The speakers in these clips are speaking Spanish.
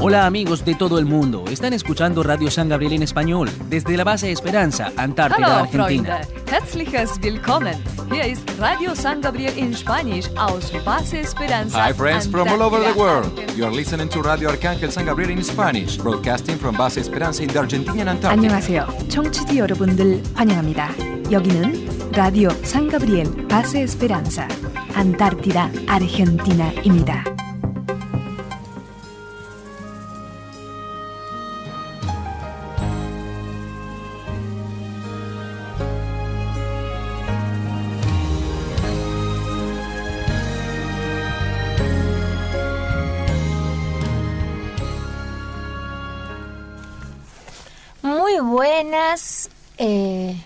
Hola amigos de todo el mundo, están escuchando Radio San Gabriel en español desde la base Esperanza, Antártida, Hallo Argentina. Freunde, herzliches Willkommen. Hier ist Radio San Gabriel in Spanish aus Base Esperanza. Hi, friends from all over the Antártida, world. Argentina. You are listening to Radio Arcángel San Gabriel in Spanish, broadcasting from Base Esperanza in the Argentinian Antarctica. 안녕하세요. 청취자 여러분들 환영합니다. 여기는 라디오 상가브리엘 바세 에스페란자 안타르티다 아르헨티나입니다. buenas, eh,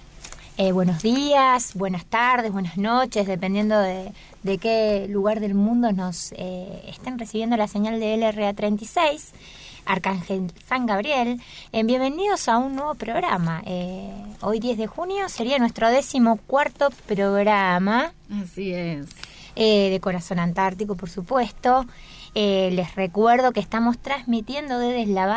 eh, buenos días, buenas tardes, buenas noches, dependiendo de, de qué lugar del mundo nos eh, estén recibiendo la señal de LRA 36, Arcángel San Gabriel. Eh, bienvenidos a un nuevo programa. Eh, hoy 10 de junio sería nuestro décimo cuarto programa Así es. eh, de Corazón Antártico, por supuesto. Eh, les recuerdo que estamos transmitiendo desde la,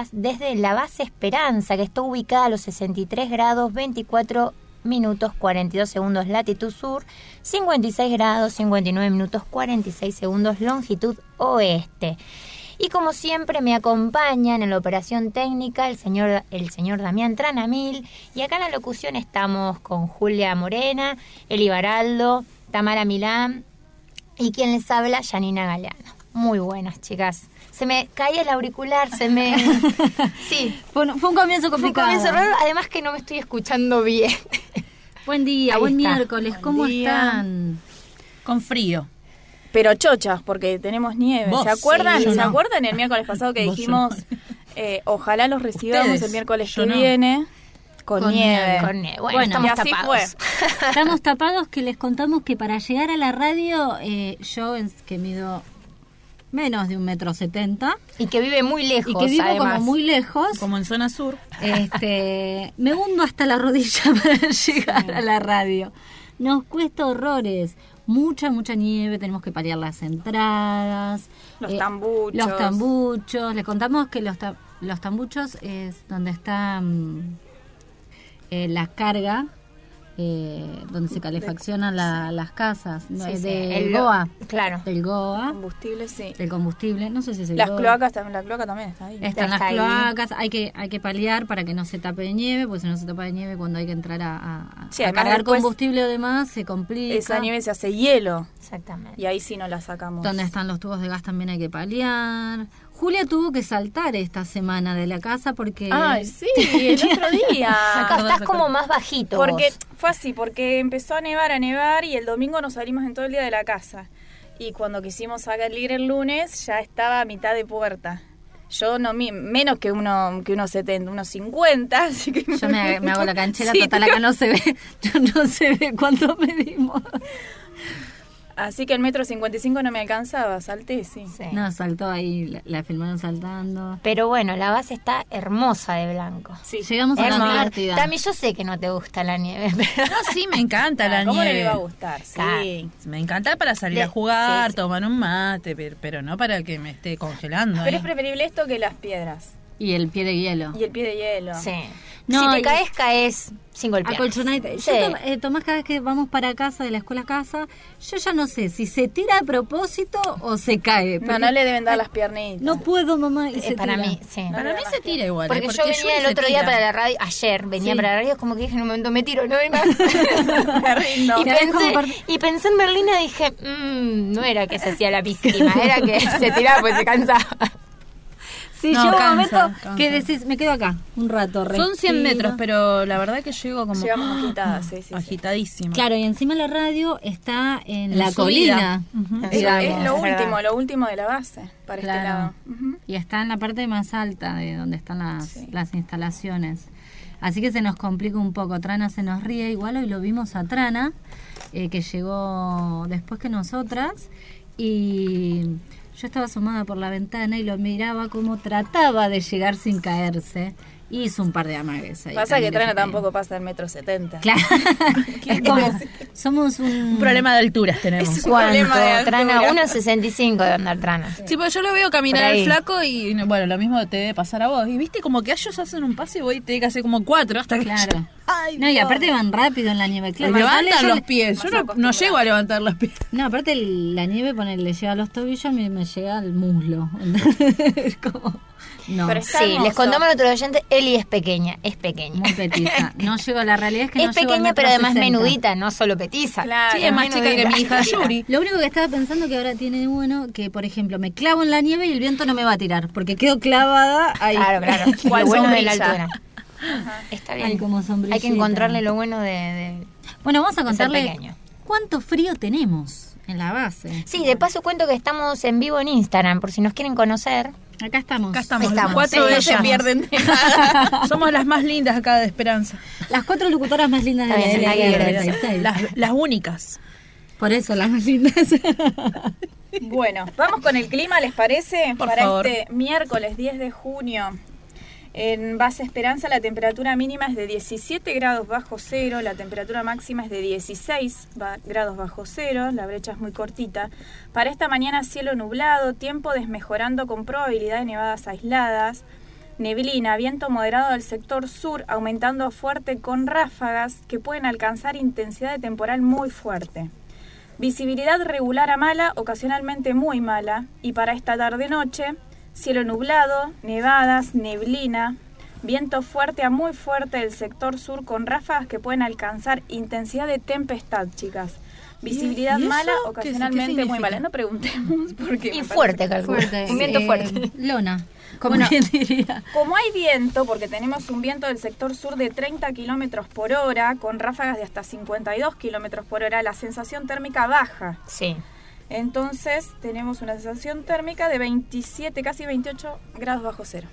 base, Esperanza, que está ubicada a los 63 grados 24 minutos 42 segundos latitud sur, 56 grados 59 minutos 46 segundos longitud oeste. Y como siempre me acompañan en la operación técnica el señor, el señor Damián Tranamil y acá en la locución estamos con Julia Morena, Eli Baraldo, Tamara Milán y quien les habla, Janina Galeano. Muy buenas, chicas. Se me caía el auricular, se me... Sí, Fue, un- fue un comienzo fue un complicado. comienzo raro, además que no me estoy escuchando bien. Buen día, Ahí buen está. miércoles. ¿Cómo día. están? Con frío. Pero chochas, porque tenemos nieve. Vos, ¿Se acuerdan? sí, ¿Se no. acuerdan el miércoles pasado que dijimos eh, ojalá los recibamos Ustedes, el miércoles que no. viene con, Con nieve? nieve. Con, eh, bueno, Bueno, estamos y así tapados. Estamos tapados que les contamos que para llegar a la radio, eh, yo que mido menos de un metro setenta Y que vive muy lejos, y que vivo además. como muy lejos, Como en zona sur. este, me hundo hasta la rodilla para llegar a la radio. Nos cuesta horrores. Mucha, mucha nieve, tenemos que paliar las entradas. Los eh, tambuchos. Los tambuchos. Les contamos que los, ta- los tambuchos es donde está mm, eh, la carga, eh, donde se calefaccionan la- las casas, ¿no? Sí, sí, del el- GOA. Claro. Del GOA, Combustible, sí. del combustible. No sé si es el Las GOA. cloacas también, la cloaca también está ahí. Están Está las ahí. cloacas, hay que hay que paliar para que no se tape de nieve, porque si no se tapa de nieve cuando hay que entrar a, a- a Sí, además cargar después combustible o demás se complica. Esa nieve se hace hielo Exactamente. y ahí sí no la sacamos. Donde están los tubos de gas también hay que paliar. Julia tuvo que saltar esta semana de la casa porque Ay, sí, el otro día. Acá estás como más bajito. Porque vos. fue así, porque empezó a nevar, a nevar y el domingo nos salimos en todo el día de la casa. Y cuando quisimos salir el lunes ya estaba a mitad de puerta. Yo no mi- menos que uno que unos 70, unos 50, así que yo me, me hago la canchera, Sí, total acá no se ve, yo no se ve cuánto medimos. Así que el metro 55 no me alcanzaba, salté, sí. Sí. No, saltó ahí, la, la filmaron saltando. Pero bueno, la base está hermosa de blanco. Sí. Llegamos a la. Antártida. Tami, yo sé que no te gusta la nieve, pero... No, sí, me encanta la Ah, ¿Cómo no le nieve. iba a gustar? Sí. Claro. Me encanta para salir a jugar, sí, sí. tomar un mate, pero, pero no para que me esté congelando. Pero ¿eh? es preferible esto que las piedras Y el pie de hielo. y el pie de hielo. Sí. No, si te caes, caes sin golpear. Acolchonadita. Sí. Yo, eh, Tomás, cada vez que vamos para casa, de la escuela a casa, yo ya no sé si se tira a propósito o se cae. No, porque- no le deben dar las piernitas. No puedo, mamá. y Eh, se para tira. mí, sí. Para mí se tira igual. Porque ¿eh? yo venía el otro día para la radio, ayer venía Sí. para la radio, como que dije en un momento me tiro, no hay más. Me rindo. y, pensé, y pensé en Berlina y dije, mmm, no era que se hacía la víctima, era que se tiraba pues se cansaba. Sí, No, llega un cansa, momento cansa. que decís, me quedo acá un rato. Son 100 respiro. metros, pero la verdad que llego como Llegamos agitadas, sí, sí, agitadísima. Claro, y encima la radio está en, En la colina. Es, lo último, lo último de la base, para este lado. Y está en la parte más alta de donde están las, Sí. las instalaciones. Así que se nos complica un poco. Trana se nos ríe. Igual hoy lo vimos a Trana, eh, que llegó después que nosotras. Y Yo estaba asomada por la ventana y lo miraba como trataba de llegar sin caerse. Hizo un par de amagues ahí. Pasa que Trana tampoco pasa el metro setenta. Claro. es como, somos un... Un problema de alturas tenemos. Es un ¿Cuánto? problema de Trana, altura. 1.65 de andar Trana. Sí, porque yo lo veo caminar al flaco y bueno, lo mismo te debe pasar a vos. Y viste como que ellos hacen un pase y voy te que hacer como cuatro hasta que Claro. Ay, No, y aparte van rápido en la nieve. Claro, levantan yo los pies. Yo no, no llego a levantar los pies. No, aparte el- la nieve pone, le llega a los tobillos, mí me llega al muslo. es como... No, Pero está Sí, hermoso. les contamos a nuestros oyentes, Eli es pequeña, es pequeña. muy petiza. No llego a la realidad es que no es pequeña, pero además 60. menudita, no solo petiza. Claro. Sí, es más chica que mi hija Yuri. Lo único que estaba pensando que ahora tiene de bueno que, por ejemplo, me clavo en la nieve y el viento no me va a tirar, porque quedo clavada ahí. Claro, claro. ¿Cuál lo bueno de la altura. Está bien. Como Hay que encontrarle lo bueno de... de- Bueno, vamos a contarle cuánto frío tenemos en la base. Sí, de paso cuento que estamos en vivo en Instagram, por si nos quieren conocer. Acá estamos. Acá estamos. Estamos, Cuatro sí, no se pierden de nada. Somos las más lindas acá de Esperanza. Las cuatro locutoras más lindas de la hay que serie agradecer. 36. Las, las únicas. Por eso, las más lindas. Bueno, vamos con el clima, ¿les parece? Por Para favor. este miércoles 10 de junio. En Base Esperanza la temperatura mínima es de 17 grados bajo cero, la temperatura máxima es de 16 ba- grados bajo cero, la brecha es muy cortita. Para esta mañana cielo nublado, tiempo desmejorando con probabilidad de nevadas aisladas, neblina, viento moderado del sector sur, aumentando fuerte con ráfagas que pueden alcanzar intensidad de temporal muy fuerte. Visibilidad regular a mala, ocasionalmente muy mala. Y para esta tarde-noche, cielo nublado, nevadas, neblina, viento fuerte a muy fuerte del sector sur con ráfagas que pueden alcanzar intensidad de tempestad, chicas. Visibilidad ¿Y eso mala, ocasionalmente qué muy mala. No preguntemos porque Y fuerte, calculo. Un viento eh, fuerte. Lona, como Bueno. diría. Como hay viento, porque tenemos un viento del sector sur de 30 kilómetros por hora, con ráfagas de hasta 52 kilómetros por hora, la sensación térmica baja. Sí. Entonces tenemos una sensación térmica de 27, casi 28 grados bajo cero.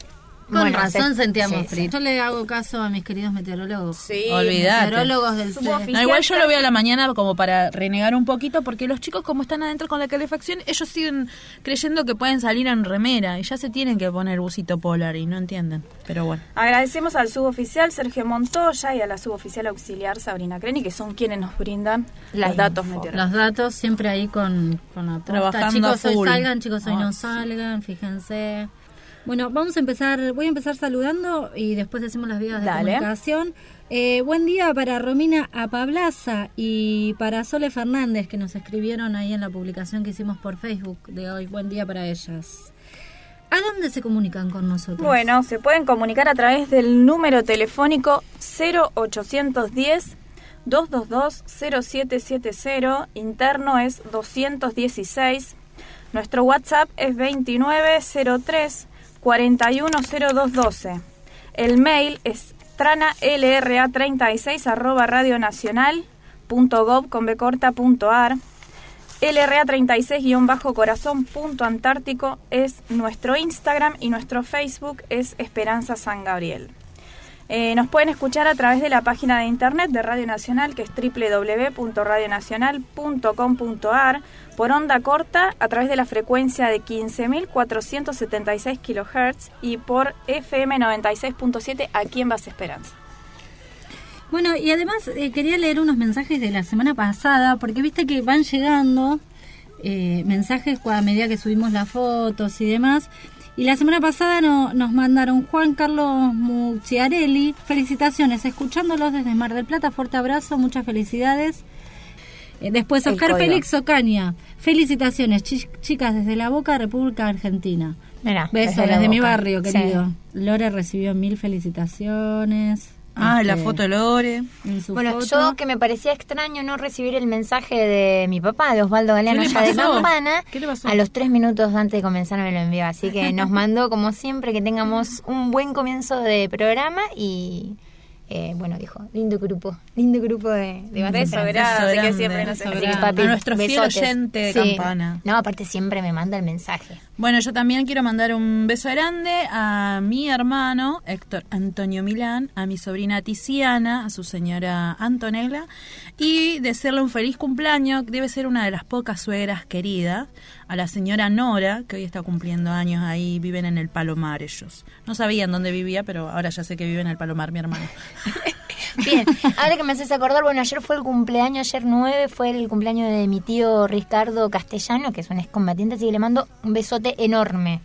Con Bueno, razón se- sentíamos sí, frío. Yo le hago caso a mis queridos meteorólogos. Sí, Olvidate. Meteorólogos del. No, igual yo lo veo a la mañana como para renegar un poquito, porque los chicos como están adentro con la calefacción, ellos siguen creyendo que pueden salir en remera y ya se tienen que poner busito polar y no entienden. Pero bueno. Agradecemos al suboficial Sergio Montoya y a la suboficial auxiliar Sabrina Creni, que son quienes nos brindan La los datos meteorológicos. Los datos siempre ahí con, con la posta. Trabajando Chicos hoy salgan, chicos hoy no sí. salgan, fíjense. Bueno, vamos a empezar, voy a empezar saludando y después decimos las vías de Dale. comunicación. Eh, buen día para Romina Apablaza y para Sole Fernández que nos escribieron ahí en la publicación que hicimos por Facebook de hoy. Buen día para ellas. ¿A dónde se comunican con nosotros? Bueno, se pueden comunicar a través del número telefónico 0810 222 0770, interno es 216. Nuestro WhatsApp es 2903 410212. El mail es tranalra36 arroba radionacional.gov con b corta punto ar. LRA36-corazón.antártico es nuestro Instagram y nuestro Facebook es Esperanza San Gabriel. Eh, nos pueden escuchar a través de la página de internet de Radio Nacional que es www.radionacional.com.ar por onda corta a través de la frecuencia de 15.476 kHz y por FM 96.7 aquí en Base Esperanza. Bueno, y además eh, quería leer unos mensajes de la semana pasada, porque viste que van llegando eh, mensajes a medida que subimos las fotos y demás. Y la semana pasada no- nos mandaron Juan Carlos Mucciarelli, felicitaciones, escuchándolos desde Mar del Plata, fuerte abrazo, muchas felicidades. Eh, después Oscar. Félix Ocaña, felicitaciones, chi- chicas desde La Boca, República Argentina. Mira, Besos desde mi barrio, Sí. querido. Lore recibió mil felicitaciones. Ah, la Este, foto de Lore. en su Bueno, foto. yo que me parecía extraño no recibir el mensaje de mi papá, de Osvaldo Galeano, ¿Qué le allá de? Campana, ¿Qué le pasó? a los tres minutos antes de comenzar me lo envió. Así que nos mandó, como siempre, que tengamos un buen comienzo de programa y Eh, bueno, dijo, lindo grupo, lindo grupo de, de Beso grande, Beso que siempre nos A nuestro fiel besotes. oyente de Sí. campana. No, aparte siempre me manda el mensaje. Bueno, yo también quiero mandar un beso grande a mi hermano Héctor Antonio Milán, a mi sobrina Tiziana, a su señora Antonella y desearle un feliz cumpleaños, que debe ser una de las pocas suegras queridas, a la señora Nora, que hoy está cumpliendo años ahí, viven en el Palomar ellos. No sabían dónde vivía, pero ahora ya sé que vive en el Palomar mi hermano. Bien, ahora que me haces acordar, bueno, ayer fue el cumpleaños, ayer 9 fue el cumpleaños de mi tío Ricardo Castellano, que es un excombatiente, así que le mando un besote enorme.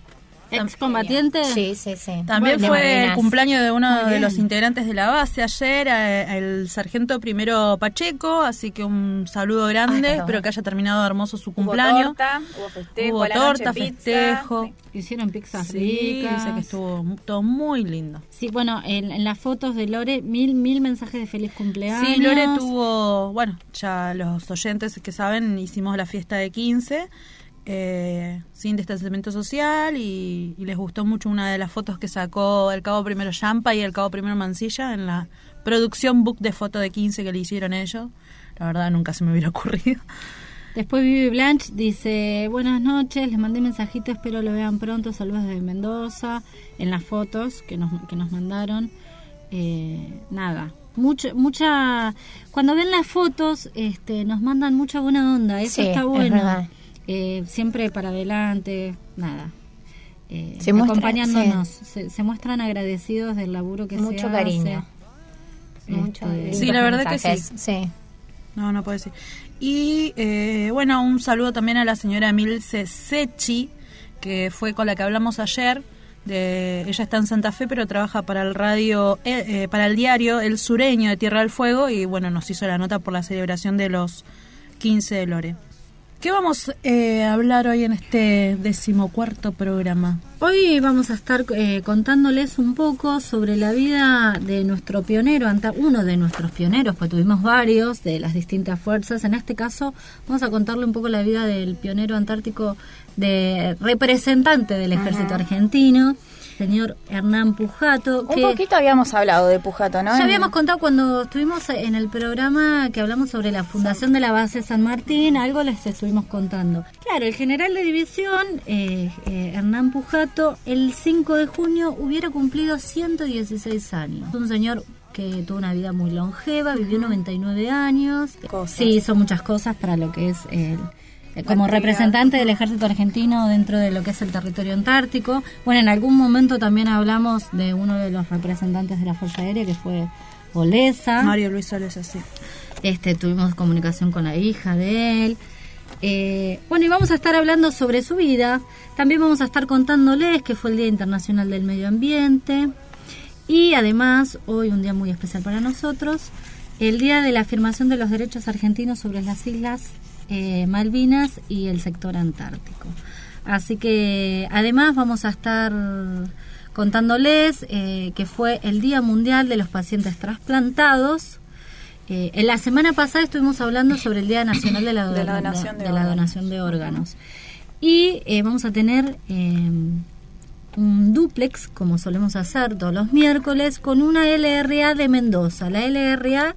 ¿Excombatiente? Sí, sí, sí. También fue el cumpleaños de uno de los integrantes de la base ayer, eh, el sargento primero Pacheco, así que un saludo grande, Ay, espero que haya terminado hermoso su Hubo cumpleaños. torta, hubo festejo, Hubo a la noche torta, pizza. festejo. Hicieron pizzas Sí, ricas. dice que estuvo todo muy lindo. Sí, bueno, en, en las fotos de Lore, mil, mil mensajes de feliz cumpleaños. Sí, Lore tuvo, bueno, ya los oyentes que saben, hicimos la fiesta de 15 eh, sin distanciamiento social y, y les gustó mucho una de las fotos que sacó el cabo primero Champa y el cabo primero Mancilla en la producción book de foto de 15 que le hicieron ellos. La verdad nunca se me hubiera ocurrido. Después Vivi Blanche dice, buenas noches, les mandé mensajito, espero lo vean pronto, saludos desde Mendoza, en las fotos que nos, que nos mandaron. Eh, nada, mucha, mucha, cuando ven las fotos, este, nos mandan mucha buena onda, eso Sí, está es bueno. Eh, siempre para adelante, nada. Eh, Se muestra- acompañándonos, se, se muestran agradecidos del laburo que se Mucho hace. cariño. Mucho Este, lindos Sí, la verdad que sí. Sí. No, no puedo decir. Y eh, bueno, un saludo también a la señora Milce Sechi, que fue con la que hablamos ayer. De, ella está en Santa Fe, pero trabaja para el radio, eh, eh, para el diario El Sureño de Tierra del Fuego y bueno, nos hizo la nota por la celebración de los 15 de Lore. ¿Qué vamos eh, a hablar hoy en este decimocuarto programa? Hoy vamos a estar eh, contándoles un poco sobre la vida de nuestro pionero, uno de nuestros pioneros, pues tuvimos varios de las distintas fuerzas. En este caso, vamos a contarle un poco la vida del pionero antártico, de representante del ejército argentino, señor Hernán Pujato. Un que poquito habíamos hablado de Pujato, ¿no? ya habíamos contado cuando estuvimos en el programa que hablamos sobre la fundación de la base San Martín, algo les estuvimos contando. Claro, el general de división, eh, eh, Hernán Pujato, el 5 de junio hubiera cumplido 116 años. Un señor que tuvo una vida muy longeva, vivió 99 años. Cosas. Sí, hizo muchas cosas para lo que es el... eh, Como representante del ejército argentino dentro de lo que es el territorio antártico. Bueno, en algún momento también hablamos de uno de los representantes de la Fuerza Aérea, que fue Olesa. Mario Luis Soles así. Este, tuvimos comunicación con la hija de él. Eh, bueno, y vamos a estar hablando sobre su vida. También vamos a estar contándoles que fue el Día Internacional del Medio Ambiente. Y además, hoy un día muy especial para nosotros, el Día de la Afirmación de los Derechos Argentinos sobre las Islas eh, Malvinas y el sector antártico. Así que además vamos a estar contándoles eh, que fue el Día Mundial de los Pacientes Trasplantados. Eh, en la semana pasada estuvimos hablando sobre el Día Nacional de la, De la donación de la órganos. donación de órganos. Y eh, vamos a tener un duplex, como solemos hacer todos los miércoles, con una LRA de Mendoza. La LRA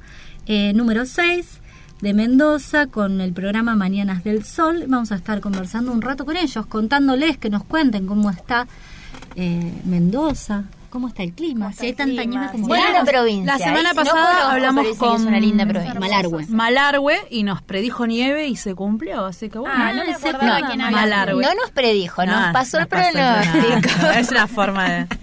número 6 de Mendoza con el programa Mañanas del Sol. Vamos a estar conversando un rato con ellos, contándoles que nos cuenten cómo está eh, Mendoza, cómo está el clima, si hay tanta clima? nieve como verano. provincia. La semana ¿eh? Si no pasada hablamos con es una linda provincia. Malargüe. Malargüe y nos predijo nieve y se cumplió, así que bueno. Ah, no. Malargüe. Nos predijo, nos No, pasó el nos pronóstico. Es una forma de...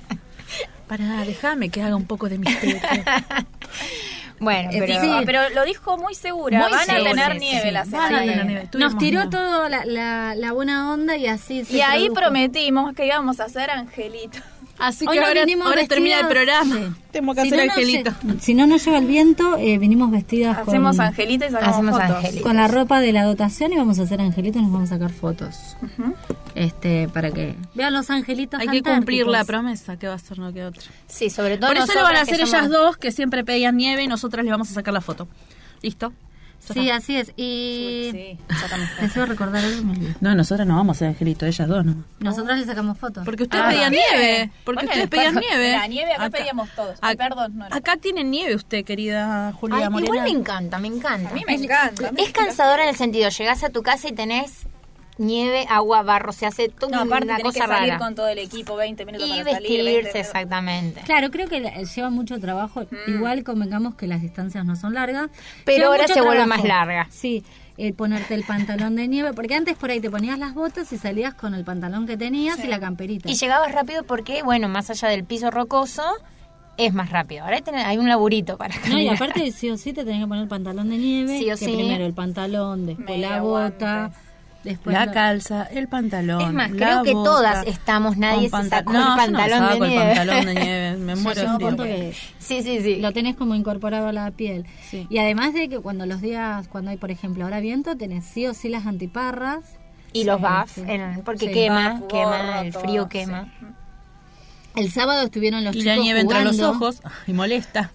Para, déjame que haga un poco de misterio. Bueno, pero... Sí, pero lo dijo muy segura. Muy Van segura, a tener sí, nieve sí. la Van semana. a tener que nieve. Nos tiró nieve. toda la, la, la buena onda y así se Y ahí produjo. prometimos que íbamos a hacer angelito. Así Hoy que no ahora, ahora termina el programa. sí. Tengo que Si hacer no, angelito. lle- si no nos lleva el viento, eh, vinimos vestidas Hacemos con, angelito y sacamos Hacemos fotos. angelito. con la ropa de la dotación y vamos a hacer angelitos y nos vamos a sacar fotos. Este Para que vean los angelitos Hay que cumplir la promesa, que va a ser no que otra. Sí, sobre todo Por eso lo van a hacer ellas somos- dos, que siempre pedían nieve y nosotras les vamos a sacar la foto. ¿Listo? Sí, así es. Y Sí, sacamos les iba a recordar algo. No, nosotras no vamos a hacer angelito, ellas dos no. Nosotros le sacamos fotos. Porque ustedes Ah, pedían nieve. Porque Bueno, ustedes pedían nieve. La nieve acá pedíamos todos. Perdón, no. Acá tiene nieve usted, querida Julia Ay, Morena. igual me encanta, me encanta. A mí me encanta. Es cansadora en el sentido, llegás a tu casa y tenés nieve, agua, barro, se hace toda No, aparte una tenés cosa que salir rara. con todo el equipo, 20 minutos Y para salir. 20 vestirse, minutos. exactamente. Claro, creo que lleva mucho trabajo. Igual convengamos que las distancias no son largas. Pero Lleva ahora se vuelve más larga. Sí, el ponerte el pantalón de nieve, porque antes por ahí te ponías las botas y salías con el pantalón que tenías y la camperita. Y llegabas rápido porque, bueno, más allá del piso rocoso, es más rápido. Ahora hay, un laburito para No, y aparte sí o sí te tenés que poner el pantalón de nieve, Sí o que sí. primero el pantalón, después la bota, guantes. Después La calza, el pantalón. Es más, la creo que bota, todas estamos, nadie con se sacó no, el yo no pantalón saco de el nieve. pantalón de nieve, me muero Sí, sí, sí. lo tenés como incorporado a la piel. Sí. Y además de que cuando los días, cuando hay por ejemplo ahora viento, tenés sí o sí las antiparras. Y los Sí, buffs, sí. en- porque Sí. quema, Buff, quema, el todo, frío sí. quema. El sábado estuvieron los Y chicos la nieve entre los jugando. ojos y molesta.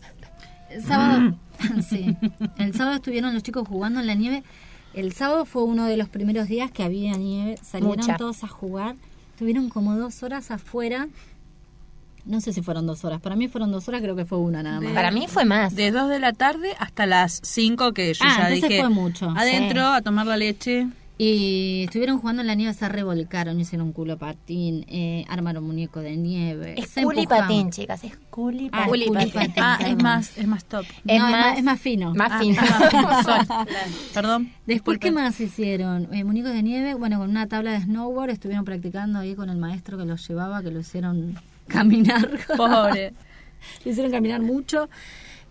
El sábado, sí. El sábado estuvieron los chicos jugando en la nieve. El sábado fue uno de los primeros días que había nieve. Salieron Mucha. todos a jugar. Tuvieron como dos horas afuera. No sé si fueron dos horas. Para mí fueron dos horas, creo que fue una nada más. Para mí fue más. De 2 de la tarde hasta las 5 que yo Ah, ya entonces dije. fue mucho. Adentro Sí. a tomar la leche. Y estuvieron jugando en la nieve, se revolcaron, hicieron un culo patín, eh, armaron muñeco de nieve. Es se culi empujaban. patín, chicas, es culi Ah, patín. culi patín. Ah, es perdón. más, es más top. No, Es es, más, más- es más fino. Más Ah, fino. Sol. Perdón. Después, ¿qué más hicieron? Eh, muñecos de nieve, bueno, con una tabla de snowboard estuvieron practicando ahí con el maestro que los llevaba, que lo hicieron caminar. Pobre. lo hicieron caminar mucho.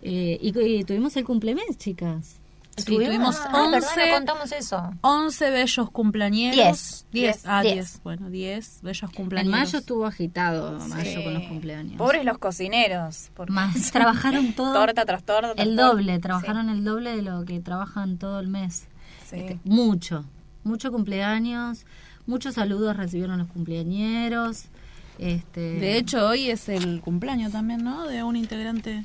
Eh, y, y tuvimos el cumplemes, chicas. Sí, tuvimos Ah, verdad, 11 no contamos eso. 11 bellos cumpleañeros. Diez. 10. Ah, Diez. 10. Bueno, 10 bellos En cumpleañeros. mayo estuvo agitado, mayo Sí. con los cumpleaños. Pobres los cocineros. porque Más, trabajaron todo. Torta tras torta. tras El torta. doble, trabajaron el doble de lo que trabajan todo el mes. Sí. Este, mucho, mucho cumpleaños, muchos saludos recibieron los cumpleañeros. Este, De hecho, hoy es el cumpleaños también, ¿no? De un integrante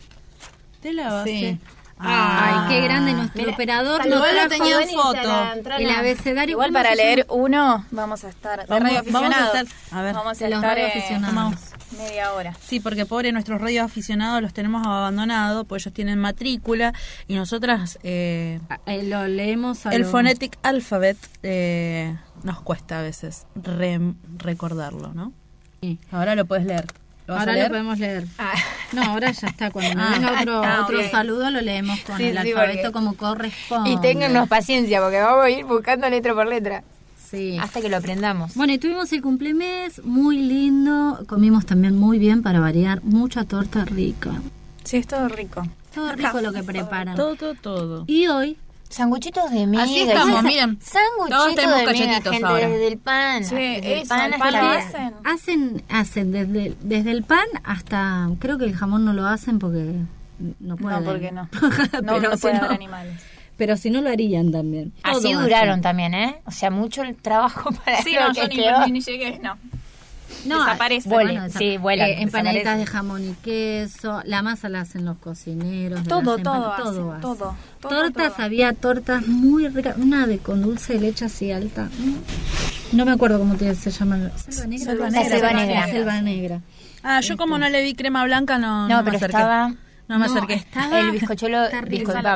de la base. Sí. Ay, qué grande nuestro Mira, operador. la trajo tenía en foto. El abecedario. Igual ¿cómo para leer uno, vamos a estar. De Vamos- vamos a aficionados. estar- a ver. Vamos a los estar eh, radioaficionados. media hora. Sí, porque pobre nuestros radios aficionados los tenemos abandonados, pues ellos tienen matrícula y nosotras eh, Ah, eh, lo leemos a el lo- phonetic alphabet eh, nos cuesta a veces re- recordarlo, ¿no? Sí. Ahora lo puedes leer. ¿Lo vas Ahora lo podemos leer. Ah. No, ahora ya está. Cuando Ah, venga otro, ah, saludo, lo leemos con Sí, el sí, alfabeto porque- como corresponde. Y téngannos paciencia porque vamos a ir buscando letra por letra Sí. hasta que lo aprendamos. Bueno, y tuvimos el cumplemes muy lindo. Comimos también muy bien para variar. Mucha torta rica. Sí, es todo rico. Todo rico lo que preparan. Todo, todo. Y hoy Sanguchitos de miga. Así estamos, miren. Todos Sanguchitos tenemos de miga, gente, ahora. desde el pan. Sí, desde el eso, pan el hasta pan lo la- hacen. hacen, hacen desde, desde el pan hasta, creo que el jamón no lo hacen porque no pueden. No, porque no. Pero No, no si puede no- haber animales. Pero si no lo harían también. Así Todo duraron hacen. también, ¿eh? O sea, mucho el trabajo para Sí, no, que yo ni- ni llegué, no. No, Desaparece. vuele. esa- sí, vuelan, eh, empanaditas de jamón y queso, la masa la hacen los cocineros. Todo, todo todo hacen, todo, todo, tortas, todo. había tortas muy ricas, una de con dulce de leche así alta. Mm. No me acuerdo cómo se llama. Selva negra. Selva La negra. Selva negra. Selva negra. Ah, yo como no le vi crema blanca no, No, me pero acerqué. estaba No me No, acerqué. estaba- el bizcochuelo,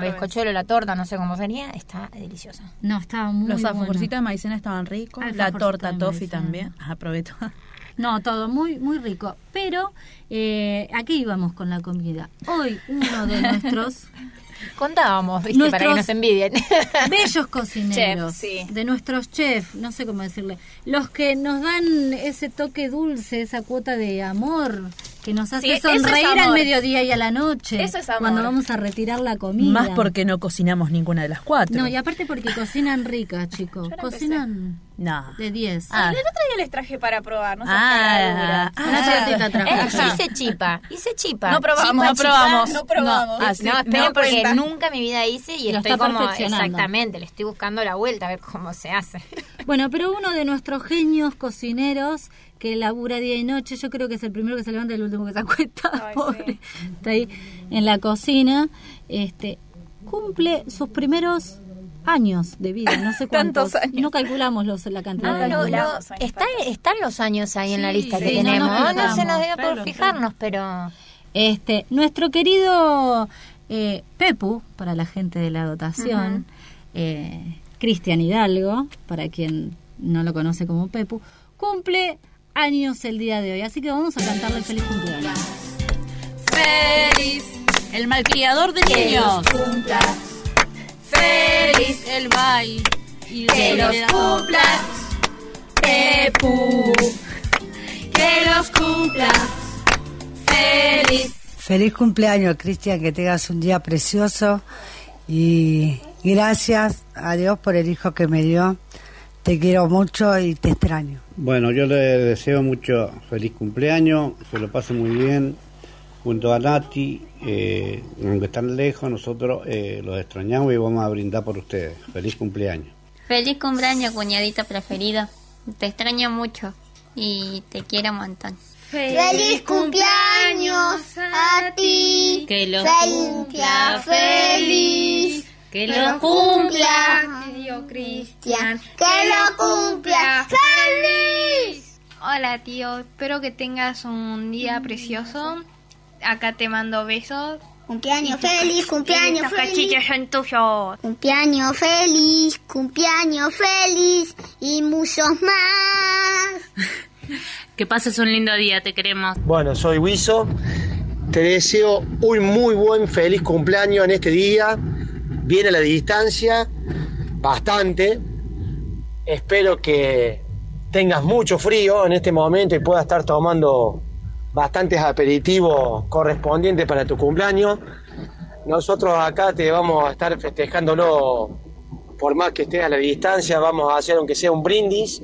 bizcochuelo, la torta, no sé cómo sería, está deliciosa. No, estaba muy Los bueno. alfajorcitos de maicena estaban ricos. La torta toffee también. Ah, probé todo. No, todo muy muy rico. Pero eh, aquí íbamos con la comida. Hoy uno de nuestros Contábamos, ¿viste? Para que nos envidien. bellos cocineros, Chef, sí. de nuestros chefs, no sé cómo decirle, los que nos dan ese toque dulce, esa cuota de amor que nos hace Sí, sonreír al mediodía y a la noche, Eso es amor. cuando vamos a retirar la comida. Más porque no cocinamos ninguna de las cuatro. No, y aparte porque cocinan ricas, chicos. Cocinan No. de 10. Ah. El otro día les traje para probar, no sé Ah, ah, trajo. Eh, yo hice chipa, hice chipa. No probamos, Chipa, no chipa. probamos. No probamos. No, Ah, sí, no, porque cuenta. nunca en mi vida hice y Lo estoy como exactamente, le estoy buscando la vuelta a ver cómo se hace. Bueno, pero uno de nuestros genios cocineros que labura día y noche, yo creo que es el primero que se levanta y el último que se acuesta, Ay, pobre. sí. Está ahí en la cocina, este cumple sus primeros años de vida, no sé cuántos. Tantos años. No calculamos los, la cantidad Ah, de años. está- están los años ahí en la Sí, lista que sí, no tenemos. nos No, se nos dio por Claro, fijarnos, pero Este, nuestro querido eh, Pepu, para la gente de la dotación, eh, Cristian Hidalgo, para quien no lo conoce como Pepu, cumple años el día de hoy. Así que vamos a cantarle feliz cumpleaños. Feliz, el malcriador de niños. Feliz, el baile. Y Que los cumplas, Pepu. Que los cumplas. Feliz. Feliz cumpleaños, Cristian, que tengas un día precioso y gracias a Dios por el hijo que me dio. Te quiero mucho y te extraño. Bueno, yo le deseo mucho feliz cumpleaños, que lo pase muy bien junto a Nati, eh, aunque están lejos, nosotros eh, los extrañamos y vamos a brindar por ustedes. Feliz cumpleaños. Feliz cumpleaños, cuñadito preferido. Te extraño mucho y te quiero un montón. Feliz cumpleaños a ti. Que lo cumpla feliz. Que lo cumpla, tío Cristian. Que lo cumpla feliz. Hola tío, espero que tengas un día precioso. Acá te mando besos. Cumpleaños feliz, cumpleaños feliz. cachitos son tuyos. Cumpleaños feliz, cumpleaños feliz y muchos más. Que pases un lindo día, te queremos. Bueno, soy Wiso. Te deseo un muy buen, feliz cumpleaños en este día. Viene la distancia, bastante. Espero que tengas mucho frío en este momento y puedas estar tomando bastantes aperitivos correspondientes para tu cumpleaños. Nosotros acá te vamos a estar festejándolo por más que estés a la distancia, vamos a hacer aunque sea un brindis.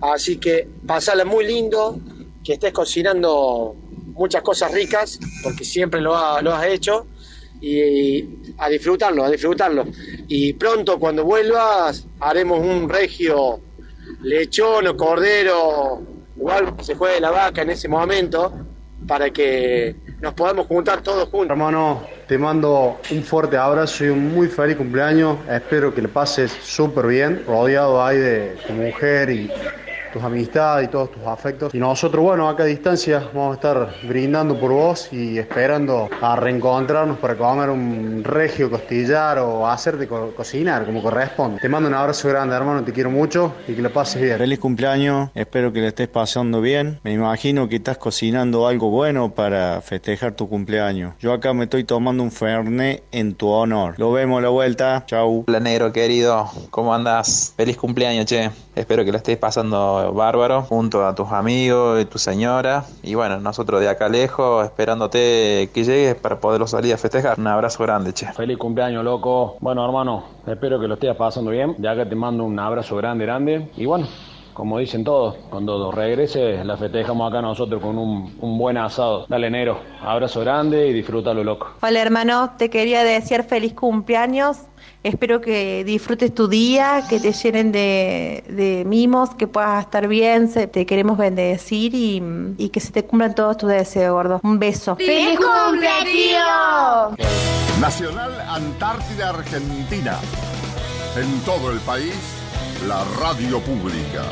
Así que pasala muy lindo, que estés cocinando muchas cosas ricas, porque siempre lo has hecho, y a disfrutarlo, a disfrutarlo. Y pronto cuando vuelvas haremos un regio lechón o cordero, o algo que se juegue la vaca en ese momento, para que nos podamos juntar todos juntos. Hermano, te mando un fuerte abrazo y un muy feliz cumpleaños. Espero que le pases súper bien, rodeado ahí de tu mujer y tus amistades y todos tus afectos. Y nosotros, bueno, acá a distancia vamos a estar brindando por vos y esperando a reencontrarnos para comer un regio costillar o hacerte co- cocinar como corresponde. Te mando un abrazo grande, hermano, te quiero mucho y que le pases bien. Feliz cumpleaños, espero que le estés pasando bien. Me imagino que estás cocinando algo bueno para festejar tu cumpleaños. Yo acá me estoy tomando un Fernet en tu honor. Lo vemos a la vuelta. Chau. Hola negro querido, ¿cómo andas? Feliz cumpleaños, che. Espero que lo estés pasando bárbaro junto a tus amigos y tu señora. Y bueno, nosotros de acá lejos esperándote que llegues para poderlo salir a festejar. Un abrazo grande, che. Feliz cumpleaños, loco. Bueno, hermano, espero que lo estés pasando bien. De acá te mando un abrazo grande, grande. Y bueno, como dicen todos, cuando regreses la festejamos acá nosotros con un, un buen asado. Dale, Nero, abrazo grande y disfrútalo, loco. Hola hermano, te quería desear feliz cumpleaños. Espero que disfrutes tu día, que te llenen de, de mimos, que puedas estar bien. se- te queremos bendecir y, y que se te cumplan todos tus deseos, gordo. Un beso. ¡Feliz cumple, tío! Nacional Antártida Argentina. En todo el país, la radio pública.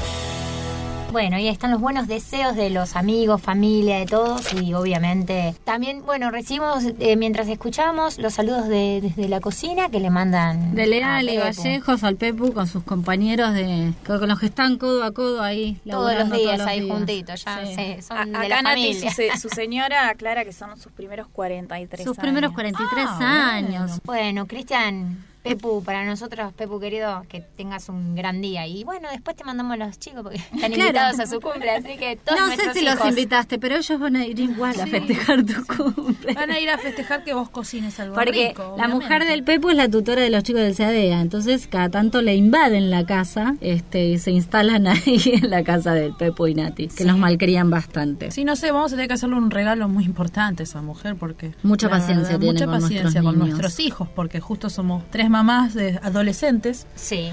Bueno, y ahí están los buenos deseos de los amigos, familia, de todos y obviamente también, bueno, recibimos eh, mientras escuchamos los saludos de, desde la cocina que le mandan De Leal a. Vallejos al Pepu con sus compañeros de con los que están codo a codo ahí Todos los días todos los ahí días. juntitos, ya Sí. se- son A- de acá la Nati, familia. su, se- su señora aclara que son sus primeros 43 Sus años. primeros 43 Ah, años. Bueno, Cristian, Pepu, para nosotros, Pepu querido, que tengas un gran día. Y bueno, después te mandamos a los chicos porque están Claro. invitados a su cumple, así que todos No sé si los invitaste, pero ellos van a ir igual a festejar tu cumple. Van a ir a festejar que vos cocines algo Porque rico, la mujer del Pepu es la tutora de los chicos del CADEA, entonces cada tanto le invaden la casa este, y se instalan ahí en la casa del Pepu y Nati, que Sí. los malcrían bastante. Sí, no sé, vamos a tener que hacerle un regalo muy importante a esa mujer porque... Mucha paciencia tiene Mucha con paciencia nuestros con niños. nuestros hijos porque justo somos tres mamás de adolescentes. Sí.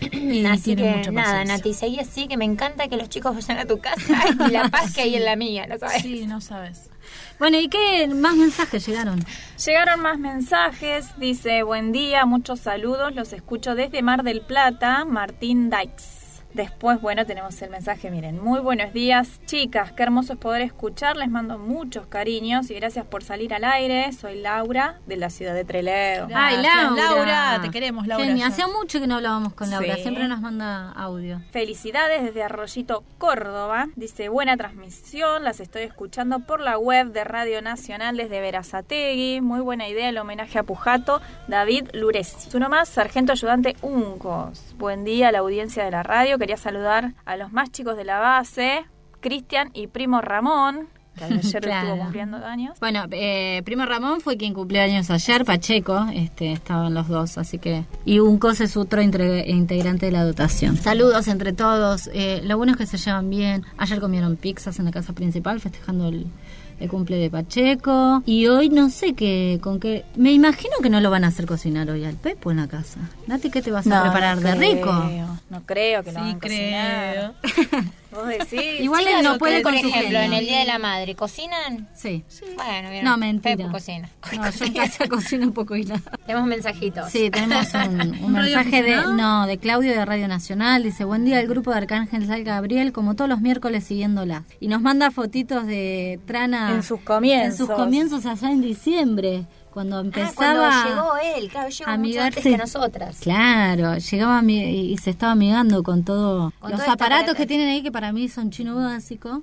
Y Así tiene que mucha nada. Nati, seguí así que me encanta que los chicos vayan a tu casa y la paz que hay en la mía, ¿no sabes? Sí, no sabes. Bueno, ¿y qué más mensajes llegaron? Llegaron más mensajes. Dice, buen día, muchos saludos. Los escucho desde Mar del Plata, Martín Dykes. Después, bueno, tenemos el mensaje, miren, muy buenos días, chicas, qué hermoso es poder escuchar, les mando muchos cariños y gracias por salir al aire, soy Laura de la ciudad de Trelew. Ay, Laura. Laura, te queremos, Laura. Genia, hacía mucho que no hablábamos con Laura, Sí. siempre nos manda audio. Felicidades desde Arroyito, Córdoba. Dice, buena transmisión, las estoy escuchando por la web de Radio Nacional desde Verazategui. Muy buena idea el homenaje a Pujato, David Luresi. Uno más, Sargento Ayudante Uncos. Buen día a la audiencia de la radio. Quería saludar a los más chicos de la base, Cristian y primo Ramón, que ayer Claro. estuvo cumpliendo años. Bueno, eh, Primo Ramón fue quien cumplió años ayer, Pacheco, este, estaban los dos, así que... Y Uncos es otro integrante de la dotación. Saludos entre todos, eh, lo bueno es que se llevan bien. Ayer comieron pizzas en la casa principal festejando el, el cumple de Pacheco. Y hoy no sé qué, con qué... Me imagino que no lo van a hacer cocinar hoy al Pepo en la casa. Nati, ¿qué te vas a preparar no de creo, rico? No creo que lo Sí, hagan creo. cocinar. Vos decís. Igual él Chicas, no puede por con su ejemplo, en el Día de la Madre, ¿cocinan? Sí. Bueno, bien. No, mentira. Pepo cocina. No, yo en casa cocino un poco y nada. Tenemos mensajitos. Sí, tenemos un, un mensaje de no de Claudio de Radio Nacional. Dice, buen día el grupo de Arcángel Sal Gabriel, como todos los miércoles siguiéndola. Y nos manda fotitos de Trana En sus comienzos. en sus comienzos allá en diciembre, cuando Ah, empezaba cuando llegó él, claro, llegó mucho antes que nosotras. Claro, llegaba y se estaba amigando con todo Con los todo aparatos aparato. que tienen ahí que para mí son chino básico.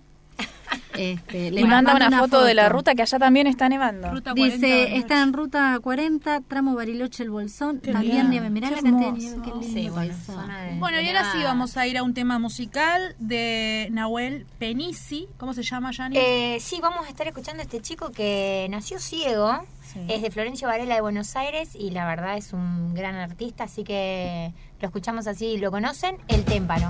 Este, le Y manda una, foto, de la ruta que allá también está nevando. Ruta 40 Dice, Bariloche. está en ruta 40, tramo Bariloche el Bolsón. Qué También nieve. Mirá Qué la cantidad de hermoso. nieve, qué lindo Sí, bueno, de- Bueno, y ahora sí vamos a ir a un tema musical de Nahuel Penisi. ¿Cómo se llama, Yani? Eh, sí, vamos a estar escuchando a este chico que nació ciego. Es de Florencio Varela de Buenos Aires y la verdad es un gran artista, así que lo escuchamos así y lo conocen, El Témpano.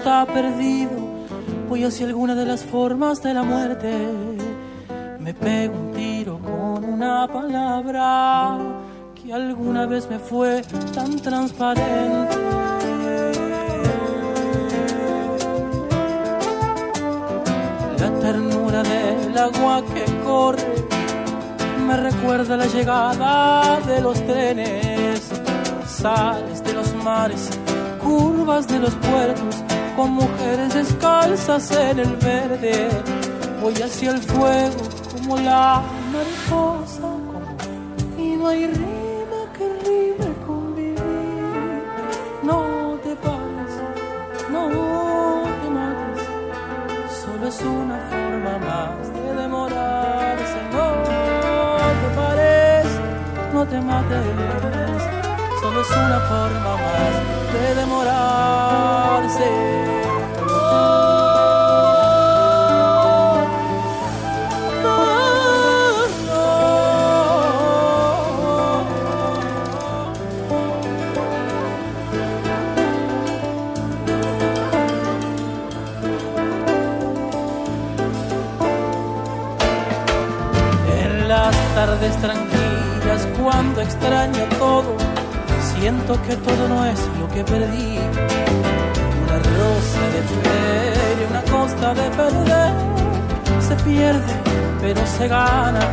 Está perdido, voy hacia alguna de las formas de la muerte. Me pego un tiro con una palabra que alguna vez me fue tan transparente. La ternura del agua que corre me recuerda la llegada de los trenes, sales de los mares, curvas de los puertos, con mujeres descalzas en el verde. Voy hacia el fuego como la mariposa, y no hay rima que rime con vivir. No te pares, no te mates, solo es una forma más de demorarse. No te pares, no te mates, solo es una forma más de demorarse. Cuando extraño todo, siento que todo no es lo que perdí. Una rosa de feria, una costa de perder, se pierde pero se gana.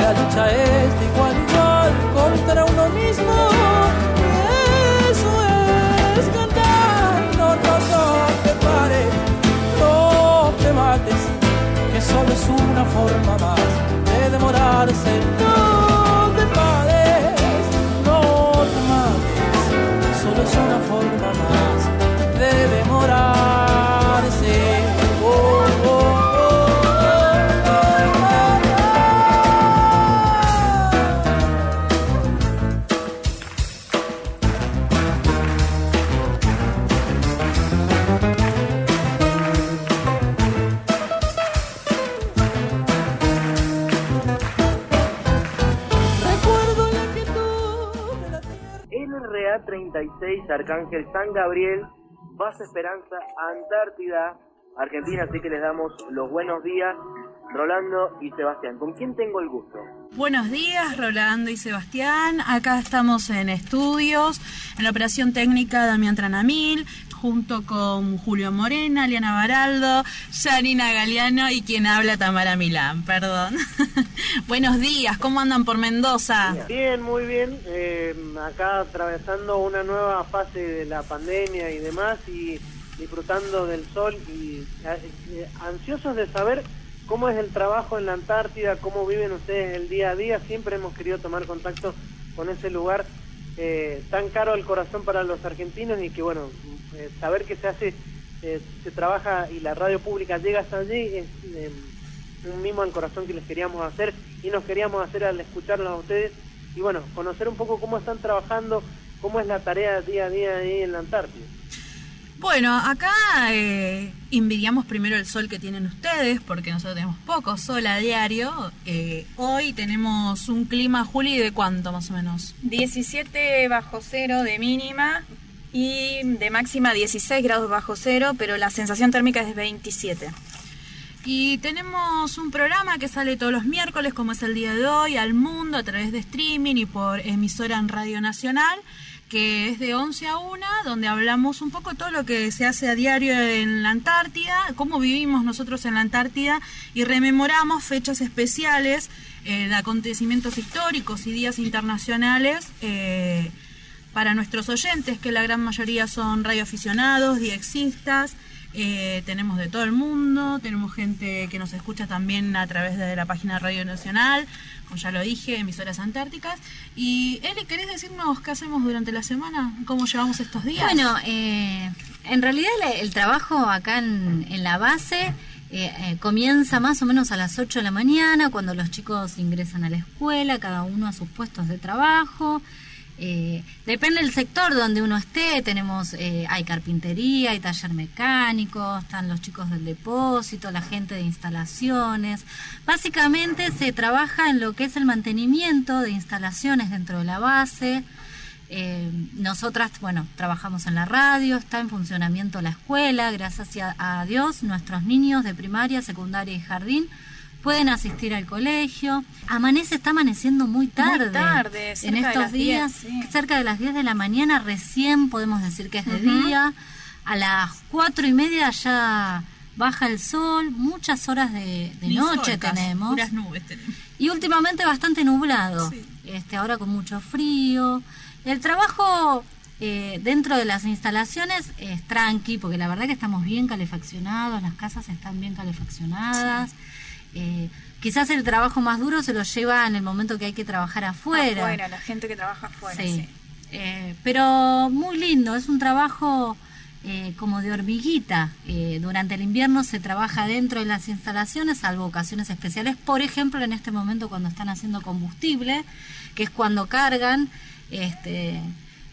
La lucha es de igual igual contra uno mismo. Y eso es cantar, no, te pares, no te mates, que solo es una forma más de demorarse. Es una forma más de demorarse. 36 Arcángel San Gabriel, Base Esperanza, Antártida, Argentina, así que les damos los buenos días, Rolando y Sebastián. ¿Con quién tengo el gusto? Buenos días, Rolando y Sebastián. Acá estamos en estudios, en la operación técnica Damián Tranamil, junto con Julio Morena, Liana Baraldo, Janina Galeano y quien habla Tamara Milán, perdón. Buenos días, ¿cómo andan por Mendoza? Bien, muy bien. eh, acá atravesando una nueva fase de la pandemia y demás y disfrutando del sol y eh, ansiosos de saber cómo es el trabajo en la Antártida, cómo viven ustedes el día a día. Siempre hemos querido tomar contacto con ese lugar eh, tan caro al corazón para los argentinos y que, bueno, eh, saber que se hace, eh, se trabaja y la radio pública llega hasta allí es eh, un mimo al corazón que les queríamos hacer y nos queríamos hacer al escucharlos a ustedes y, bueno, conocer un poco cómo están trabajando, cómo es la tarea día a día ahí en la Antártida. Bueno, acá eh, envidiamos primero el sol que tienen ustedes, porque nosotros tenemos poco sol a diario. Eh, hoy tenemos un clima, Juli, ¿de cuánto más o menos? 17 bajo cero de mínima y de máxima 16 grados bajo cero, pero la sensación térmica es de 27. Y tenemos un programa que sale todos los miércoles, como es el día de hoy, al mundo a través de streaming y por emisora en Radio Nacional, que es de 11 a 1, donde hablamos un poco todo lo que se hace a diario en la Antártida, cómo vivimos nosotros en la Antártida y rememoramos fechas especiales eh, de acontecimientos históricos y días internacionales. eh, para nuestros oyentes, que la gran mayoría son radioaficionados, diexistas, eh, tenemos de todo el mundo, tenemos gente que nos escucha también a través de la página Radio Nacional, como ya lo dije, emisoras antárticas. Y Eli, ¿querés decirnos qué hacemos durante la semana? ¿Cómo llevamos estos días? Bueno, eh, en realidad el trabajo acá en, en la base eh, eh, comienza más o menos a las 8 de la mañana, cuando los chicos ingresan a la escuela, cada uno a sus puestos de trabajo. Eh, depende del sector donde uno esté, tenemos, eh, hay carpintería, hay taller mecánico, están los chicos del depósito, la gente de instalaciones. Básicamente se trabaja en lo que es el mantenimiento de instalaciones dentro de la base. Eh, nosotras, bueno, trabajamos en la radio, está en funcionamiento la escuela, gracias a, a Dios, nuestros niños de primaria, secundaria y jardín pueden asistir al colegio. Amanece, está amaneciendo muy tarde. tarde, en cerca de estos las días, 10, sí. cerca de las 10 de la mañana, recién podemos decir que es de día. A las cuatro y media ya baja el sol, muchas horas de, noche sol tenemos. puras nubes tenemos. Y últimamente bastante nublado. Este, ahora con mucho frío. El trabajo eh, dentro de las instalaciones es tranqui, porque la verdad que estamos bien calefaccionados, las casas están bien calefaccionadas. Eh, quizás el trabajo más duro se lo lleva en el momento que hay que trabajar afuera. Afuera, la gente que trabaja afuera, Sí. sí. Eh, pero muy lindo, es un trabajo eh, como de hormiguita. Eh, durante el invierno se trabaja dentro de las instalaciones, salvo ocasiones especiales. Por ejemplo, en este momento cuando están haciendo combustible, que es cuando cargan este,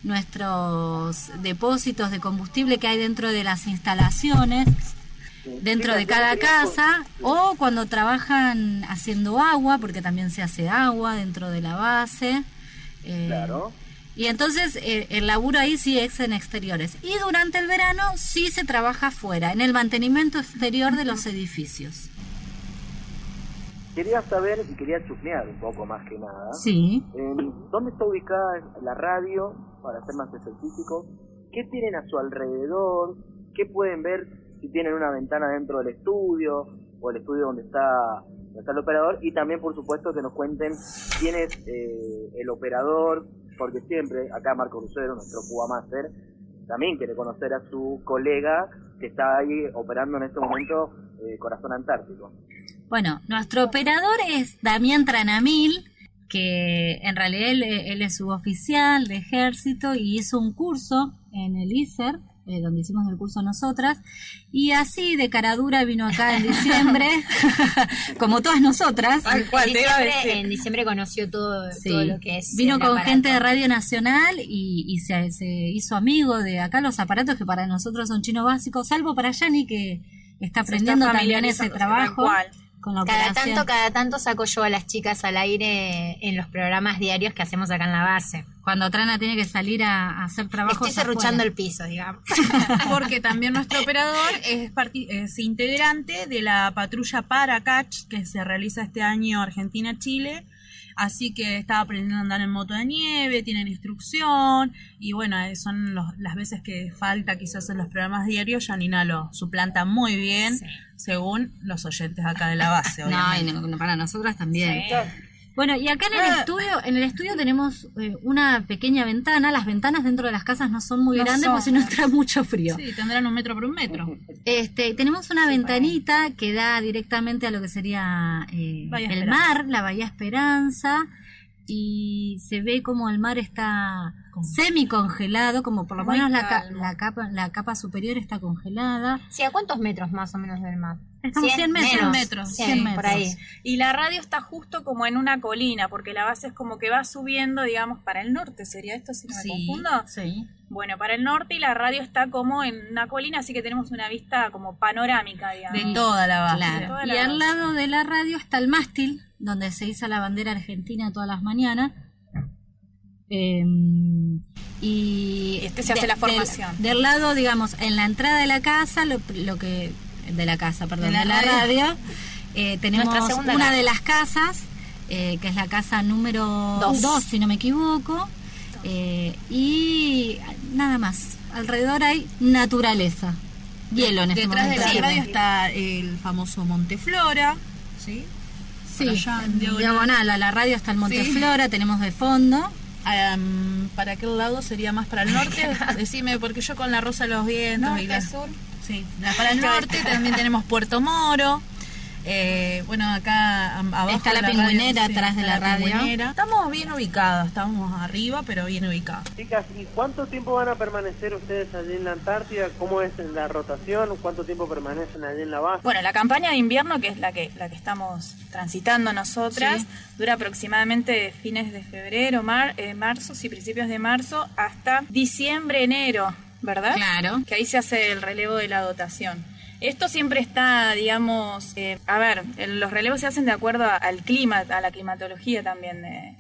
nuestros depósitos de combustible que hay dentro de las instalaciones dentro de cada casa o cuando trabajan haciendo agua, porque también se hace agua dentro de la base. Eh, Claro. Y entonces eh, el laburo ahí sí es en exteriores. Y durante el verano sí se trabaja afuera, en el mantenimiento exterior de los edificios. quería saber y quería chusmear un poco más que nada. Sí. ¿Dónde está ubicada la radio, para ser más específico? ¿Qué tienen a su alrededor? ¿Qué pueden ver si tienen una ventana dentro del estudio o el estudio donde está, está el operador? Y también, por supuesto, que nos cuenten quién es eh, el operador, porque siempre, acá Marco Lucero, nuestro Cuba Master, también quiere conocer a su colega que está ahí operando en este momento eh, Corazón Antártico. Bueno, nuestro operador es Damián Tranamil, que en realidad él, él es suboficial de ejército y hizo un curso en el ISER, eh, donde hicimos el curso nosotras, y así de cara dura vino acá en diciembre, como todas nosotras. en, diciembre, en diciembre conoció todo, Sí. todo lo que es. Vino con aparato. gente de Radio Nacional y, y se, se hizo amigo de acá los aparatos que para nosotros son chinos básicos, salvo para Yanni que está aprendiendo también ese trabajo. tal cual. Con la Cada operación. tanto, cada tanto saco yo a las chicas al aire en los programas diarios que hacemos acá en la base. Cuando Trana tiene que salir a, a hacer trabajos. Estoy serruchando afuera. el piso, digamos. Porque también nuestro operador es, es integrante de la patrulla Paracach que se realiza este año Argentina-Chile. Así que está aprendiendo a andar en moto de nieve, tienen instrucción y bueno, eh, son los- las veces que falta quizás en los programas diarios, Janina lo suplanta muy bien según los oyentes acá de la base. No, y no, para nosotras también. Sí. Bueno, y acá en el Ah. estudio, en el estudio tenemos eh, una pequeña ventana. Las ventanas dentro de las casas no son muy No grandes porque si no entra mucho frío. Sí, tendrán un metro por un metro. Este, tenemos una ventanita que da directamente a lo que sería eh, el mar, la Bahía Esperanza, y se ve como el mar está semi congelado, como por lo Muy menos la, ca- la capa, la capa superior está congelada. Sí, ¿a cuántos metros más o menos del mar? Estamos 100 metros. menos. 100 metros, 100 100 por ahí. Y la radio está justo como en una colina, porque la base es como que va subiendo, digamos, para el norte, ¿sería esto si no me Sí, confundo? Sí. Bueno, para el norte y la radio está como en una colina, así que tenemos una vista como panorámica, digamos. De toda la base. De Claro. toda Y al lado de la radio está el mástil, donde se iza la bandera argentina todas las mañanas. Eh, y Este se hace la formación. Del, del lado, digamos, en la entrada de la casa, lo, lo que de la casa, perdón, De de la radio. radio, eh, tenemos una casa. de las casas, eh, que es la casa número Dos. 2, si no me equivoco, eh, y nada más. Alrededor hay naturaleza. Hielo en este Detrás de momento. la radio está el famoso Monteflora, ¿sí? Sí, allá diagonal. diagonal a la radio está el Monte Sí. Tenemos de fondo. Am, ¿Para qué lado sería más para el norte? Decime, porque yo con la Rosa de los Vientos Norte, y la... sur. Sí, para el norte también tenemos Puerto Moro. Eh, bueno, acá abajo Está de la radio, pingüinera sí, atrás de está la radio. pingüinera. Estamos bien ubicados, estamos arriba, pero bien ubicados. Chicas, ¿y cuánto tiempo van a permanecer ustedes allí en la Antártida? ¿Cómo es en la rotación? ¿Cuánto tiempo permanecen allí en la base? Bueno, la campaña de invierno, que es la que, la que estamos transitando nosotras, Sí. dura aproximadamente de fines de febrero, mar, eh, marzo, sí, principios de marzo, hasta diciembre, enero, ¿verdad? Claro. Que ahí se hace el relevo de la dotación. Esto siempre está, digamos, eh, a ver, los relevos se hacen de acuerdo a- al clima, a la climatología también de,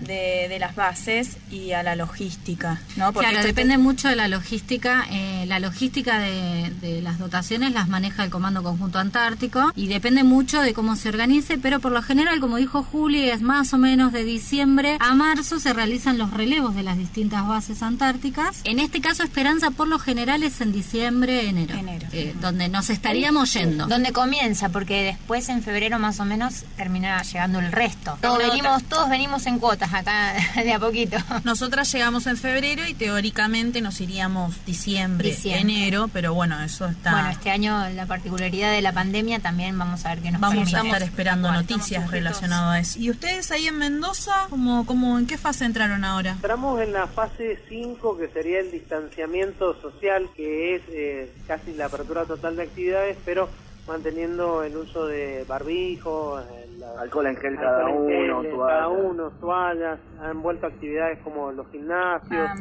de, de las bases y a la logística, ¿no? Porque claro, depende mucho de la logística. eh, la logística de, de las dotaciones las maneja el Comando Conjunto Antártico y depende mucho de cómo se organice, pero por lo general, como dijo Juli, es más o menos de diciembre a marzo se realizan los relevos de las distintas bases antárticas. En este caso, Esperanza por lo general es en diciembre, enero, eh, donde nos estaríamos yendo. ¿Dónde comienza? Porque después en febrero más o menos termina llegando el resto. Todos venimos, todos venimos en cuotas acá de a poquito. Nosotras llegamos en febrero y teóricamente nos iríamos diciembre, Diciembre. enero, pero bueno, eso está... Bueno, este año la particularidad de la pandemia también vamos a ver qué nos Vamos permite. a estar esperando noticias relacionadas a eso. ¿Y ustedes ahí en Mendoza, cómo, cómo, en qué fase entraron ahora? Entramos en la fase 5, que sería el distanciamiento social, que es eh, casi la apertura total de actividades, pero manteniendo el uso de barbijo, el- la- Alcohol en gel alcohol cada en uno, gel, toallas. cada uno, toallas, han vuelto actividades como los gimnasios, Ah,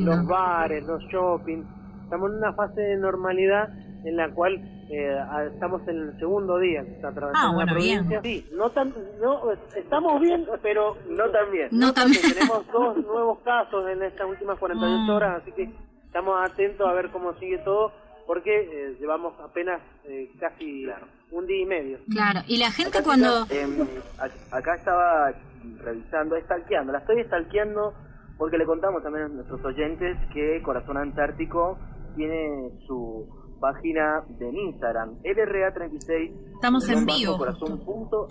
los bares, los shopping. Estamos en una fase de normalidad en la cual eh, estamos en el segundo día que está atravesando Ah, bueno, la provincia. bien. Sí, no tan, no, estamos bien, pero No tan bien. No tan bien. Tenemos dos nuevos casos en estas últimas 48 Mm. horas, así que estamos atentos a ver cómo sigue todo, porque eh, llevamos apenas eh, casi un día y medio. Claro, y la gente Acá, cuando... em, a- acá estaba revisando, estalqueando, la estoy estalqueando porque le contamos también a nuestros oyentes que Corazón Antártico tiene su página de Instagram, LRA36. Estamos en vivo, Corazón punto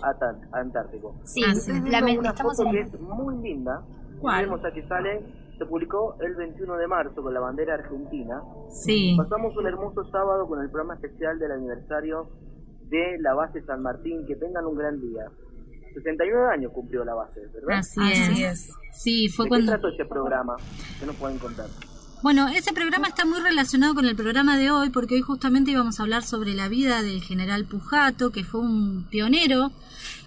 Antártico. Sí, estoy la- una estamos foto en- que es muy linda. ¿Cuál? Vemos aquí sale, se publicó el 21 de marzo con la bandera argentina. Sí. Pasamos un hermoso sábado con el programa especial del aniversario de la base San Martín. Que tengan un gran día. 69 años cumplió la base, ¿verdad? Así, es. Sí, fue ¿De cuando... qué trató ese programa? ¿Qué nos pueden contar? Bueno, ese programa está muy relacionado con el programa de hoy porque hoy justamente íbamos a hablar sobre la vida del general Pujato, que fue un pionero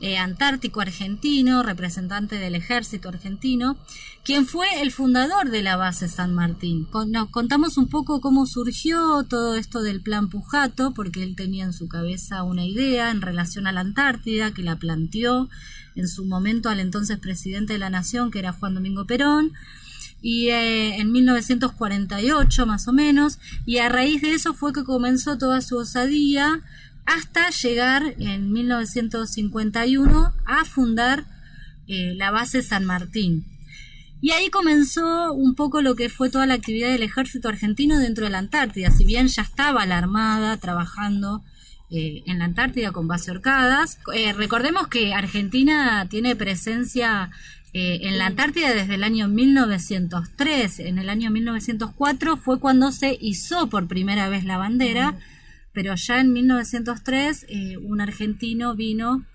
eh, antártico argentino, representante del ejército argentino, quien fue el fundador de la base San Martín. Nos contamos un poco cómo surgió todo esto del plan Pujato, porque él tenía en su cabeza una idea en relación a la Antártida, que la planteó en su momento al entonces presidente de la nación, que era Juan Domingo Perón y eh, en 1948 más o menos, y a raíz de eso fue que comenzó toda su osadía hasta llegar en 1951 a fundar eh, la base San Martín. Y ahí comenzó un poco lo que fue toda la actividad del ejército argentino dentro de la Antártida. Si bien ya estaba la Armada trabajando eh, en la Antártida con base Orcadas, eh, recordemos que Argentina tiene presencia eh, en la Antártida desde el año 1903. En el año 1904 fue cuando se izó por primera vez la bandera, pero ya en 1903 eh, un argentino vino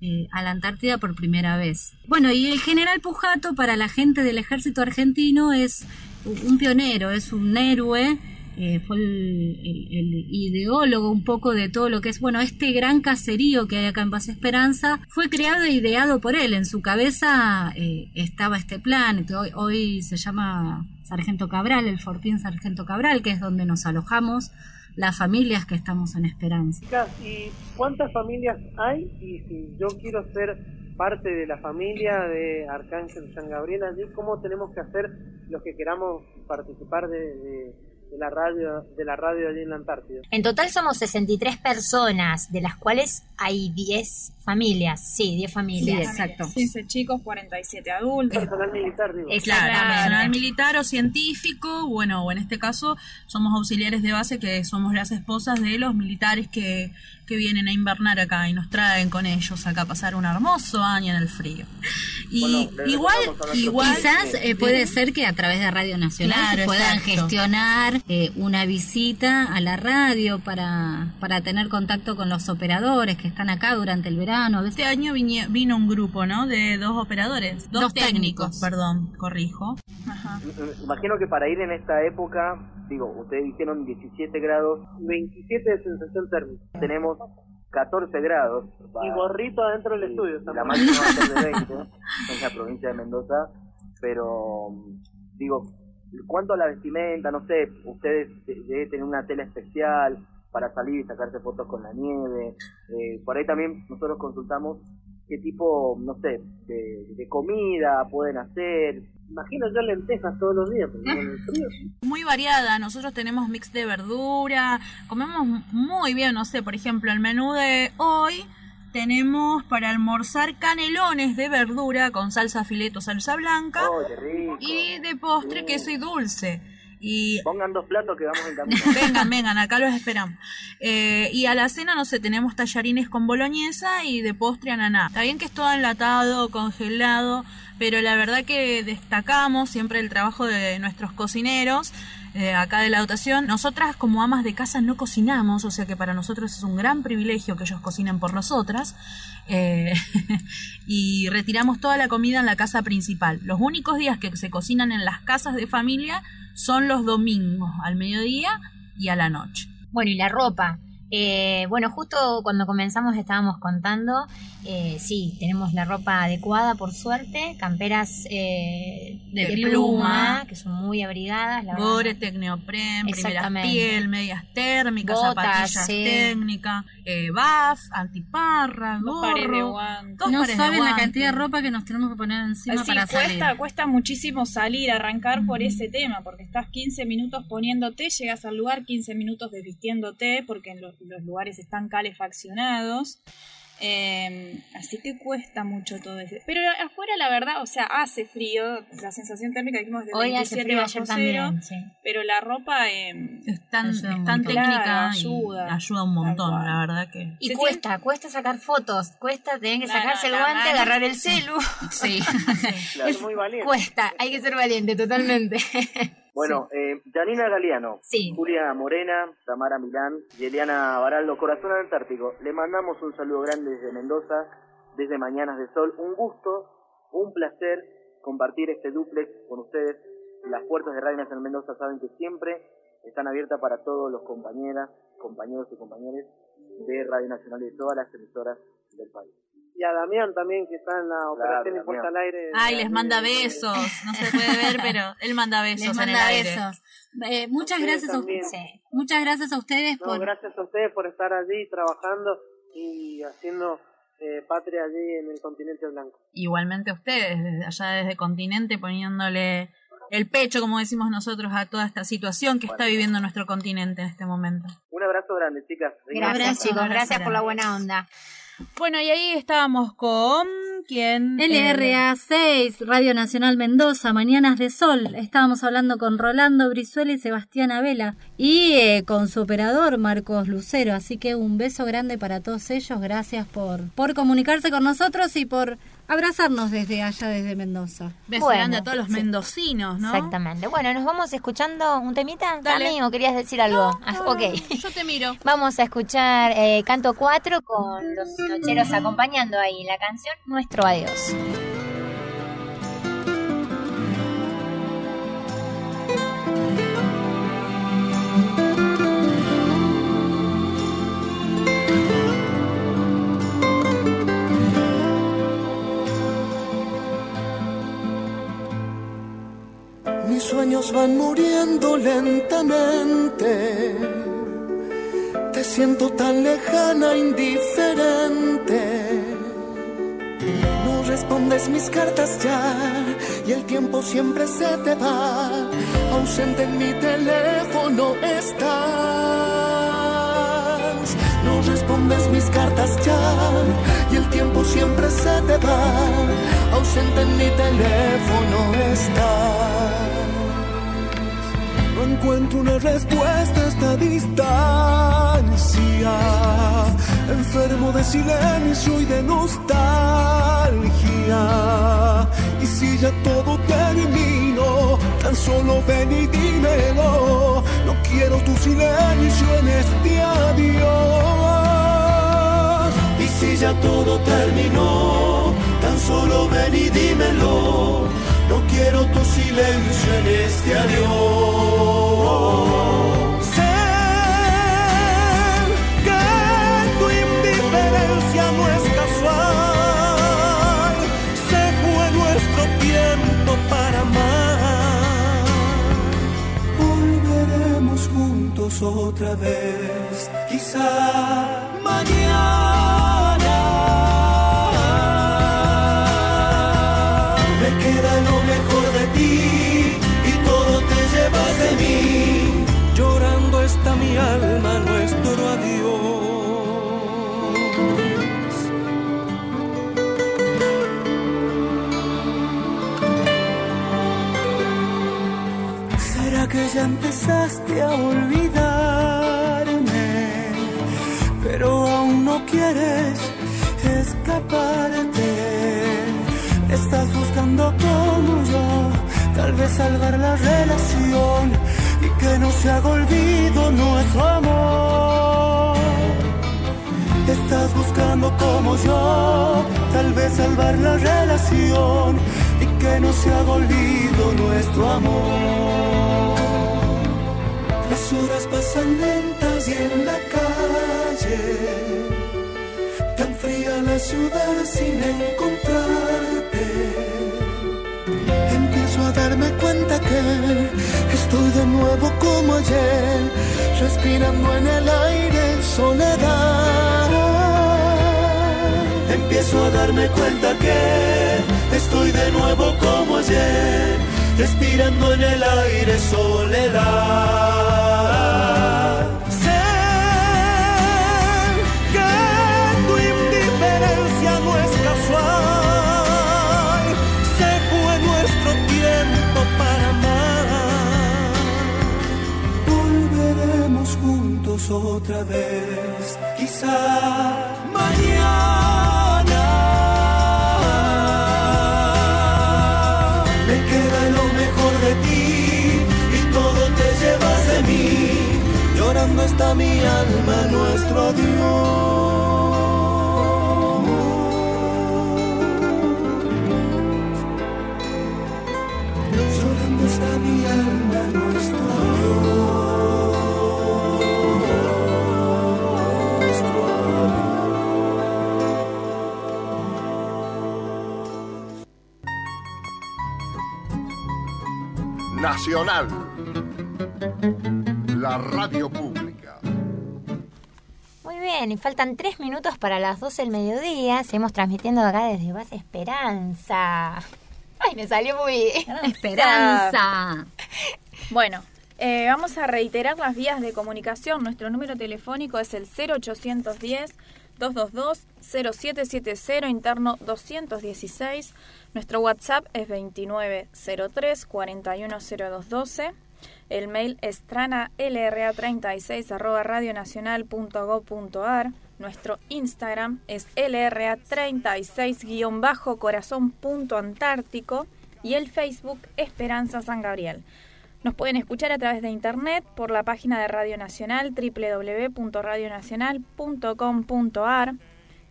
eh, a la Antártida por primera vez. Bueno, y el general Pujato para la gente del ejército argentino es un pionero, es un héroe, eh, fue el, ideólogo un poco de todo lo que es, bueno, este gran caserío que hay acá en Paz Esperanza fue creado e ideado por él. En su cabeza eh, estaba este plan, que hoy, hoy se llama Sargento Cabral, el Fortín Sargento Cabral, que es donde nos alojamos las familias que estamos en Esperanza. ¿y cuántas familias hay? Y si yo quiero ser parte de la familia de Arcángel San Gabriel allí, ¿cómo tenemos que hacer los que queramos participar de, de- de la radio de la radio allí en la Antártida? En total somos 63 personas, de las cuales hay 10 familias. Sí, 10 familias. 15 chicos, 47 adultos. Personal militar, digo. Claro, personal militar o científico, bueno, o en este caso somos auxiliares de base que somos las esposas de los militares que, que vienen a invernar acá y nos traen con ellos acá a pasar un hermoso año en el frío. Y igual, Quizás eh, puede ser que a través de Radio Nacional Claro, se puedan exacto. gestionar eh, una visita a la radio para, para tener contacto con los operadores que están acá durante el verano. Este año vinie- vino un grupo, ¿no? De dos operadores, dos, Dos técnicos, técnicos. perdón, corrijo. Me Imagino que para ir en esta época, digo, ustedes dijeron 17 grados, 27 de sensación térmica. tenemos 14 grados. Y gorrito adentro del estudio. La también. máxima va a ser de 20 en la provincia de Mendoza, pero digo, cuanto a la vestimenta, no sé, ustedes de- deben tener una tela especial para salir y sacarse fotos con la nieve. Eh, por ahí también nosotros consultamos qué tipo, no sé, de, de comida pueden hacer. Imagino yo lentejas todos los días, porque con el frío. muy variada. Nosotros tenemos mix de verdura, comemos muy bien, no sé, por ejemplo, el menú de hoy tenemos para almorzar canelones de verdura con salsa fileto, salsa blanca ¡Oh, qué rico! y de postre queso y dulce. Y Pongan dos platos que vamos en camino. vengan, vengan, acá los esperamos. Eh, y a la cena, no sé, tenemos tallarines con boloñesa y de postre ananá. Está bien que es todo enlatado, congelado, pero la verdad que destacamos siempre el trabajo de nuestros cocineros. Eh, acá de la dotación, nosotras como amas de casa no cocinamos, o sea que para nosotros es un gran privilegio que ellos cocinen por nosotras. eh, y retiramos toda la comida en la casa principal. Los únicos días que se cocinan en las casas de familia son los domingos, al mediodía y a la noche. Bueno, y la ropa. Eh, bueno, justo cuando comenzamos estábamos contando, eh, sí, tenemos la ropa adecuada por suerte, camperas eh, de, de pluma, pluma. que son muy abrigadas. Gore, neopren, primeras piel, medias térmicas, Botas, zapatillas técnicas, eh, buff, antiparra, Dos gorro, pares de guantes. dos no pares de saben la cantidad de ropa que nos tenemos que poner encima Sí, para salir. cuesta, cuesta muchísimo salir, arrancar por ese tema, porque estás 15 minutos poniéndote, llegas al lugar 15 minutos desvistiéndote, porque en los, los lugares están calefaccionados. Eh, así que cuesta mucho todo eso. Pero afuera, la verdad, o sea, hace frío, la sensación térmica dijimos de Hoy hace 27 frío, bajo ayer cero, también. Sí. pero la ropa eh, Es tan, Ayuda es un tan técnica ayuda. ayuda un montón, la verdad que... Y Se cuesta, cuesta sacar fotos, cuesta tener que sacarse no, el guante, agarrar el celu. Sí. Claro, Es- muy valiente. Cuesta, hay que ser valiente, totalmente. Bueno, eh, Janina Galeano, Sí. Julia Morena, Tamara Milán y Eliana Baraldo, Corazón Antártico. Le mandamos un saludo grande desde Mendoza, desde Mañanas de Sol. Un gusto, un placer compartir este duplex con ustedes. Las puertas de Radio Nacional Mendoza saben que siempre están abiertas para todos los compañeras, compañeros y compañeras de Radio Nacional y de todas las emisoras del país. Y a Damián también, que está en la operación Damián. impuesta al aire. Ay, les manda besos. No se puede ver, pero él manda besos Les en el manda aire. besos. Eh, muchas gracias a ustedes. Muchas gracias a ustedes No, por gracias a ustedes por estar allí trabajando y haciendo eh, patria allí en el continente blanco. Igualmente ustedes, desde allá desde continente, poniéndole el pecho, como decimos nosotros, a toda esta situación que está viviendo nuestro continente en este momento. Un abrazo grande, chicas. Gracias, chicos, abrazo gracias por la buena onda. Bueno, y ahí estábamos con... ¿Quién? Eh, LRA 6, Radio Nacional Mendoza, Mañanas de Sol. Estábamos hablando con Rolando Brizuela y Sebastián Abela y eh, con su operador Marcos Lucero. Así que un beso grande para todos ellos. Gracias por, por comunicarse con nosotros y por abrazarnos desde allá, desde Mendoza. Beso Bueno, grande a todos los sí. mendocinos, ¿no? Exactamente. Bueno, nos vamos escuchando un temita. Dale. Dami, ¿o querías decir algo? Ah, ok. Yo te miro. Vamos a escuchar eh, Canto 4 con los nocheros acompañando ahí la canción Nuestro Adiós. Sueños van muriendo lentamente. Te siento tan lejana, indiferente. No respondes mis cartas ya y el tiempo siempre se te va. Ausente en mi teléfono estás. No respondes mis cartas ya y el tiempo siempre se te va. Ausente en mi teléfono estás. Encuentro una respuesta a esta distancia. Enfermo de silencio y de nostalgia. Y si ya todo terminó, tan solo ven y dímelo. No quiero tu silencio en este adiós. Y si ya todo terminó, tan solo ven y dímelo. No quiero tu silencio en este adiós. Sé que tu indiferencia no es casual. Se fue nuestro tiempo para amar. Volveremos juntos otra vez, quizá mañana. Alma, nuestro adiós. ¿Será que ya empezaste a olvidarme? Pero aún no quieres escaparte. Estás buscando como yo, tal vez salvar la relación que no se haga olvido nuestro amor. Estás buscando como yo, tal vez salvar la relación y que no se haga olvido nuestro amor. Las horas pasan lentas y en la calle, tan fría la ciudad sin encontrarte. Darme cuenta que estoy de nuevo como ayer, respirando en el aire soledad. Empiezo a darme cuenta que estoy de nuevo como ayer, respirando en el aire soledad. Otra vez, quizá mañana. Me queda lo mejor de ti y todo te llevas de mí. Llorando está mi alma, nuestro adiós. Nacional. La radio pública. Muy bien, y faltan tres minutos para las 12 del mediodía. Seguimos transmitiendo acá desde Base Esperanza. Ay, me salió muy Esperanza. Bueno, eh, vamos a reiterar las vías de comunicación. Nuestro número telefónico es el 0810 222 0770 interno 216. Nuestro WhatsApp es 2903 410212. El mail es tranalra36 arroba radionacional.gov.ar. Nuestro Instagram es lra36-corazón.antártico y el Facebook Esperanza San Gabriel. Nos pueden escuchar a través de internet por la página de Radio Nacional www.radionacional.com.ar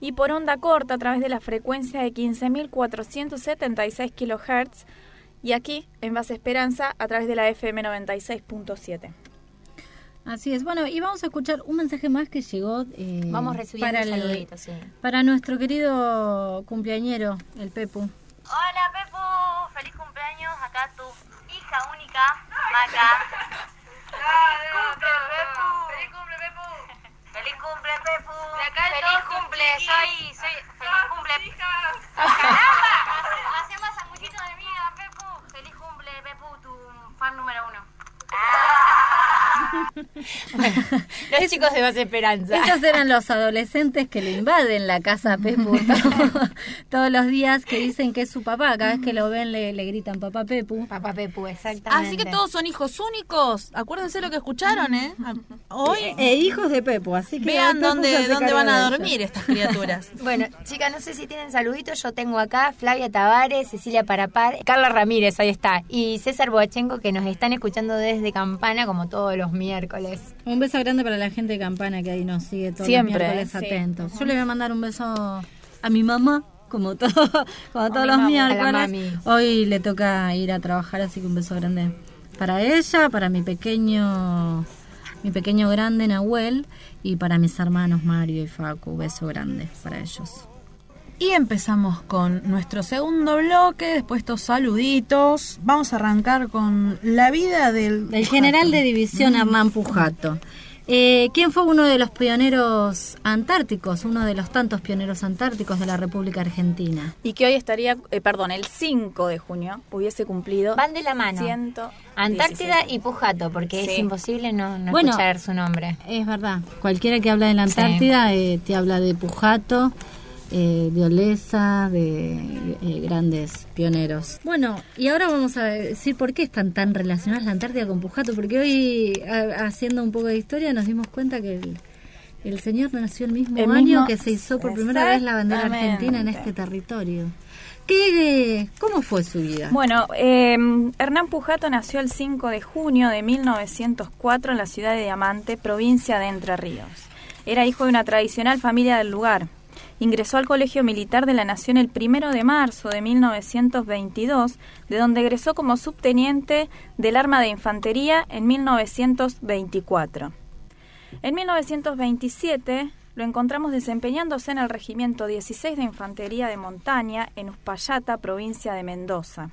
y por onda corta a través de la frecuencia de 15.476 kHz y aquí en Base Esperanza a través de la FM 96.7. Así es. Bueno, y vamos a escuchar un mensaje más que llegó eh, Vamos recibiendo para, el- sí. para nuestro querido cumpleañero, el Pepu. Hola Pepo, feliz cumpleaños, acá tu hija única, Maca. Feliz cumple, Pepu. Feliz cumple, Pepu. Feliz cumple, Pepu. Feliz cumple, soy, soy, feliz cumple. ¡Caramba! De miga, Pepu. Feliz cumple, Pepu, tu fan número uno. Los chicos de Base Esperanza. Estos eran los adolescentes que le invaden la casa a Pepu todo- todos los días, que dicen que es su papá. Cada vez que lo ven le, le gritan papá Pepu. Papá Pepu, exactamente. Así que todos son hijos únicos. Acuérdense lo que escucharon, ¿eh? Hoy E hijos de Pepu, así que vean dónde, dónde van a dormir estas criaturas. Bueno, chicas, no sé si tienen saluditos. Yo tengo acá Flavia Tavares, Cecilia Parapar, Carla Ramírez, ahí está. Y César Boachenko, que nos están escuchando desde Campana, como todos los miércoles. Un beso grande para la gente de Campana que ahí nos sigue todos Siempre, los miércoles sí. atentos. Yo le voy a mandar un beso a mi mamá, como, todo, como todos los miércoles. Hoy le toca ir a trabajar, así que un beso grande para ella, para mi pequeño mi pequeño grande Nahuel y para mis hermanos Mario y Facu. Un beso grande para ellos. Y empezamos con nuestro segundo bloque, después estos saluditos. Vamos a arrancar con la vida del... El general de división Mm. Hernán Pujato. Eh, ¿Quién fue uno de los pioneros antárticos, uno de los tantos pioneros antárticos de la República Argentina? Y que hoy estaría, eh, perdón, el 5 de junio hubiese cumplido. Van de la mano. Ciento Antártida y Pujato, porque es imposible no, no Bueno, escuchar su nombre. Es verdad. Cualquiera que habla de la Antártida eh, te habla de Pujato, eh, de Olesa, de eh, grandes pioneros. Bueno, y ahora vamos a decir por qué están tan relacionadas la Antártida con Pujato, porque hoy, a- haciendo un poco de historia, nos dimos cuenta que el, el señor nació el mismo El año mismo- que se hizo por primera vez la bandera argentina en este territorio. ¿Qué, ¿Cómo fue su vida? Bueno, eh, Hernán Pujato nació el 5 de junio de 1904 en la ciudad de Diamante, provincia de Entre Ríos. Era hijo de una tradicional familia del lugar. Ingresó al Colegio Militar de la Nación el 1 de marzo de 1922, de donde egresó como subteniente del Arma de Infantería en 1924. En 1927 lo encontramos desempeñándose en el Regimiento 16 de Infantería de Montaña en Uspallata, provincia de Mendoza.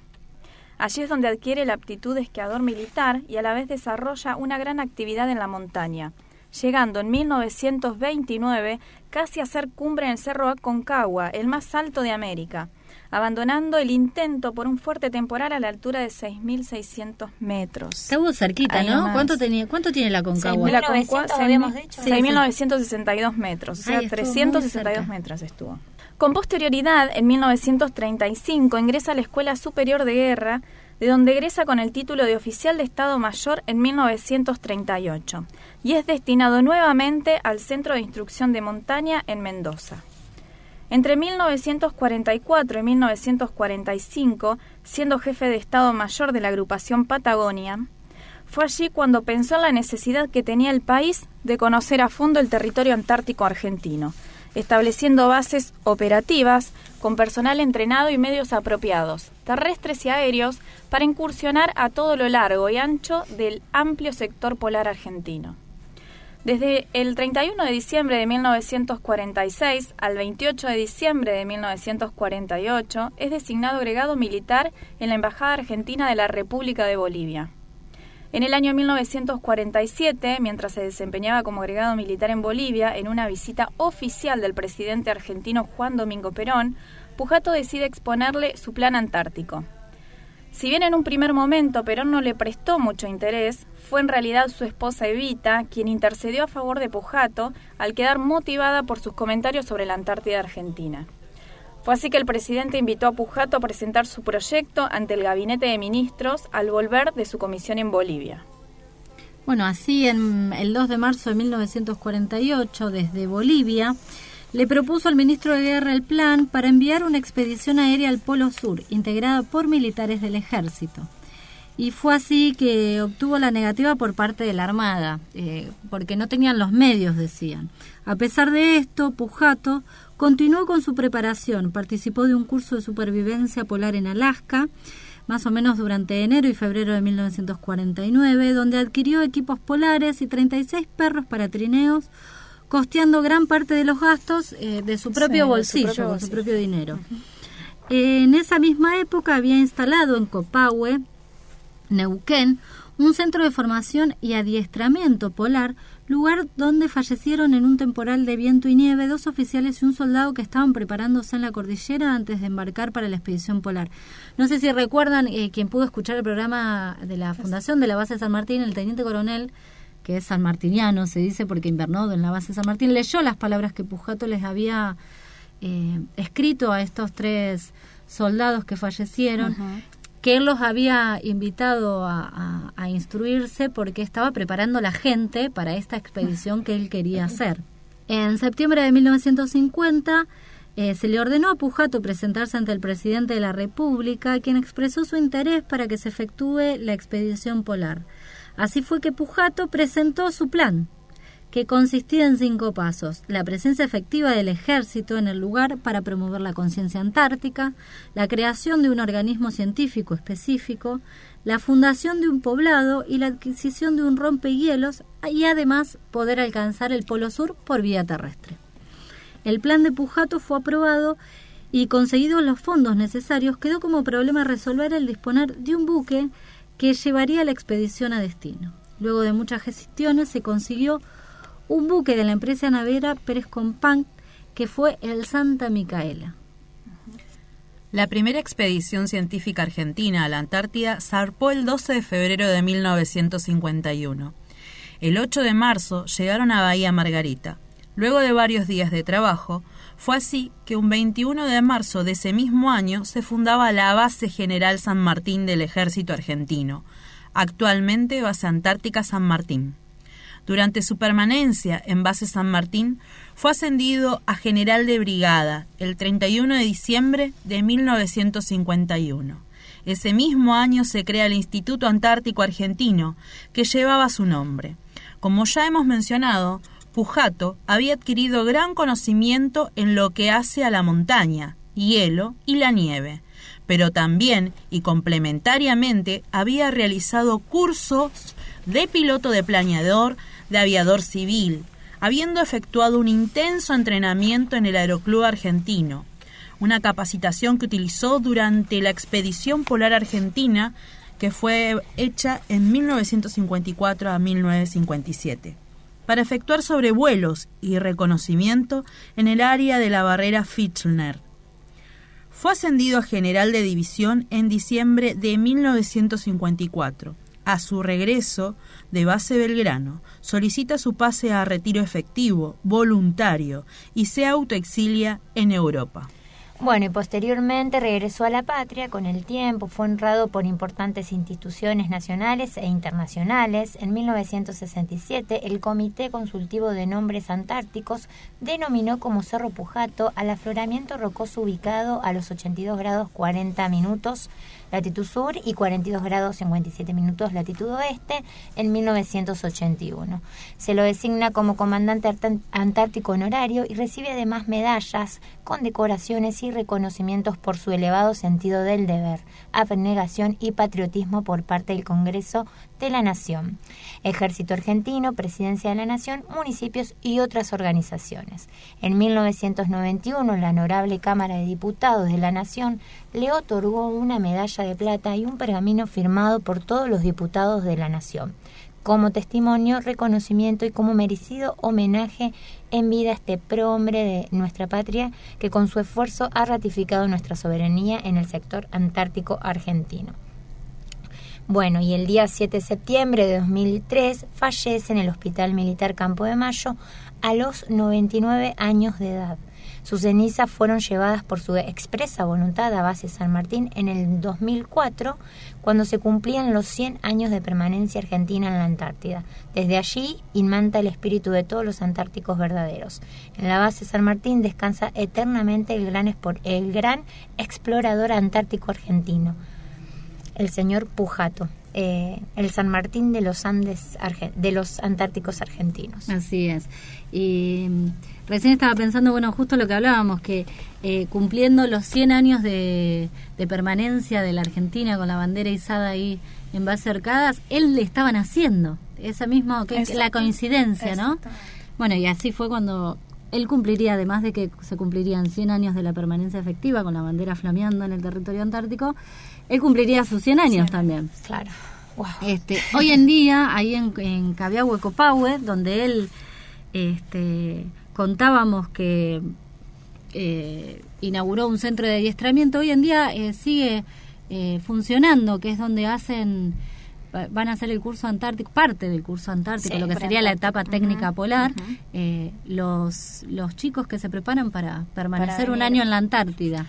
Allí es donde adquiere la aptitud de esquiador militar y a la vez desarrolla una gran actividad en la montaña, llegando en 1929 casi a ser cumbre en el Cerro Aconcagua, el más alto de América, abandonando el intento por un fuerte temporal a la altura de 6.600 metros. Estuvo cerquita, Ahí ¿no? ¿Cuánto, tenía, ¿Cuánto tiene la Concagua? La Concagua, 6.900 habíamos dicho. 6.962 metros, o sea, Ay, estuvo muy 362 cerca. metros estuvo. Con posterioridad, en 1935, ingresa a la Escuela Superior de Guerra, de donde egresa con el título de oficial de Estado Mayor en 1938, y es destinado nuevamente al Centro de Instrucción de Montaña en Mendoza. Entre 1944 y 1945, siendo jefe de Estado Mayor de la agrupación Patagonia, fue allí cuando pensó en la necesidad que tenía el país de conocer a fondo el territorio antártico argentino, estableciendo bases operativas con personal entrenado y medios apropiados, terrestres y aéreos, para incursionar a todo lo largo y ancho del amplio sector polar argentino. Desde el 31 de diciembre de 1946 al 28 de diciembre de 1948 es designado agregado militar en la Embajada Argentina de la República de Bolivia. En el año 1947, mientras se desempeñaba como agregado militar en Bolivia, en una visita oficial del presidente argentino Juan Domingo Perón, Pujato decide exponerle su plan antártico. Si bien en un primer momento Perón no le prestó mucho interés, fue en realidad su esposa Evita quien intercedió a favor de Pujato al quedar motivada por sus comentarios sobre la Antártida Argentina. Fue así que el presidente invitó a Pujato a presentar su proyecto ante el gabinete de ministros al volver de su comisión en Bolivia. Bueno, así en el 2 de marzo de 1948, desde Bolivia, le propuso al ministro de Guerra el plan para enviar una expedición aérea al Polo Sur, integrada por militares del ejército. Y fue así que obtuvo la negativa por parte de la Armada, eh, porque no tenían los medios, decían. A pesar de esto, Pujato continuó con su preparación, participó de un curso de supervivencia polar en Alaska, más o menos durante enero y febrero de 1949, donde adquirió equipos polares y 36 perros para trineos, costeando gran parte de los gastos eh, de su propio Sí, de su bolsillo, propio con su propio dinero. En esa misma época había instalado en Copahue, Neuquén, un centro de formación y adiestramiento polar, lugar donde fallecieron en un temporal de viento y nieve dos oficiales y un soldado que estaban preparándose en la cordillera antes de embarcar para la expedición polar. No sé si recuerdan, eh, quien pudo escuchar el programa de la Fundación de la Base San Martín, el teniente coronel, que es sanmartiniano, se dice porque invernó en la base San Martín, leyó las palabras que Pujato les había eh, escrito a estos tres soldados que fallecieron, que él los había invitado a, instruirse porque estaba preparando la gente para esta expedición que él quería hacer. En septiembre de 1950 eh, se le ordenó a Pujato presentarse ante el presidente de la República, quien expresó su interés para que se efectúe la expedición polar. Así fue que Pujato presentó su plan, que consistía en cinco pasos. La presencia efectiva del ejército en el lugar para promover la conciencia antártica, la creación de un organismo científico específico, la fundación de un poblado y la adquisición de un rompehielos y además poder alcanzar el Polo Sur por vía terrestre. El plan de Pujato fue aprobado y conseguidos los fondos necesarios quedó como problema resolver el disponer de un buque que llevaría la expedición a destino. Luego de muchas gestiones se consiguió un buque de la empresa navera Pérez que fue el Santa Micaela. La primera expedición científica argentina a la Antártida zarpó el 12 de febrero de 1951. El 8 de marzo llegaron a Bahía Margarita. Luego de varios días de trabajo, fue así que un 21 de marzo de ese mismo año se fundaba la Base General San Martín del Ejército Argentino, actualmente Base Antártica San Martín. Durante su permanencia en Base San Martín, fue ascendido a general de brigada el 31 de diciembre de 1951. Ese mismo año se crea el Instituto Antártico Argentino, que llevaba su nombre. Como ya hemos mencionado, Pujato había adquirido gran conocimiento en lo que hace a la montaña, hielo y la nieve, pero también y complementariamente había realizado cursos de piloto de planeador, de aviador civil, habiendo efectuado un intenso entrenamiento en el Aeroclub argentino, una capacitación que utilizó durante la expedición polar argentina que fue hecha en 1954 a 1957 para efectuar sobrevuelos y reconocimiento en el área de la barrera Fichtner. Fue ascendido a general de división en diciembre de 1954. A su regreso de base Belgrano, solicita su pase a retiro efectivo, voluntario, y se autoexilia en Europa. Bueno, y posteriormente regresó a la patria. Con el tiempo fue honrado por importantes instituciones nacionales e internacionales. En 1967, el Comité Consultivo de Nombres Antárticos denominó como Cerro Pujato al afloramiento rocoso ubicado a los 82 grados 40 minutos latitud sur y 42 grados 57 minutos latitud oeste en 1981. Se lo designa como comandante antártico honorario y recibe además medallas, condecoraciones y reconocimientos por su elevado sentido del deber, abnegación y patriotismo por parte del Congreso de la Nación, Ejército Argentino, Presidencia de la Nación, municipios y otras organizaciones. En 1991, la Honorable Cámara de Diputados de la Nación le otorgó una medalla de plata y un pergamino firmado por todos los diputados de la Nación como testimonio, reconocimiento y como merecido homenaje en vida a este prohombre de nuestra patria que con su esfuerzo ha ratificado nuestra soberanía en el sector antártico argentino. Bueno, y el día 7 de septiembre de 2003 fallece en el Hospital Militar Campo de Mayo a los 99 años de edad. Sus cenizas fueron llevadas por su expresa voluntad a base San Martín en el 2004, cuando se cumplían los 100 años de permanencia argentina en la Antártida. Desde allí inmanta el espíritu de todos los antárticos verdaderos. En la base San Martín descansa eternamente el gran, el gran explorador antártico argentino el señor Pujato, eh, el San Martín de los Andes, de los Antárticos Argentinos. Así es. Y mm, recién estaba pensando, bueno, justo lo que hablábamos, que eh, cumpliendo los 100 años de, permanencia de la Argentina con la bandera izada ahí en base arcadas, él le estaban haciendo. Esa misma, que la coincidencia, ¿no? Bueno, y así fue cuando él cumpliría, además de que se cumplirían 100 años de la permanencia efectiva con la bandera flameando en el territorio antártico, él cumpliría sus 100 años también. Claro. Este, hoy en día, ahí en, en Cabiagüe donde él este, contábamos que eh, inauguró un centro de adiestramiento, hoy en día eh, sigue eh, funcionando, que es donde hacen van a hacer el curso antártico, parte del curso antártico, lo que sería la etapa técnica polar, los, los chicos que se preparan para permanecer un año en la Antártida.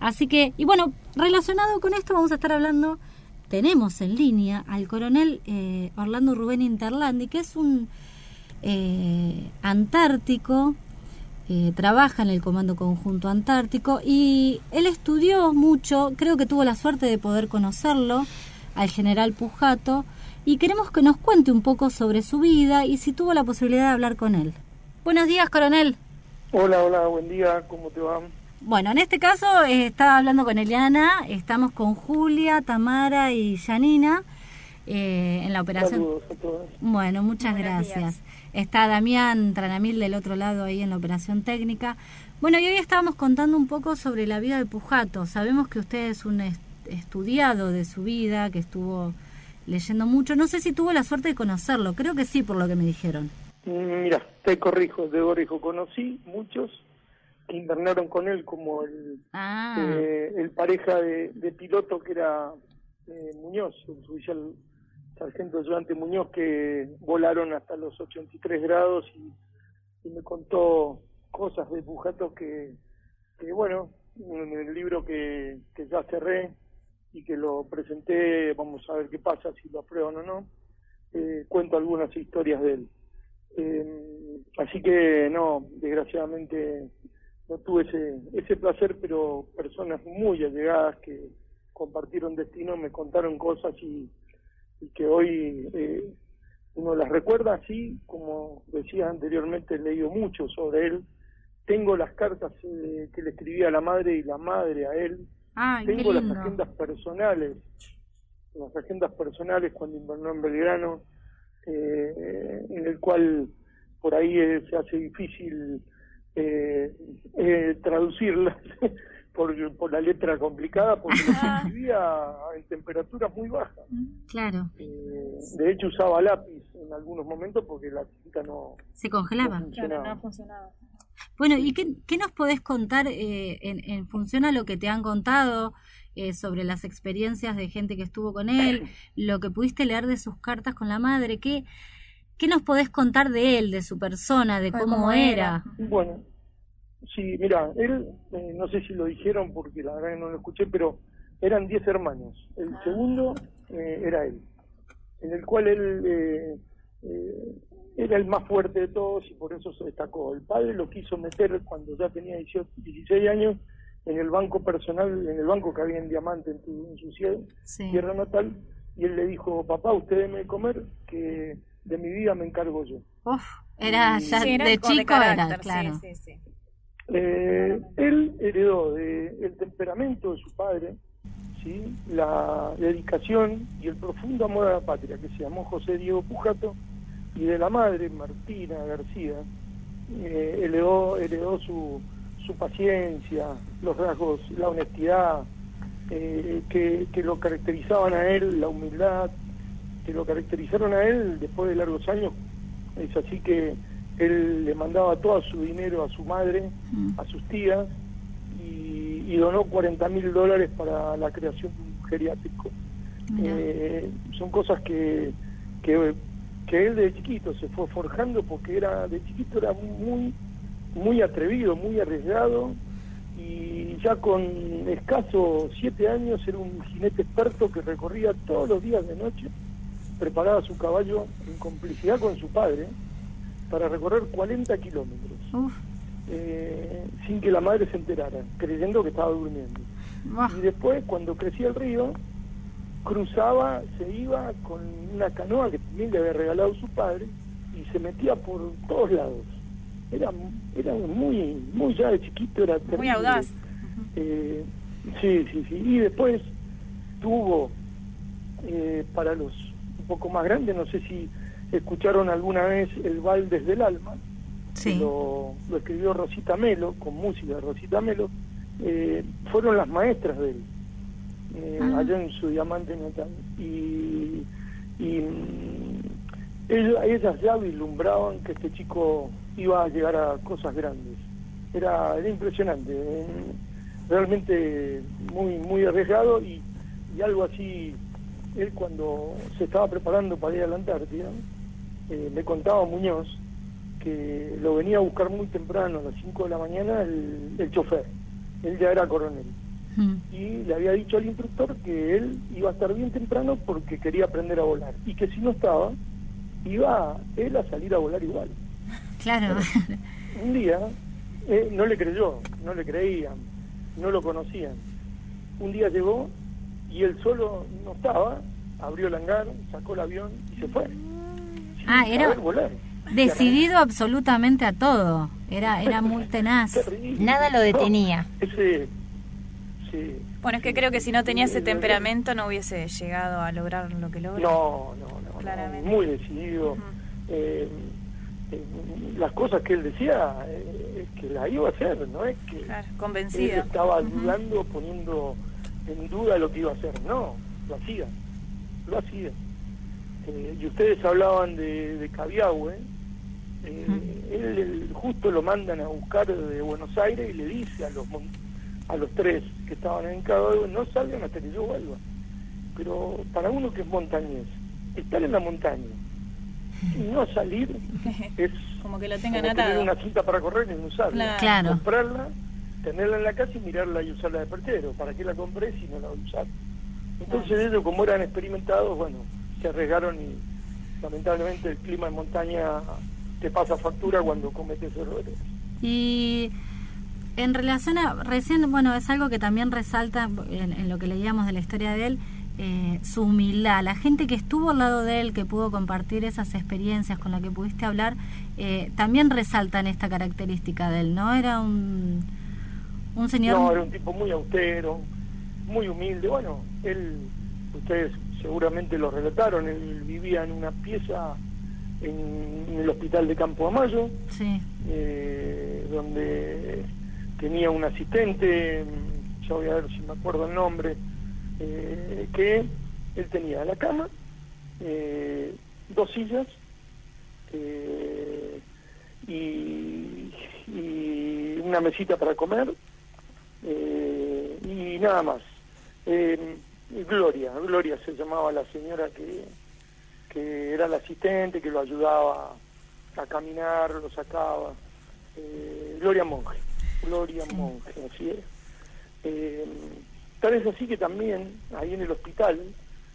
Así que, y bueno, relacionado con esto vamos a estar hablando, tenemos en línea al coronel eh, Orlando Rubén Interlandi, que es un eh, antártico, eh, trabaja en el Comando Conjunto Antártico y él estudió mucho, creo que tuvo la suerte de poder conocerlo, al general Pujato, y queremos que nos cuente un poco sobre su vida y si tuvo la posibilidad de hablar con él. Buenos días, coronel. Hola, hola, buen día, ¿cómo te va? Bueno, en este caso eh, estaba hablando con Eliana, estamos con Julia, Tamara y Janina eh, en la operación. Saludos a todos. Bueno, muchas gracias. Está Damián Tranamil del otro lado ahí en la operación técnica. Bueno, y hoy estábamos contando un poco sobre la vida de Pujato. Sabemos que usted es un estudiado de su vida, que estuvo leyendo mucho. No sé si tuvo la suerte de conocerlo, creo que sí, por lo que me dijeron. Mira, te corrijo, te corrijo. Conocí muchos que internaron con él, como el, ah. eh, el pareja de, piloto que era eh, Muñoz, el oficial sargento ayudante Muñoz, que volaron hasta los 83 grados y, me contó cosas de Pujato que, que, bueno, en el libro que, que ya cerré y que lo presenté, vamos a ver qué pasa, si lo aprueban o no, eh, cuento algunas historias de él. Eh, así que no, desgraciadamente no tuve ese, ese placer, pero personas muy allegadas que compartieron destino me contaron cosas y, que hoy eh, uno las recuerda así, como decía anteriormente, he leído mucho sobre él. Tengo las cartas eh, que le escribía a la madre y la madre a él. Tengo las agendas personales, las agendas personales cuando invernó en Belgrano, eh, en el cual por ahí se hace difícil eh, eh, traducirlas, por, por la letra complicada, porque lo escribía en temperaturas muy bajas. Claro. Eh, de hecho usaba lápiz en algunos momentos porque la tinta no, Se congelaba. no funcionaba. no funcionaba. Bueno, ¿y qué, qué nos podés contar eh, en, en función a lo que te han contado eh, sobre las experiencias de gente que estuvo con él, lo que pudiste leer de sus cartas con la madre? ¿Qué, qué nos podés contar de él, de su persona, de cómo, cómo era? Bueno, sí, mira, él, eh, no sé si lo dijeron porque la verdad que no lo escuché, pero eran 10 hermanos. El segundo eh, era él, en el cual él eh, eh, era el más fuerte de todos y por eso se destacó. El padre lo quiso meter cuando ya tenía 18, 16 años en el banco personal, en el banco que había en Diamante en, tu- en su cielo, Sí. tierra natal, y él le dijo, papá, usted deme de comer, que de mi vida me encargo yo. Uf, era ya Sí, era de con- de chico, era, claro. sí, sí. Eh, él heredó de el temperamento de su padre, ¿sí? la dedicación y el profundo amor a la patria, que se llamó José Diego Pujato, y de la madre, Martina García, eh, heredó, heredó su, su paciencia, los rasgos, la honestidad, eh, que, que lo caracterizaban a él, la humildad, que lo caracterizaron a él después de largos años. Es así que él le mandaba todo su dinero a su madre, a sus tías, y, y donó 40 mil dólares para la creación de un geriátrico. Eh, son cosas que, que, que él de chiquito se fue forjando porque era de chiquito era muy muy atrevido, muy arriesgado y ya con escaso siete años era un jinete experto que recorría todos los días de noche, preparaba su caballo en complicidad con su padre para recorrer 40 kilómetros eh, sin que la madre se enterara, creyendo que estaba durmiendo. Y después, cuando crecía el río, cruzaba, se iba con una canoa que también le había regalado su padre y se metía por todos lados. Era, era muy, muy ya de chiquito, era Muy terrible. audaz. Eh, sí, sí, sí. Y después tuvo, eh, para los poco más grandes, no sé si escucharon alguna vez El Val desde el Alma, que lo, lo escribió Rosita Melo, con música de Rosita Melo, eh, fueron las maestras de él, eh, allá en su diamante natal. Y, y mm, ella- ellas ya vislumbraban que este chico iba a llegar a cosas grandes. Era, era impresionante, eh, realmente muy, muy arriesgado y, y algo así, él cuando se estaba preparando para ir a la Antártida, eh, me contaba Muñoz que lo venía a buscar muy temprano, a las 5 de la mañana, el, el chofer. Él ya era coronel. Y le había dicho al instructor que él iba a estar bien temprano porque quería aprender a volar. Y que si no estaba, iba él a salir a volar igual. Claro. Un día, eh, no le creyó, no le creían, no lo conocían. Un día llegó y él solo no estaba, abrió el hangar, sacó el avión y se fue. Ah, Sin era volar. decidido absolutamente a todo. Era, era muy tenaz. Nada lo detenía. Ese, sí. Bueno, es que creo que si no tenía ese temperamento no hubiese llegado a lograr lo que logró. No, no, no, Claramente. muy decidido. Eh, eh, las cosas que él decía, eh, es que la iba a hacer, no es que Claro, él convencido. estaba dudando, poniendo en duda lo que iba a hacer. No, lo hacía, lo hacía. Eh, y ustedes hablaban de, de Cabiahue, eh, él, él justo lo mandan a buscar de Buenos Aires y le dice a los mon- a los tres que estaban en Cabiahue, no salgan hasta que yo vuelva. Pero para uno que es montañés, estar en la montaña y no salir es Como que lo tengan como tener atado. una cinta para correr y no usarla. Claro. Comprarla, tenerla en la casa y mirarla y usarla de perchero. ¿Para qué la compré si no la voy a usar? Entonces ellos, como eran experimentados, bueno, se arriesgaron y lamentablemente el clima en montaña te pasa factura cuando cometes errores. Y en relación a, recién, bueno, es algo que también resalta en, en lo que leíamos de la historia de él, eh, su humildad. La gente que estuvo al lado de él, que pudo compartir esas experiencias con la que pudiste hablar, eh, también resaltan esta característica de él, ¿no? Era un, un señor... No, era un tipo muy austero, muy humilde. Bueno, él, ustedes seguramente lo relataron, él vivía en una pieza en, en el hospital de Campo Amayo, Sí. eh, donde tenía un asistente ya voy a ver si me acuerdo el nombre, eh, que él tenía la cama, eh, dos sillas eh, y, y una mesita para comer eh, y nada más. Eh, Gloria, Gloria se llamaba la señora que, que era la asistente, que lo ayudaba a caminar, lo sacaba. Eh, Gloria Monge, Gloria Monge, así es. Eh, tal es así que también ahí en el hospital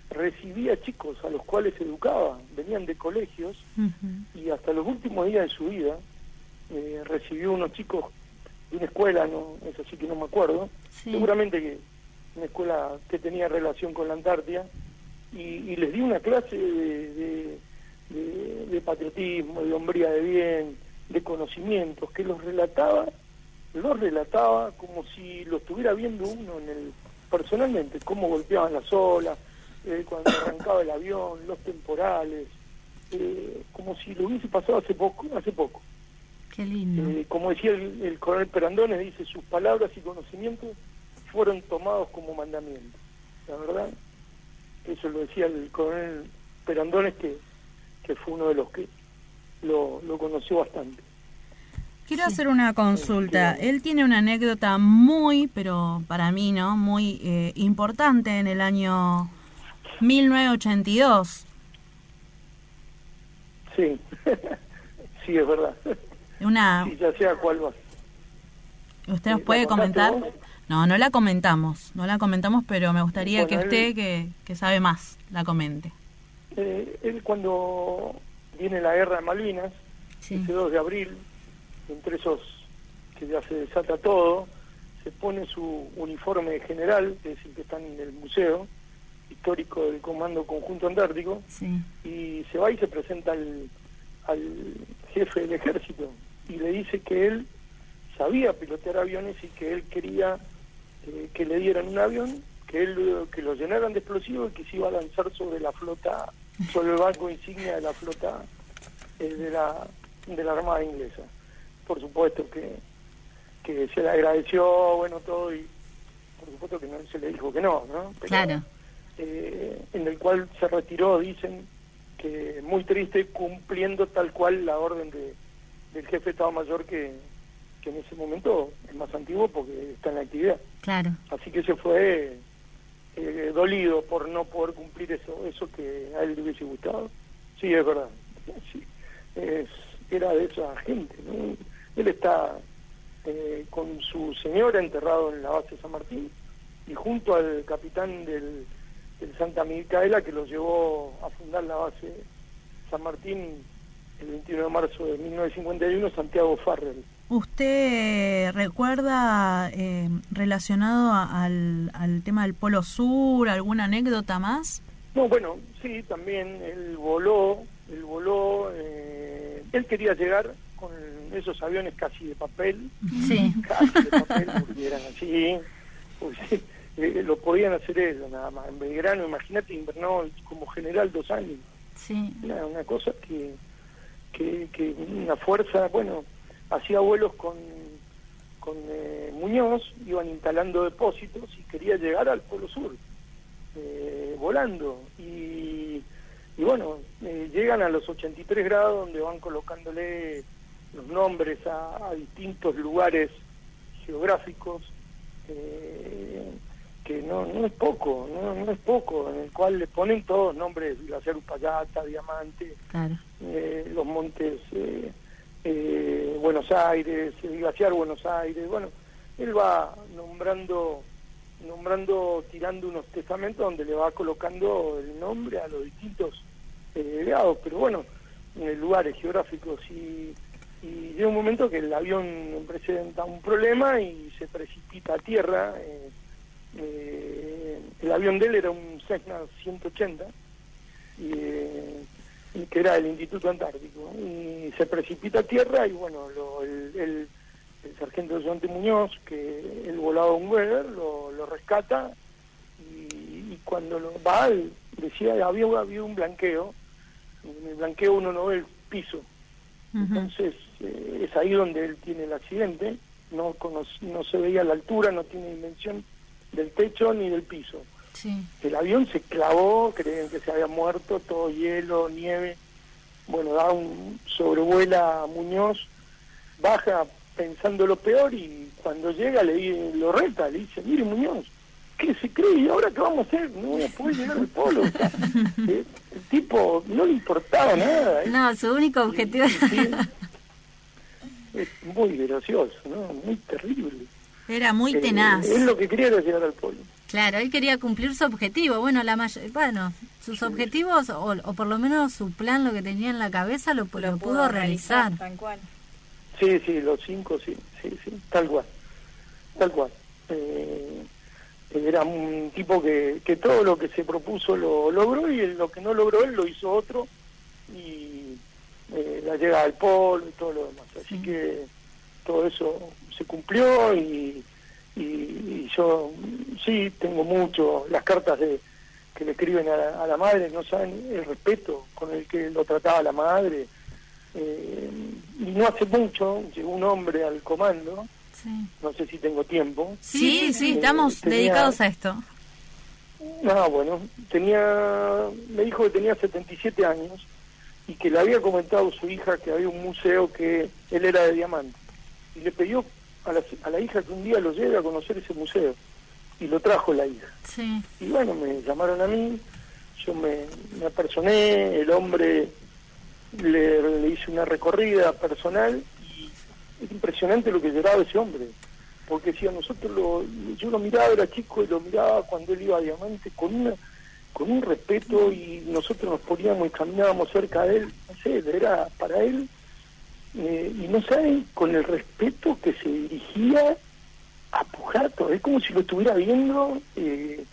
recibía chicos a los cuales educaba, venían de colegios y hasta los últimos días de su vida eh, recibió unos chicos de una escuela, no es así que no me acuerdo, seguramente que una escuela que tenía relación con la Antártida. Y, y les di una clase de, de- de- de patriotismo, de hombría de bien, de conocimientos, que los relataba, los relataba como si lo estuviera viendo uno en el personalmente, cómo golpeaban las olas, eh, cuando arrancaba el avión, los temporales, eh, como si lo hubiese pasado hace poco, hace poco. Qué lindo. Eh, como decía el, el coronel Perandones, dice, sus palabras y conocimientos fueron tomados como mandamientos. La verdad, eso lo decía el coronel Perandones, que, que fue uno de los que lo, lo conoció bastante. Quiero hacer una consulta. Él tiene una anécdota muy, pero para mí, ¿no? Muy eh, importante en el año 1982. Sí, sí, es verdad. Una, Sí, ya sea cuál va. ¿Usted nos ¿La puede comentar? vos? No, no la comentamos, no la comentamos, pero me gustaría que usted, él- que, que sabe más, la comente. Eh, él cuando viene la guerra de Malvinas, ese 2 de abril, entre esos que ya se desata todo, se pone su uniforme general, que es el que está en el museo histórico del Comando Conjunto Antártico, y se va y se presenta al, al jefe del ejército y le dice que él sabía pilotear aviones y que él quería eh, que le dieran un avión, que él que lo llenaran de explosivos y que se iba a lanzar sobre la flota, sobre el barco insignia de la flota eh, de la de la Armada inglesa. Por supuesto que, que se le agradeció, bueno, todo y por supuesto que no se le dijo que no, ¿no? Pero, Claro. eh, en el cual se retiró, dicen que muy triste, cumpliendo tal cual la orden de, del jefe de Estado Mayor que, que en ese momento es más antiguo porque está en la actividad. Claro. Así que se fue eh, dolido por no poder cumplir eso, eso que a él le hubiese gustado. Sí, es verdad. Sí, es, era de esa gente. ¿no? Él está eh, con su señora enterrado en la base San Martín y junto al capitán del, del Santa Micaela que lo llevó a fundar la base San Martín el 21 de marzo de 1951, Santiago Farrell. ¿Usted recuerda eh, relacionado a- al, al tema del Polo Sur, alguna anécdota más? No, bueno, sí, también él voló, él voló, eh, él quería llegar con esos aviones casi de papel, Sí. casi de papel, porque eran así, pues, eh, lo podían hacer ellos nada más. En Belgrano, imagínate, invernó como general dos años. Sí. Una, una cosa que, que, que una fuerza, bueno, hacía vuelos con, con eh, Muñoz, iban instalando depósitos y quería llegar al Polo Sur, eh, volando. Y, y bueno, eh, llegan a los 83 grados donde van colocándole los nombres a, a distintos lugares geográficos, eh, que no, no es poco, no, no es poco, en el cual le ponen todos nombres, Glaciar Upayata, Diamante, Claro. eh, los montes eh, eh, Buenos Aires, el glaciar Buenos Aires, bueno, él va nombrando, nombrando, tirando unos testamentos donde le va colocando el nombre a los distintos eh, grados, pero bueno, en lugares geográficos y, y llega un momento que el avión presenta un problema y se precipita a tierra. eh, eh, el avión de él era un Cessna 180 y, eh, y que era del Instituto Antártico. Y se precipita a tierra y bueno lo- el, el, el sargento Jonte Muñoz que él volaba un Weber lo, lo rescata y, y cuando lo va él decía había, había un blanqueo en el blanqueo uno no ve el piso. Entonces eh, es ahí donde él tiene el accidente no cono- no se veía la altura no tiene dimensión del techo ni del piso. Sí. El avión se clavó, creen que se había muerto, todo hielo, nieve. Bueno, da un sobrevuela a Muñoz, baja pensando lo peor y cuando llega le lo reta, le dice, mire Muñoz, ¿qué se cree? ¿Y ahora qué vamos a hacer? No voy a poder llegar al polo. O sea, eh, el tipo no le importaba nada. ¿eh? No, su único objetivo Es muy gracioso, ¿no? Muy terrible. Era muy Eh, tenaz. él lo que quería era llegar al polo. Claro, él quería cumplir su objetivo. Bueno, la may- bueno, sus objetivos o, o por lo menos su plan, lo que tenía en la cabeza, lo, lo pudo realizar. Tal cual. Sí, sí, los cinco, sí, sí, sí, tal cual, tal cual. Eh, era un tipo que, que todo lo que se propuso lo logró y lo que no logró él lo hizo otro y eh, la llegada al polo y todo lo demás. Así que todo eso se cumplió y, y, y yo sí tengo mucho, las cartas de que le escriben a la, a la madre, no saben el respeto con el que lo trataba la madre. Eh, y no hace mucho llegó un hombre al comando, no sé si tengo tiempo. Sí, sí, Eh, estamos tenía- dedicados a esto. No, bueno, tenía, me dijo que tenía 77 años y que le había comentado a su hija que había un museo que él era de diamante. Y le pidió a la, a la hija que un día lo lleve a conocer ese museo. Y lo trajo la hija. Sí. Y bueno, me llamaron a mí, yo me, me apersoné, el hombre le, le hice una recorrida personal y es impresionante lo que lloraba ese hombre. Porque decía, nosotros lo, yo lo miraba, era chico y lo miraba cuando él iba a Diamante con una con un respeto y nosotros nos poníamos y caminábamos cerca de él, no sé, era para él, eh, y no saben, con el respeto que se dirigía a Pujato, es como si lo estuviera viendo eh,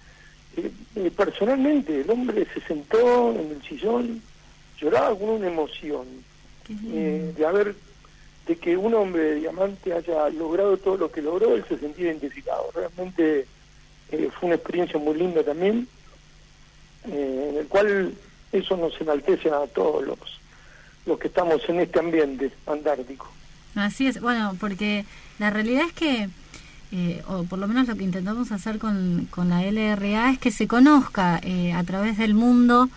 eh, eh, personalmente, el hombre se sentó en el sillón, lloraba con una emoción eh, de haber, de que un hombre de diamante haya logrado todo lo que logró, él se sentía identificado. Realmente eh, fue una experiencia muy linda también, en el cual eso nos enaltece a todos los, los que estamos en este ambiente antártico. Así es, bueno, porque la realidad es que, eh, o por lo menos lo que intentamos hacer con, con la LRA es que se conozca eh, a través del mundo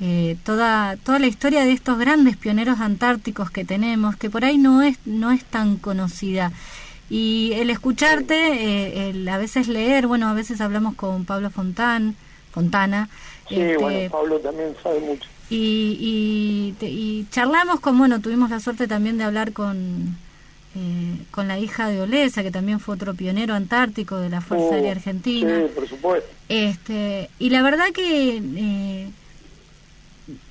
eh, toda, toda la historia de estos grandes pioneros antárticos que tenemos, que por ahí no es, no es tan conocida. Y el escucharte, eh, el a veces leer, bueno, a veces hablamos con Pablo Fontán, Fontana, Sí, este, bueno, Pablo también sabe mucho. Y, y, te- y charlamos con, bueno, tuvimos la suerte también de hablar con, eh, con la hija de Olesa, que también fue otro pionero antártico de la Fuerza Oh, Aérea Argentina. Sí, por supuesto. Este, y la verdad que eh,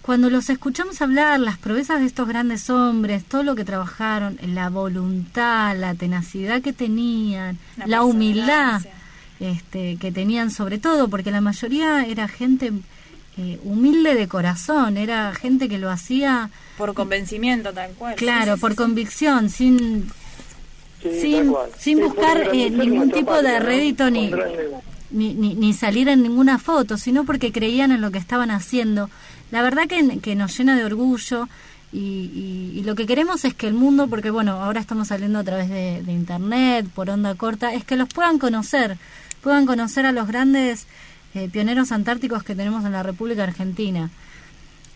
cuando los escuchamos hablar, las proezas de estos grandes hombres, todo lo que trabajaron, la voluntad, la tenacidad que tenían, La la, humildad este, que tenían sobre todo, porque la mayoría era gente eh, humilde de corazón, era gente que lo hacía Por convencimiento, tal cual. Claro, Sí, sí, por sí, convicción, sin, Sí, sin, sin Sí, buscar eh, ningún tipo de rédito ni, ni, ni, ni salir en ninguna foto, sino porque creían en lo que estaban haciendo. La verdad que, que nos llena de orgullo y, y- y lo que queremos es que el mundo, porque bueno, ahora estamos saliendo a través de, de internet, por onda corta, es que los puedan conocer, puedan conocer a los grandes eh, pioneros antárticos que tenemos en la República Argentina.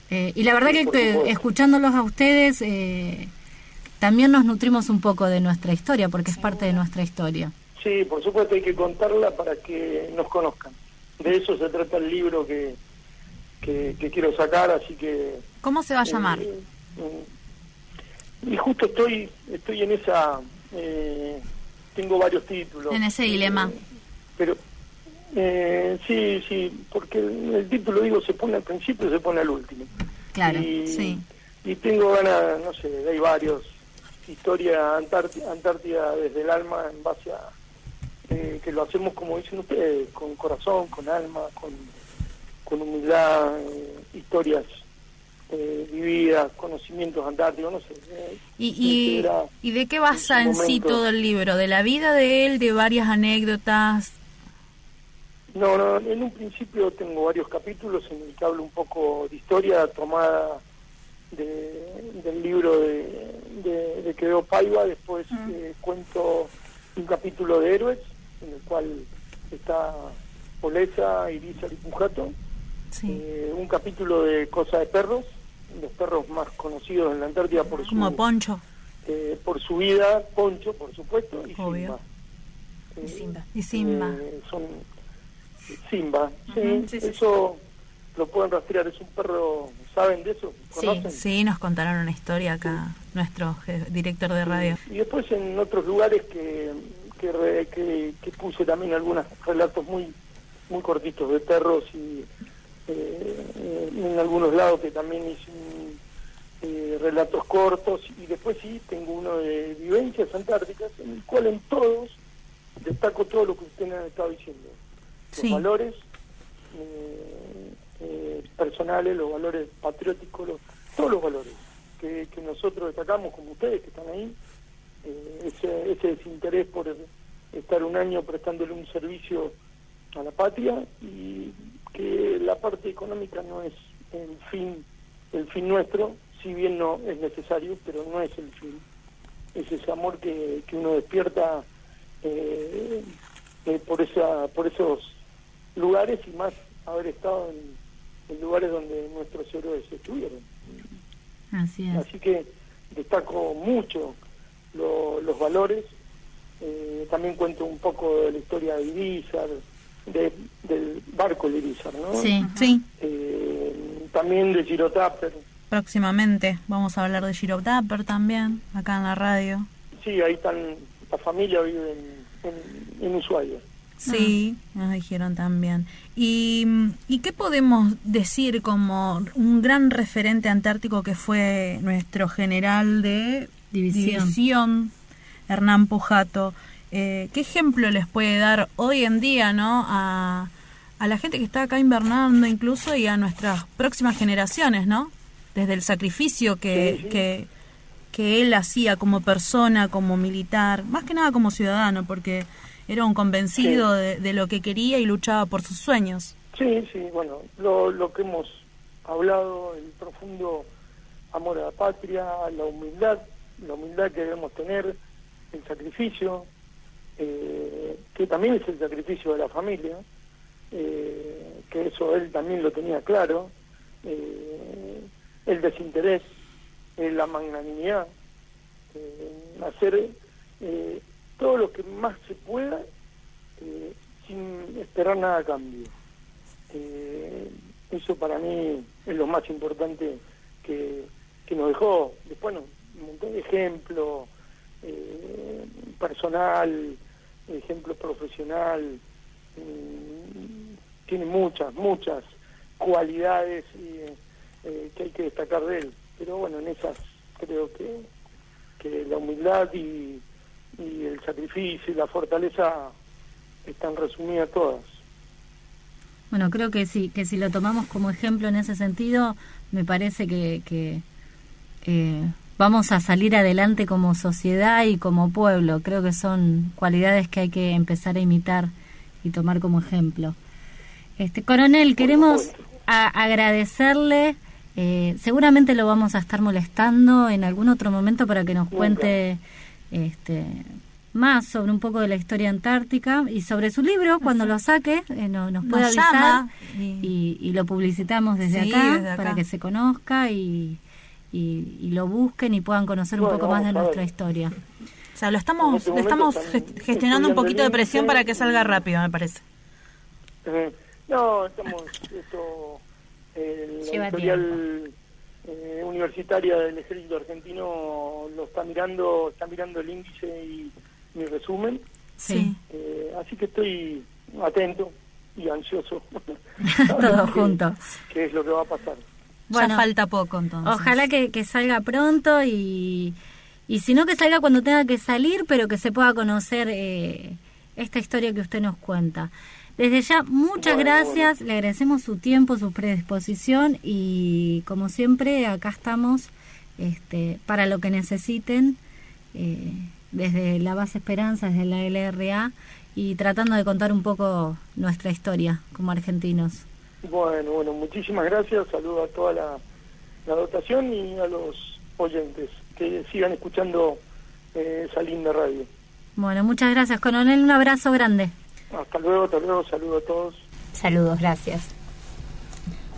Eh, y la verdad Sí, que, escuchándolos a ustedes eh, también nos nutrimos un poco de nuestra historia, porque es parte de nuestra historia. Sí, por supuesto hay que contarla para que nos conozcan. De eso se trata el libro que, que, que quiero sacar, así que... ¿Cómo se va a llamar? y justo estoy estoy en esa... eh, tengo varios títulos. En ese dilema. Pero eh, sí, sí, porque el, título, digo, se pone al principio y se pone al último. Claro, y, sí. y tengo ganas, no sé, hay varios. Historia Antártida, Antártida desde el alma en base a eh, que lo hacemos como dicen ustedes, con corazón, con alma, con, con humildad, eh, historias eh, vividas, conocimientos antárticos, no sé. eh, ¿Y, y, de qué basa en sí todo el libro? ¿De la vida de él, de varias anécdotas? No, no, en un principio tengo varios capítulos en el que hablo un poco de historia tomada de- del libro de, de, de Paiva, después eh, cuento un capítulo de héroes, en el cual está Poleza, Irizar y Pujato. Eh, un capítulo de Cosa de Perros, los perros más conocidos en la Antártida por su, Como Poncho. eh, por su vida, Poncho, por supuesto, y Obvio. Simba. Y Simba. Y Simba. Eh, son Simba, sí, eso lo pueden rastrear, es un perro, ¿saben de eso? Sí, ¿Conocen? sí, nos contaron una historia acá, nuestro director de radio. Y después en otros lugares que, que, re- que, que puse también algunos relatos muy muy cortitos de perros y eh, en algunos lados que también hice un, eh, relatos cortos y después sí tengo uno de vivencias antárticas en el cual en todos destaco todo lo que ustedes han estado diciendo los valores eh, eh, personales los valores patrióticos los- todos los valores que, que nosotros destacamos como ustedes que están ahí eh, ese, ese desinterés por estar un año prestándole un servicio a la patria y que la parte económica no es el fin el fin nuestro si bien no es necesario pero no es el fin. Es ese amor que, que uno despierta eh, eh, por esa por esos lugares y más haber estado en, en lugares donde nuestros héroes estuvieron Así es. Así que destaco mucho lo- los valores. Eh, también cuento un poco de la historia de Irizar, de, del barco de Irizar, ¿no? Sí, sí. Eh, también de Girotapper. Próximamente vamos a hablar de Giro Dapper también, acá en la radio. Sí, ahí están, la familia vive en, en, en Ushuaia. Sí, nos dijeron también. ¿Y, ¿Y qué podemos decir como un gran referente antártico que fue nuestro general de División. división, Hernán Pujato? Eh, ¿Qué ejemplo les puede dar hoy en día no a, a la gente que está acá invernando incluso y a nuestras próximas generaciones, ¿no? Desde el sacrificio que, Sí, sí. que, que él hacía como persona, como militar, más que nada como ciudadano, porque era un convencido Sí. de, de lo que quería y luchaba por sus sueños. Sí, sí, bueno, lo, lo que hemos hablado, el profundo amor a la patria, la humildad, la humildad que debemos tener, el sacrificio, eh, que también es el sacrificio de la familia, eh, que eso él también lo tenía claro, eh, el desinterés, eh, la magnanimidad, eh, hacer eh, todo lo que más se pueda eh, sin esperar nada a cambio. Eh, eso para mí es lo más importante que, que nos dejó. Después no, un montón de ejemplos eh, personal, ejemplo profesional. mm, tiene muchas, muchas cualidades eh, que hay que destacar de él. Pero bueno, en esas creo que, que la humildad y, y el sacrificio y la fortaleza están resumidas todas. Bueno, creo que sí, que si lo tomamos como ejemplo en ese sentido, me parece que, que eh, vamos a salir adelante como sociedad y como pueblo. Creo que son cualidades que hay que empezar a imitar y tomar como ejemplo. Este coronel, queremos a- agradecerle. eh, seguramente lo vamos a estar molestando en algún otro momento para que nos cuente este, más sobre un poco de la historia antártica y sobre su libro cuando lo saque eh, no- nos puede Nos avisar llama y, y lo publicitamos desde, Sí, acá, desde acá. para que se conozca y, y, y lo busquen y puedan conocer un poco más de nuestra historia. O sea, lo estamos, En este le estamos gestionando un poquito de el presión para que salga rápido, me parece. Eh, no, estamos, esto, la Lleva editorial eh, universitaria del ejército argentino lo está mirando, está mirando el índice y mi resumen. Sí. Eh, así que estoy atento y ansioso. Todos ¿Qué- juntos. ¿Qué es lo que va a pasar? Bueno, falta poco entonces. Ojalá que, que salga pronto y, y si no que salga cuando tenga que salir, pero que se pueda conocer eh, esta historia que usted nos cuenta. Desde ya, muchas Bueno, gracias, le agradecemos su tiempo, su predisposición y como siempre acá estamos este, para lo que necesiten eh, desde la base Esperanza, desde la LRA y tratando de contar un poco nuestra historia como argentinos. Bueno, bueno, muchísimas gracias. Saludo a toda la, la dotación y a los oyentes que sigan escuchando eh, esa linda radio. Bueno, muchas gracias, coronel, un abrazo grande. Hasta luego, hasta luego, saludo a todos. Saludos, gracias.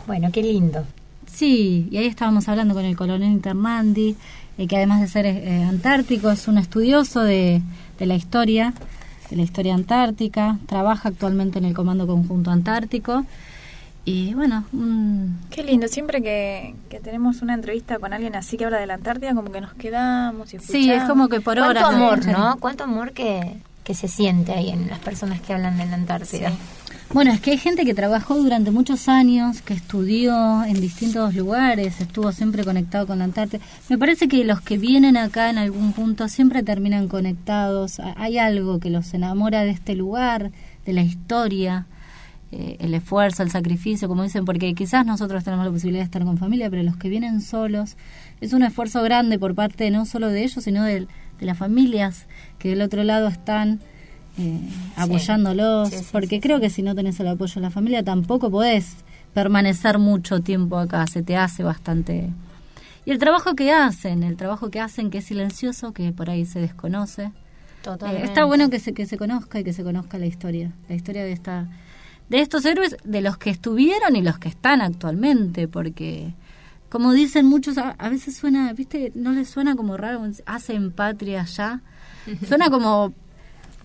Bueno, qué lindo. Sí, y ahí estábamos hablando con el coronel Internandi, eh, que además de ser eh, antártico es un estudioso de, de la historia, de la historia antártica, trabaja actualmente en el Comando Conjunto Antártico. Y bueno, un- Qué lindo, siempre que, que tenemos una entrevista con alguien así que habla de la Antártida, como que nos quedamos y Sí, es como que por Cuánto horas. amor, ¿no? ¿no? Cuánto amor que, que se siente ahí en las personas que hablan de la Antártida. Bueno, es que hay gente que trabajó durante muchos años, que estudió en distintos lugares, estuvo siempre conectado con la Antártida. Me parece que los que vienen acá en algún punto siempre terminan conectados. Ha- Hay algo que los enamora de este lugar, de la historia, eh, el esfuerzo, el sacrificio, como dicen, porque quizás nosotros tenemos la posibilidad de estar con familia, pero los que vienen solos, es un esfuerzo grande por parte no solo de ellos, sino de las familias que del otro lado están eh, apoyándolos, Sí, sí, porque creo que si no tenés el apoyo de la familia tampoco podés permanecer mucho tiempo acá, se te hace bastante... Y el trabajo que hacen, el trabajo que hacen que es silencioso, que por ahí se desconoce. Eh, está bueno que se, que se conozca y que se conozca la historia, la historia de esta de estos héroes, de los que estuvieron y los que están actualmente, porque como dicen muchos, a, a veces suena, viste, no les suena como raro, hacen patria ya, suena como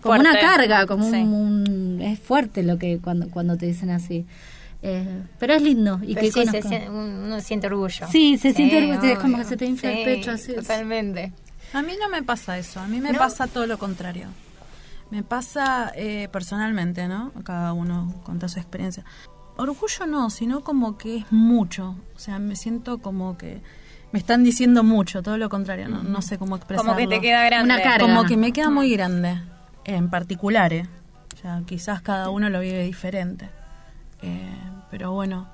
como Fuerte. una carga, como Sí. un, un- es fuerte lo que cuando cuando te dicen así. Eh, pero es lindo y Pero que sí, se siente- uno siente orgullo. Sí, se siente orgullo, es como que se te infla el pecho así. Totalmente. A mí no me pasa eso, a mí me ¿No? pasa todo lo contrario. Me pasa eh, personalmente, ¿no? Cada uno cuenta su experiencia. Orgullo no, sino como que es mucho. O sea, me siento como que me están diciendo mucho, todo lo contrario, no, no sé cómo expresarlo. Como que te queda grande. Una carga. Como que me queda muy grande, en particular, ¿eh? O sea, quizás cada uno lo vive diferente. Eh, pero bueno,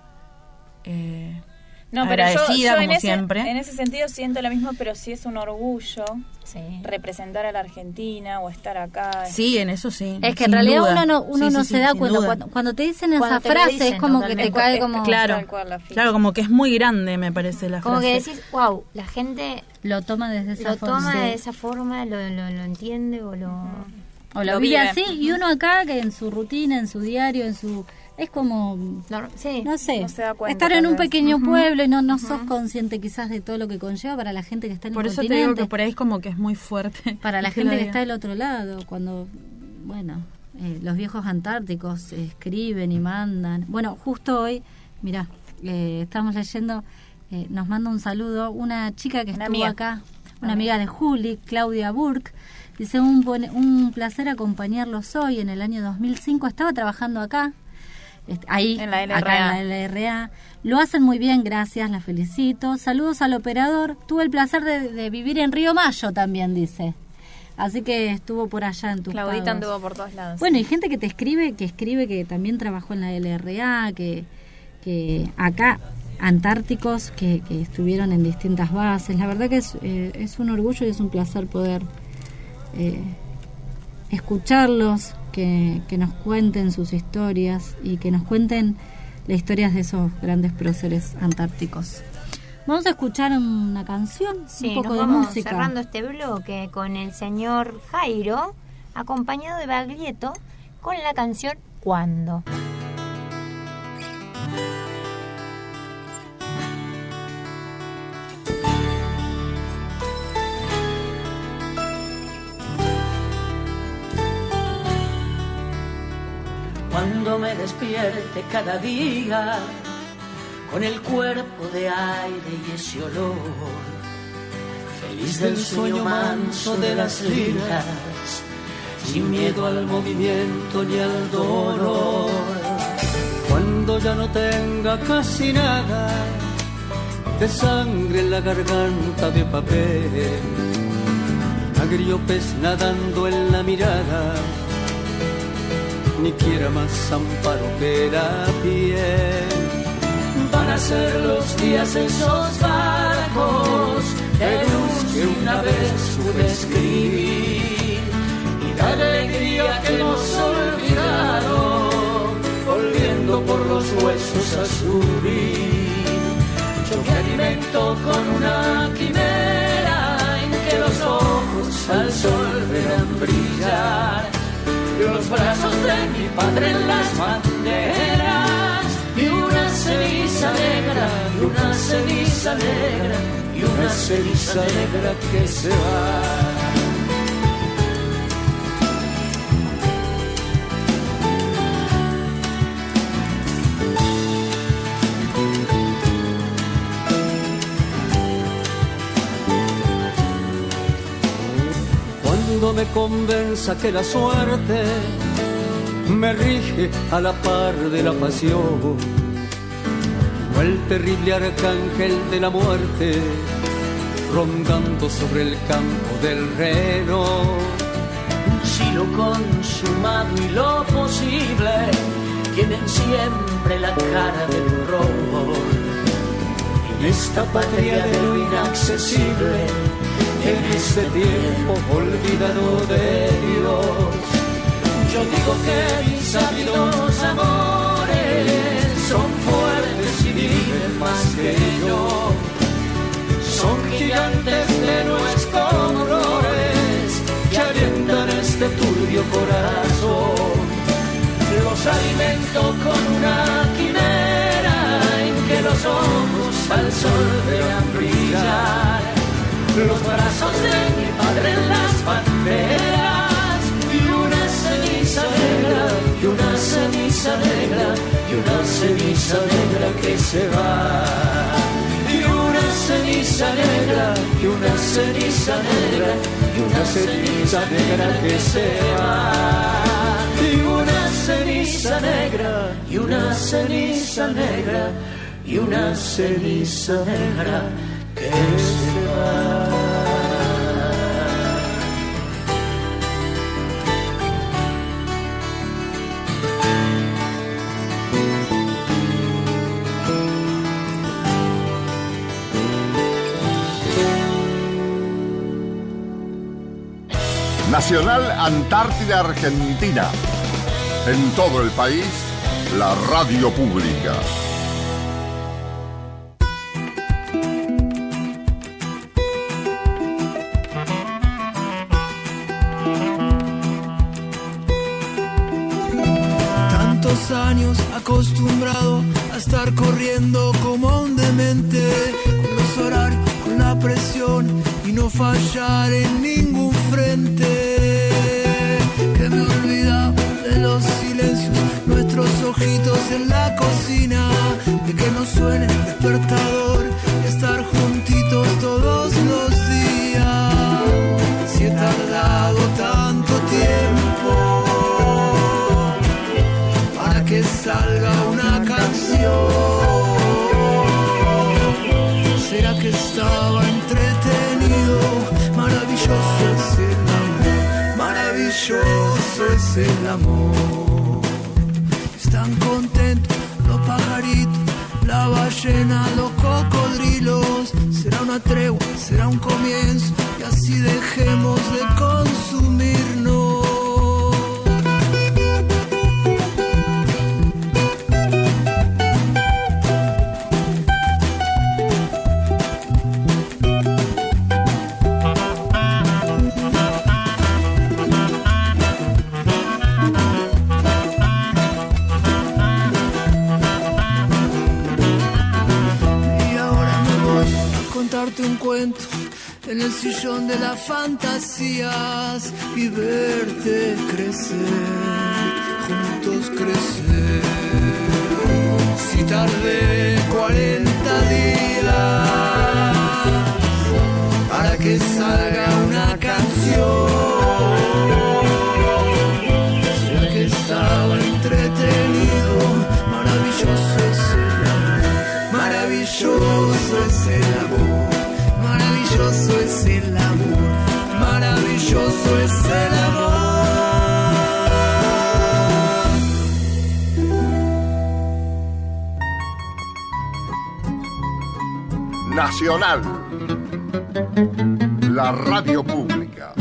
eh, No, pero yo, agradecida yo como en, ese, siempre. en ese sentido siento lo mismo, pero sí es un orgullo Sí. representar a la Argentina o estar acá. Sí, en eso sí. Es que en realidad duda. uno no, uno Sí, no sí, se sí, da cuenta. Cuando, cuando te dicen Cuando esa te frase dicen, es como que te cae como... Claro, claro, como que es muy grande, me parece la Como frase. que decís, wow, la gente Lo toma desde esa lo forma. toma Sí. de esa forma, lo, lo, lo entiende o lo... O lo, Lo vive. así y uno acá que en su rutina, en su diario, en su... Es como... no- sí. No sé, No se da cuenta, estar en un pequeño pueblo y no, no sos consciente quizás de todo lo que conlleva para la gente que está en Por el eso te digo que por ahí es como que es muy fuerte. para la gente que está del otro lado, cuando, bueno, eh, los viejos antárticos escriben y mandan. Bueno, justo hoy, mira, eh, estamos leyendo, eh, nos manda un saludo una chica que Una estuvo amiga. acá, una amiga de Juli, Claudia Burke. Dice, un, buen- un placer acompañarlos hoy. En el año 2005 estaba trabajando acá, ahí, En la acá en la LRA. Lo hacen muy bien, gracias, la felicito. Saludos al operador. Tuve el placer de, de vivir en Río Mayo también, dice. Así que estuvo por allá en tus Claudita pagos. anduvo por todos lados. Bueno, y gente que te escribe, que escribe que también trabajó en la LRA, que, que acá antárticos que, que estuvieron en distintas bases. La verdad que es, eh, es un orgullo y es un placer poder eh, escucharlos, que, que nos cuenten sus historias y que nos cuenten las historias de esos grandes próceres antárticos. Vamos a escuchar una canción, Sí, un poco nos de vamos música. cerrando este bloque con el señor Jairo, acompañado de Baglietto, con la canción Cuando. Cuando me despierte cada día con el cuerpo de aire y ese olor, feliz del sueño manso de las lilas, sin miedo al movimiento ni al dolor. Cuando ya no tenga casi nada de sangre en la garganta de papel, agriopes nadando en la mirada ni quiera más amparo que la piel. Van a ser los días esos barcos de luz que una vez pude escribir y de alegría que nos olvidaron, volviendo por los huesos a subir. Yo que alimento con una quimera en que los ojos al sol verán brillar los brazos de mi padre en las banderas y una ceniza negra, y una ceniza negra, y una ceniza negra que se va. Convenza que la suerte me rige a la par de la pasión, o el terrible arcángel de la muerte rondando sobre el campo del reno. Si lo consumado y lo posible tienen siempre la cara del horror. En esta patria de lo inaccesible, en este tiempo olvidado de Dios, yo digo que mis sabidos amores son fuertes y viven más que yo. Son gigantes de como flores que alientan este turbio corazón. Los alimento con una quimera en que los ojos al sol vean brillar. Los brazos de mi padre en las banderas y una ceniza negra, y una ceniza negra, y una ceniza negra que se va y una ceniza negra, y una ceniza negra, y una ceniza negra que se va. Y una ceniza negra, y una ceniza negra, y una ceniza negra que se va. Nacional Antártida Argentina. En todo el país, la radio pública. Tantos años acostumbrado que salga una canción, será que estaba entretenido, maravilloso es el amor, maravilloso es el amor, maravilloso es el amor, maravilloso es el amor. Nacional. La radio pública.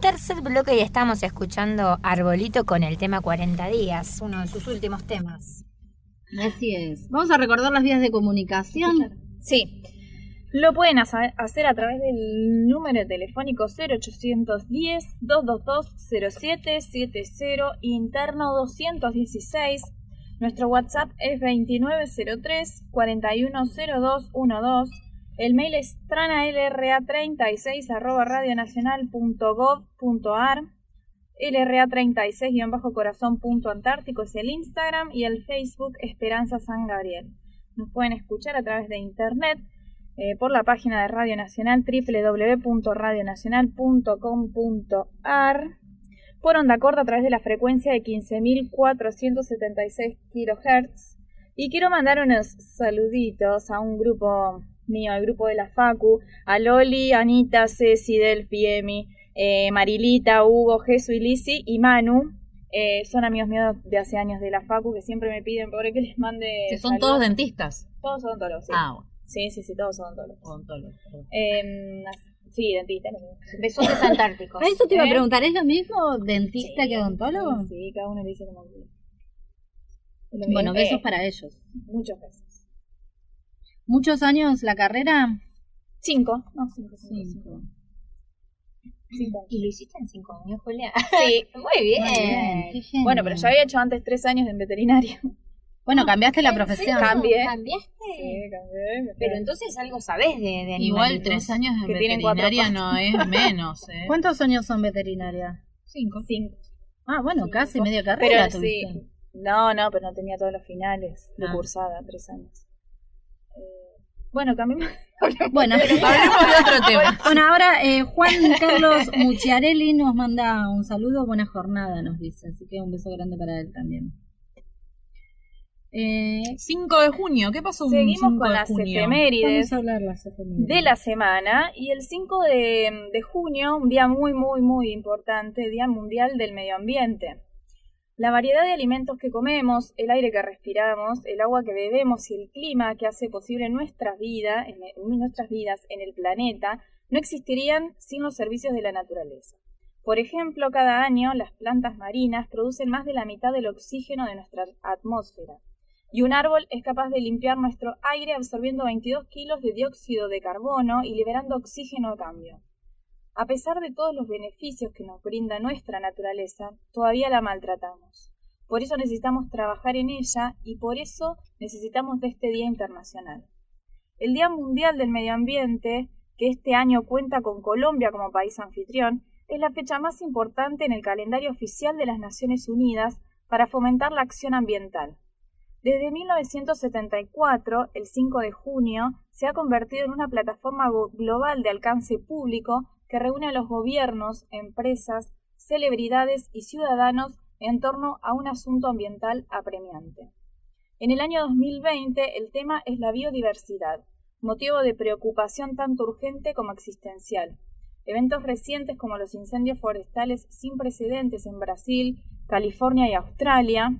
Tercer bloque y estamos escuchando Arbolito con el tema 40 días, uno de sus últimos temas. Así es. Vamos a recordar las vías de comunicación. Sí. Lo pueden hacer a través del número telefónico 0810-222-0770, interno 216. Nuestro WhatsApp es 2903-410212. El mail es tranalra36 arroba radionacional.gov.ar. LRA36-corazón.antártico es el Instagram y el Facebook Esperanza San Gabriel. Nos pueden escuchar a través de internet eh, por la página de Radio Nacional www.radionacional.com.ar por onda corta a través de la frecuencia de 15.476 kHz. Y quiero mandar unos saluditos a un grupo mío, al grupo de la Facu, a Loli, Anita, Ceci, Delphi, Emi, eh, Marilita, Hugo, Jesús y Lisi y Manu. Eh, son amigos míos de hace años de la Facu que siempre me piden por que les mande. Que son todos dentistas. Todos son todos, sí. Ah, Sí, sí, sí, todos son odontólogos. Odontólogos. Eh, sí, dentista. Besotes antárticos. Eso te iba a ¿Eh? preguntar, ¿es lo mismo dentista que odontólogo? Sí, cada uno le dice como que- Lo Bueno, mismo. besos Eh, para ellos. Muchos besos. ¿Muchos años la carrera? Cinco. No, cinco. Cinco. Cinco. ¿Y lo hiciste en cinco años, Julia? Sí. Muy bien. Muy. Bueno, pero yo había hecho antes tres años en veterinaria. Bueno, cambiaste la ¿En profesión. serio? Cambié. ¿Cambiaste? Sí, cambié. Pero entonces algo sabés de, de Igual tres años en veterinaria no es menos, ¿eh? ¿Cuántos años son veterinaria? Cinco. Cinco. Ah, bueno, casi Cinco. media carrera Pero tuviste. sí. No, no, pero no tenía todos los finales de Ah. cursada, tres años. Eh, bueno, cambiemos. Bueno, Hablemos de otro tema. Bueno, ahora eh, Juan Carlos Muchiarelli nos manda un saludo, buena jornada, nos dice. Así que un beso grande para él también. Eh, 5 de junio, ¿qué pasó un Seguimos 5 con de las junio? efemérides vamos a hablar las efemérides. de la semana y el 5 de, de junio, un día muy, muy, muy importante, Día Mundial del Medio Ambiente. La variedad de alimentos que comemos, el aire que respiramos, el agua que bebemos y el clima que hace posible nuestras vidas, en, en nuestras vidas en el planeta, no existirían sin los servicios de la naturaleza. Por ejemplo, cada año las plantas marinas producen más de la mitad del oxígeno de nuestra atmósfera y un árbol es capaz de limpiar nuestro aire absorbiendo 22 kilos de dióxido de carbono y liberando oxígeno a cambio. A pesar de todos los beneficios que nos brinda nuestra naturaleza, todavía la maltratamos. Por eso necesitamos trabajar en ella y por eso necesitamos de este Día Internacional. El Día Mundial del Medio Ambiente, que este año cuenta con Colombia como país anfitrión, es la fecha más importante en el calendario oficial de las Naciones Unidas para fomentar la acción ambiental. Desde 1974, el 5 de junio, se ha convertido en una plataforma global de alcance público que reúne a los gobiernos, empresas, celebridades y ciudadanos en torno a un asunto ambiental apremiante. En el año 2020 el tema es la biodiversidad, motivo de preocupación tanto urgente como existencial. Eventos recientes como los incendios forestales sin precedentes en Brasil, California y Australia,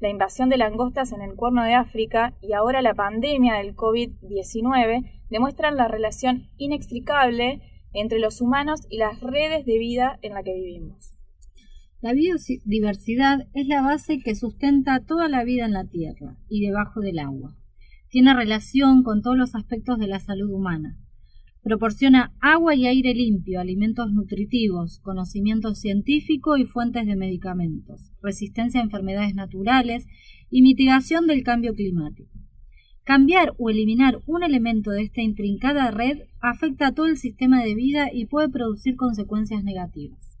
la invasión de langostas en el cuerno de África y ahora la pandemia del COVID-19 demuestran la relación inextricable entre los humanos y las redes de vida en la que vivimos. La biodiversidad es la base que sustenta toda la vida en la Tierra y debajo del agua. Tiene relación con todos los aspectos de la salud humana. Proporciona agua y aire limpio, alimentos nutritivos, conocimiento científico y fuentes de medicamentos, resistencia a enfermedades naturales y mitigación del cambio climático. Cambiar o eliminar un elemento de esta intrincada red afecta a todo el sistema de vida y puede producir consecuencias negativas.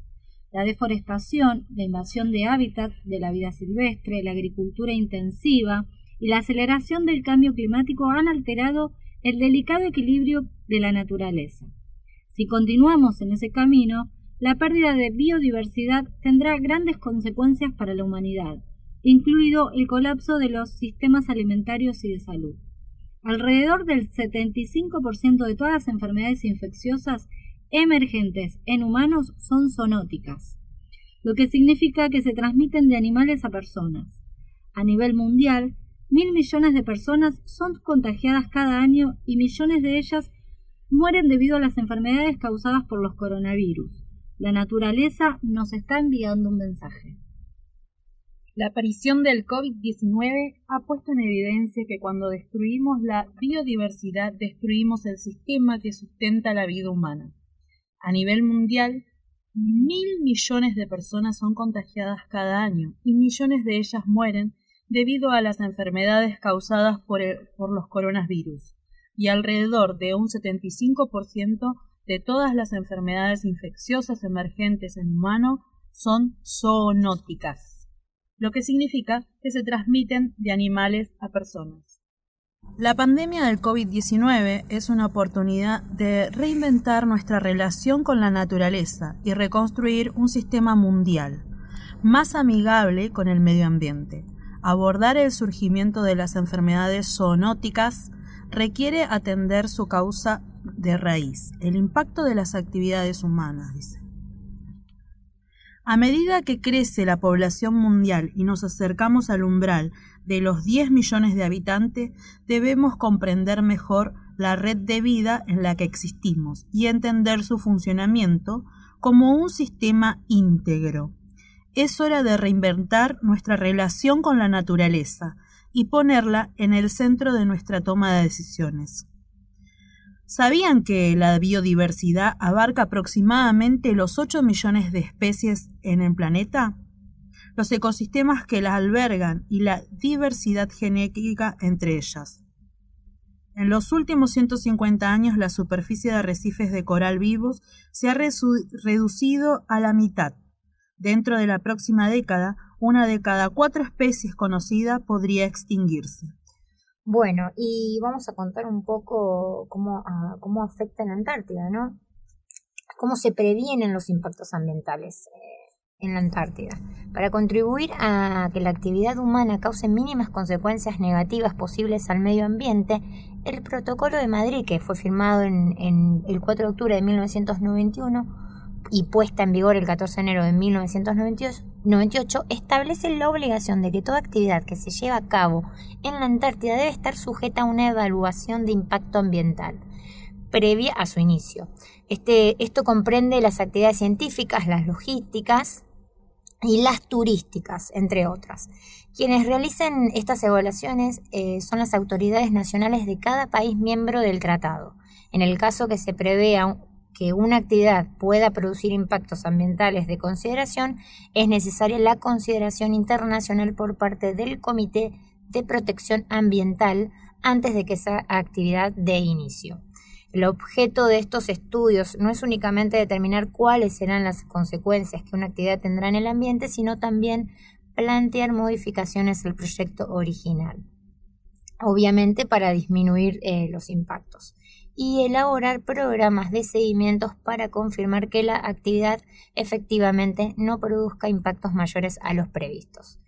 La deforestación, la invasión de hábitat de la vida silvestre, la agricultura intensiva y la aceleración del cambio climático han alterado el delicado equilibrio de la naturaleza. Si continuamos en ese camino, la pérdida de biodiversidad tendrá grandes consecuencias para la humanidad, incluido el colapso de los sistemas alimentarios y de salud. Alrededor del 75% de todas las enfermedades infecciosas emergentes en humanos son zoonóticas, lo que significa que se transmiten de animales a personas. A nivel mundial, mil millones de personas son contagiadas cada año y millones de ellas mueren debido a las enfermedades causadas por los coronavirus. La naturaleza nos está enviando un mensaje. La aparición del COVID-19 ha puesto en evidencia que cuando destruimos la biodiversidad, destruimos el sistema que sustenta la vida humana. A nivel mundial, mil millones de personas son contagiadas cada año y millones de ellas mueren debido a las enfermedades causadas por, los coronavirus, y alrededor de un 75% de todas las enfermedades infecciosas emergentes en humano son zoonóticas lo que significa que se transmiten de animales a personas. La pandemia del COVID-19 es una oportunidad de reinventar nuestra relación con la naturaleza y reconstruir un sistema mundial más amigable con el medio ambiente. Abordar el surgimiento de las enfermedades zoonóticas requiere atender su causa de raíz, el impacto de las actividades humanas. A medida que crece la población mundial y nos acercamos al umbral de los 10 millones de habitantes, debemos comprender mejor la red de vida en la que existimos y entender su funcionamiento como un sistema íntegro. Es hora de reinventar nuestra relación con la naturaleza y ponerla en el centro de nuestra toma de decisiones. ¿Sabían que la biodiversidad abarca aproximadamente los 8 millones de especies en el planeta? Los ecosistemas que las albergan y la diversidad genética entre ellas. En los últimos 150 años la superficie de arrecifes de coral vivos se ha reducido a la mitad. Dentro de la próxima década, una de cada cuatro especies conocidas podría extinguirse. Bueno, y vamos a contar un poco cómo, ah, cómo afecta en la Antártida, ¿no? Cómo se previenen los impactos ambientales eh, en la Antártida. Para contribuir a que la actividad humana cause mínimas consecuencias negativas posibles al medio ambiente, el Protocolo de Madrid, que fue firmado en, el 4 de octubre de 1991, y puesta en vigor el 14 de enero de 1998, establece la obligación de que toda actividad que se lleva a cabo en la Antártida debe estar sujeta a una evaluación de impacto ambiental previa a su inicio. Este, esto comprende las actividades científicas, las logísticas y las turísticas, entre otras. Quienes realicen estas evaluaciones eh, son las autoridades nacionales de cada país miembro del tratado. En el caso que se prevea que una actividad pueda producir impactos ambientales de consideración, es necesaria la consideración internacional por parte del Comité de Protección Ambiental antes de que esa actividad dé inicio. El objeto de estos estudios no es únicamente determinar cuáles serán las consecuencias que una actividad tendrá en el ambiente, sino también plantear modificaciones al proyecto original, obviamente para disminuir eh, los impactos y elaborar programas de seguimientos para confirmar que la actividad efectivamente no produzca impactos mayores a los previstos.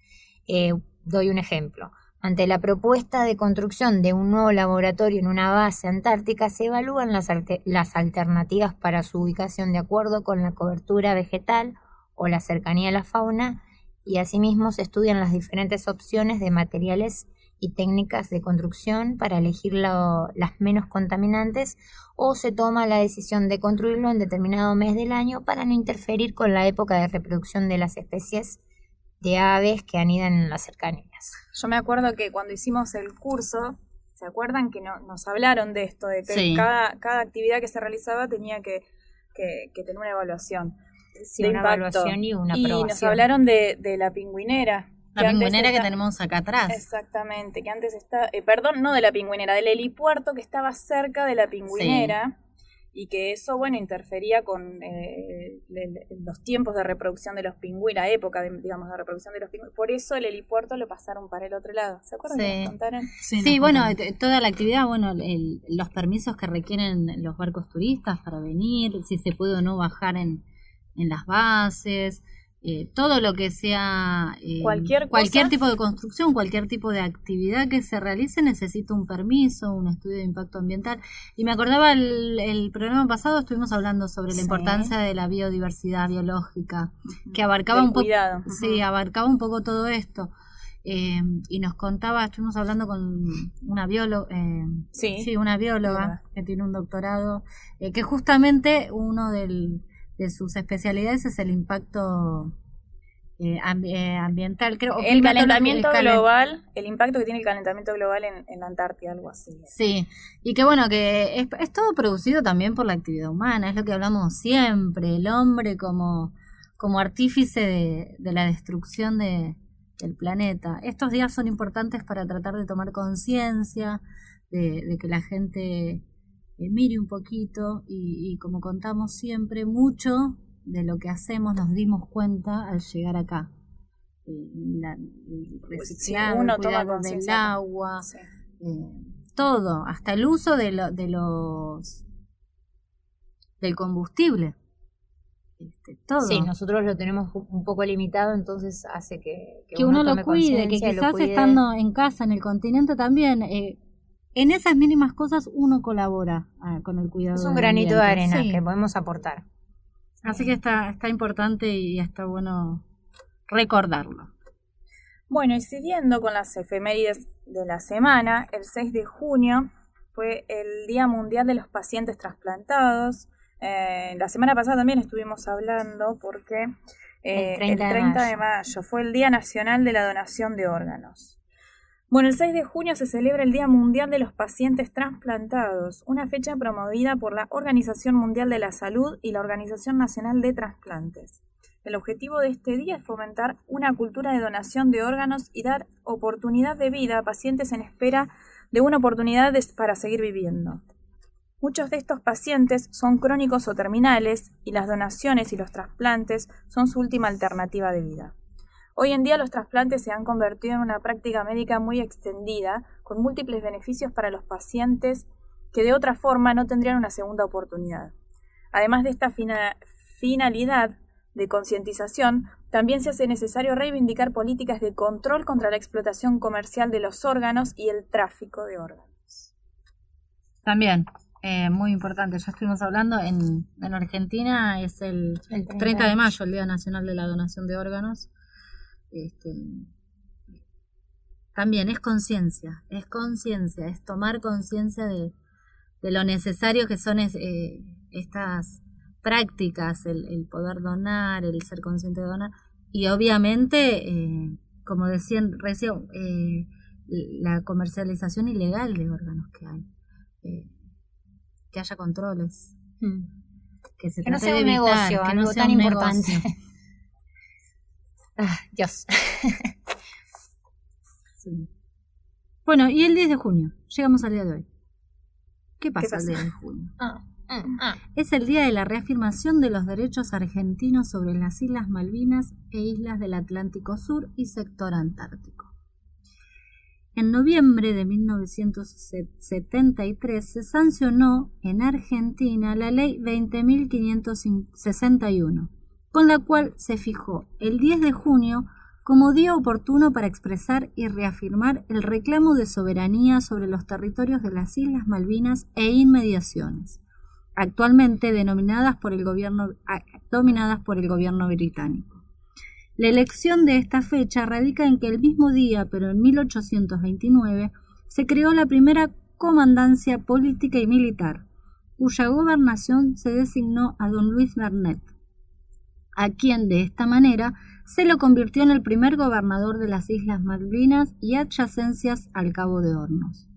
Eh, doy un ejemplo. Ante la propuesta de construcción de un nuevo laboratorio en una base antártica, se evalúan las, las alternativas para su ubicación de acuerdo con la cobertura vegetal o la cercanía a la fauna y asimismo se estudian las diferentes opciones de materiales y técnicas de construcción para elegir las menos contaminantes o se toma la decisión de construirlo en determinado mes del año para no interferir con la época de reproducción de las especies de aves que anidan en las cercanías. Yo me acuerdo que cuando hicimos el curso, ¿se acuerdan que no, nos hablaron de esto, de que cada, cada actividad que se realizaba tenía que, tener una evaluación? una evaluación y una Y nos hablaron de, de la pingüinera, la pingüinera que tenemos acá atrás. Exactamente, que antes estaba, eh, perdón, no de la pingüinera, del helipuerto que estaba cerca de la pingüinera. Y que eso, bueno, interfería con eh, los tiempos de reproducción de los pingüinos, la época, de, digamos, de reproducción de los pingüinos. Por eso el helipuerto lo pasaron para el otro lado. ¿Se acuerdan sí. que contaron? Sí, bueno, toda la actividad, bueno, los permisos que requieren los barcos turistas para venir, si se puede o no bajar en, en las bases, eh, todo lo que sea eh, cualquier, cualquier tipo de construcción, cualquier tipo de actividad que se realice necesita un permiso, un estudio de impacto ambiental. Y me acordaba el, programa pasado estuvimos hablando sobre la importancia de la biodiversidad biológica, que abarcaba un poco, sí, abarcaba un poco todo esto. Eh, y nos contaba, estuvimos hablando con una bióloga, sí. una bióloga que tiene un doctorado, que justamente uno del de sus especialidades es el impacto eh, eh, ambiental, creo. El calentamiento el global, el impacto que tiene el calentamiento global en, en la Antártida, algo así. Sí, y que bueno, que es, es todo producido también por la actividad humana, es lo que hablamos siempre, el hombre como, como artífice de, de la destrucción de, del planeta. Estos días son importantes para tratar de tomar conciencia, de, de que la gente eh, mire un poquito y, y como contamos siempre, mucho de lo que hacemos nos dimos cuenta al llegar acá. Eh, la- el reciclado, uno el toma cuidado del agua, eh, todo, hasta el uso de, lo- de los del combustible. Este, todo. Sí, nosotros lo tenemos un poco limitado, entonces hace que, que uno, lo cuide, que lo quizás cuide. estando en casa, en el continente también, eh, en esas mínimas cosas uno colabora ah, con el cuidado. Es un del granito de arena Sí. que podemos aportar. Así que está, está importante y está bueno recordarlo. Bueno, y siguiendo con las efemérides de la semana, el 6 de junio fue el Día Mundial de los Pacientes Trasplantados. Eh, la semana pasada también estuvimos hablando porque eh, El 30 de de mayo fue el Día Nacional de la Donación de Órganos. Bueno, el 6 de junio se celebra el Día Mundial de los Pacientes Transplantados, una fecha promovida por la Organización Mundial de la Salud y la Organización Nacional de Trasplantes. El objetivo de este día es fomentar una cultura de donación de órganos y dar oportunidad de vida a pacientes en espera de una oportunidad para seguir viviendo. Muchos de estos pacientes son crónicos o terminales y las donaciones y los trasplantes son su última alternativa de vida. Hoy en día los trasplantes se han convertido en una práctica médica muy extendida, con múltiples beneficios para los pacientes que de otra forma no tendrían una segunda oportunidad. Además de esta fina- finalidad de concientización, también se hace necesario reivindicar políticas de control contra la explotación comercial de los órganos y el tráfico de órganos. También, eh, muy importante, ya estuvimos hablando, en, en Argentina es el, El 30, 30 de mayo, el Día Nacional de la Donación de Órganos. Este, también es conciencia, es conciencia, es tomar conciencia de, de lo necesario que son es- eh, estas prácticas, el, el poder donar, el ser consciente de donar, y obviamente, eh, como decían recién, eh, la comercialización ilegal de órganos que hay. Eh, que haya controles. Que se Que no sea un evitar, negocio, que algo no sea tan un importante. negocio. Ah, Dios. Sí. Bueno, y el 10 de junio, llegamos al día de hoy. ¿Qué pasa, el 10 de junio? Ah, mm, ah. Es el día de la reafirmación de los derechos argentinos sobre las Islas Malvinas e islas del Atlántico Sur y sector antártico. En noviembre de 1973 se sancionó en Argentina la Ley 20.561, con la cual se fijó el 10 de junio como día oportuno para expresar y reafirmar el reclamo de soberanía sobre los territorios de las Islas Malvinas e inmediaciones, actualmente denominadas por el gobierno, dominadas por el gobierno británico. La elección de esta fecha radica en que el mismo día, pero en 1829, se creó la primera comandancia política y militar, cuya gobernación se designó a don Luis Bernet, a quien de esta manera se lo convirtió en el primer gobernador de las Islas Malvinas y adyacencias al Cabo de Hornos.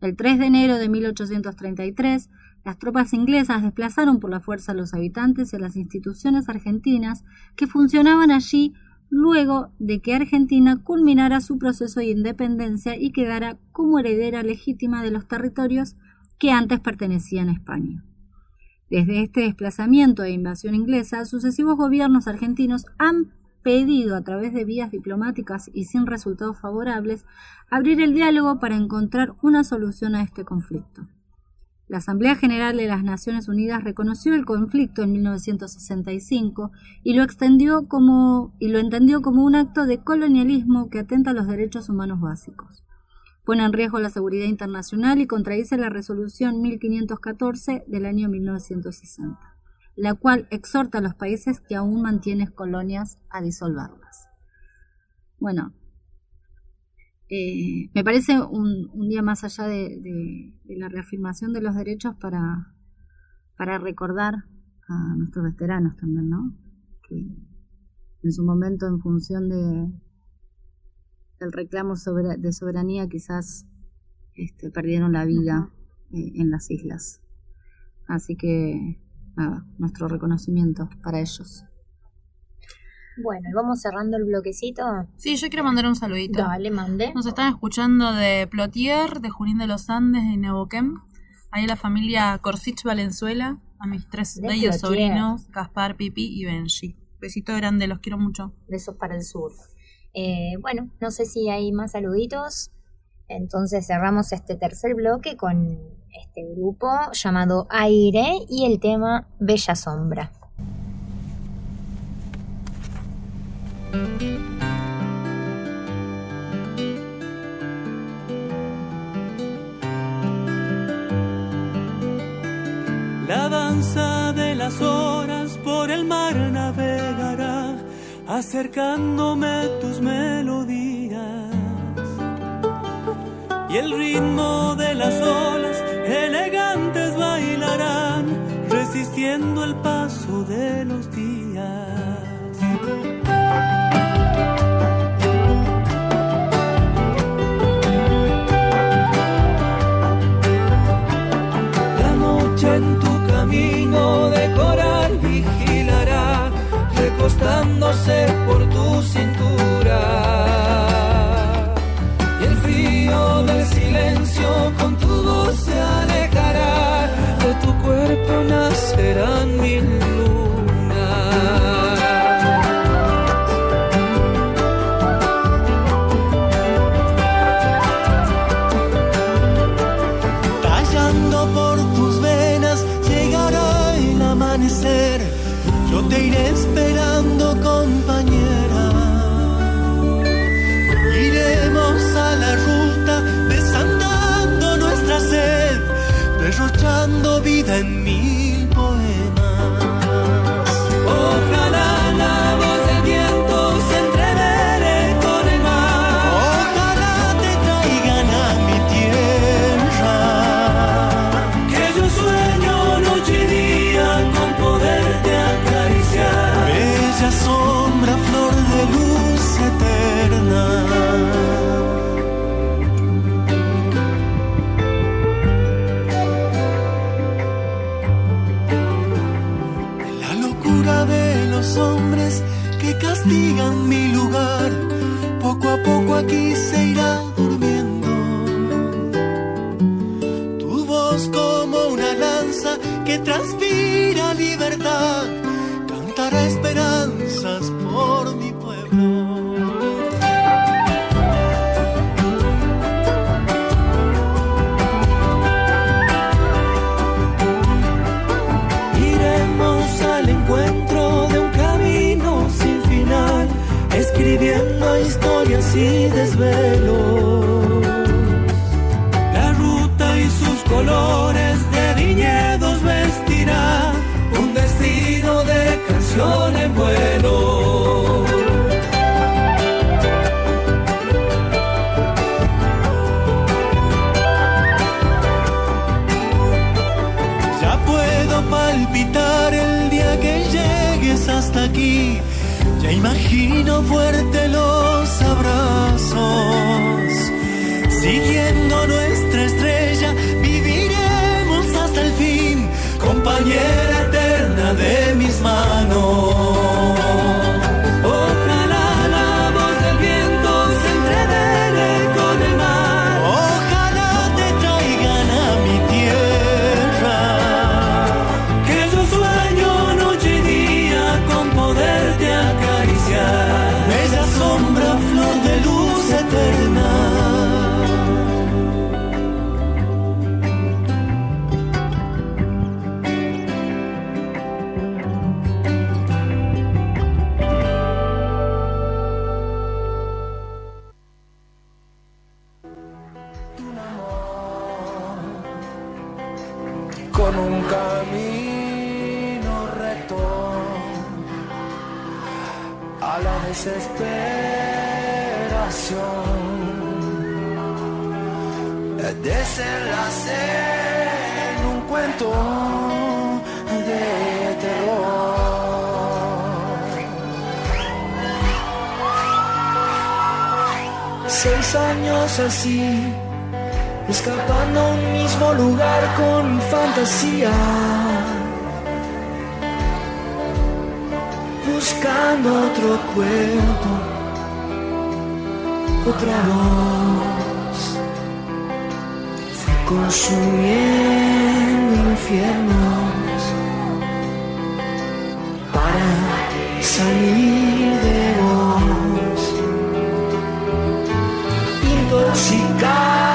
El 3 de enero de 1833, las tropas inglesas desplazaron por la fuerza a los habitantes y a las instituciones argentinas que funcionaban allí luego de que Argentina culminara su proceso de independencia y quedara como heredera legítima de los territorios que antes pertenecían a España. Desde este desplazamiento e invasión inglesa, sucesivos gobiernos argentinos han pedido a través de vías diplomáticas y sin resultados favorables abrir el diálogo para encontrar una solución a este conflicto. La Asamblea General de las Naciones Unidas reconoció el conflicto en 1965 y lo extendió como y lo entendió como un acto de colonialismo que atenta a los derechos humanos básicos. Pone en riesgo la seguridad internacional y contradice la resolución 1514 del año 1960, la cual exhorta a los países que aún mantienen colonias a disolverlas. Bueno, eh, me parece un, un, día más allá de, de, la reafirmación de los derechos para, para recordar a nuestros veteranos también, ¿no? Que en su momento en función de el reclamo sobre, de soberanía quizás este, perdieron la vida eh, en las islas. Así que nada, nuestro reconocimiento para ellos. Bueno, y vamos cerrando el bloquecito. Sí, yo quiero mandar un saludito. Dale, mande. Nos están escuchando de Plotier, de Junín de los Andes, de Neuquén. Ahí la familia Corsich Valenzuela, a mis tres De bellos Plotier. sobrinos, Gaspar, Pipi y Benji. Besito grande, los quiero mucho. Besos para el sur. Eh, bueno, no sé si hay más saluditos. Entonces cerramos este tercer bloque con este grupo llamado Aire y el tema Bella Sombra. La danza de las horas acercándome tus melodías. Y el ritmo de las olas elegantes bailarán, resistiendo el paso de los días. La noche en tu camino de recostándose por tu cintura. Y el frío del silencio con tu voz se alejará, de tu cuerpo nacerán mil que castigan mi lugar, poco a poco aquí se irá y desvelos. La ruta y sus colores de viñedos vestirá un destino de canción en vuelo. Imagino fuerte los abrazos. Siguiendo nuestra estrella, viviremos hasta el fin, compañera eterna de mis manos. Años así, escapando a un mismo lugar con fantasía. Buscando otro cuerpo, otra voz, fui consumiendo infiernos para salir de vos intoxicado,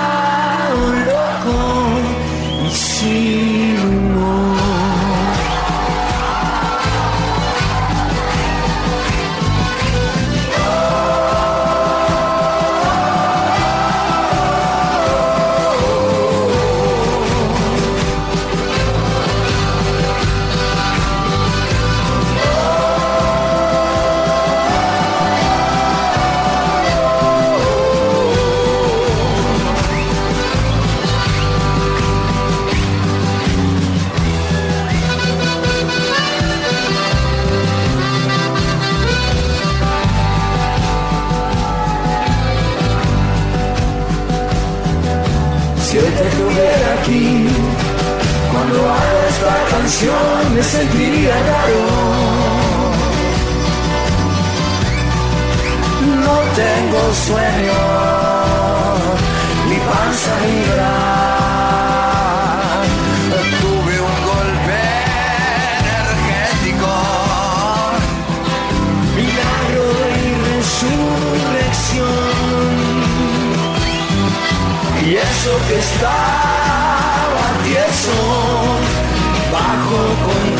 me sentiría raro. No tengo sueño, mi panza vibra. Tuve un golpe energético, milagro y resurrección. Y eso que estaba tieso, bajo control.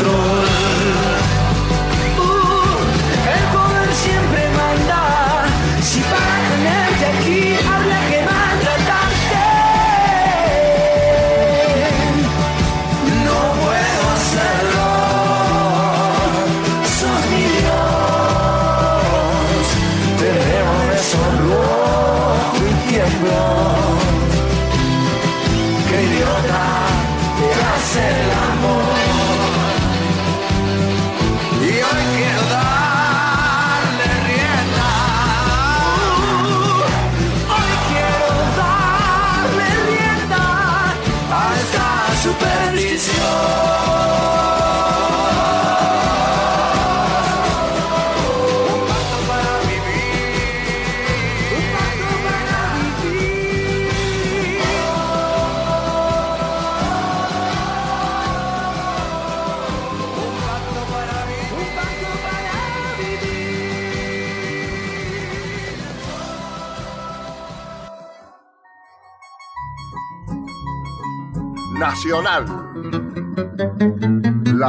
Esta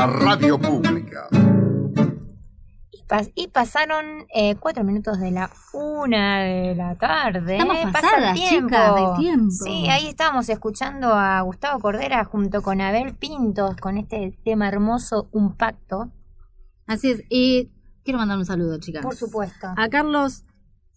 La radio pública. Y, pas- y pasaron eh, cuatro minutos de la una de la tarde. Estamos pasadas, chicas, de tiempo. Sí, ahí estábamos escuchando a Gustavo Cordera junto con Abel Pintos con este tema hermoso, Un Pacto. Así es. Y quiero mandar un saludo, chicas. Por supuesto. A Carlos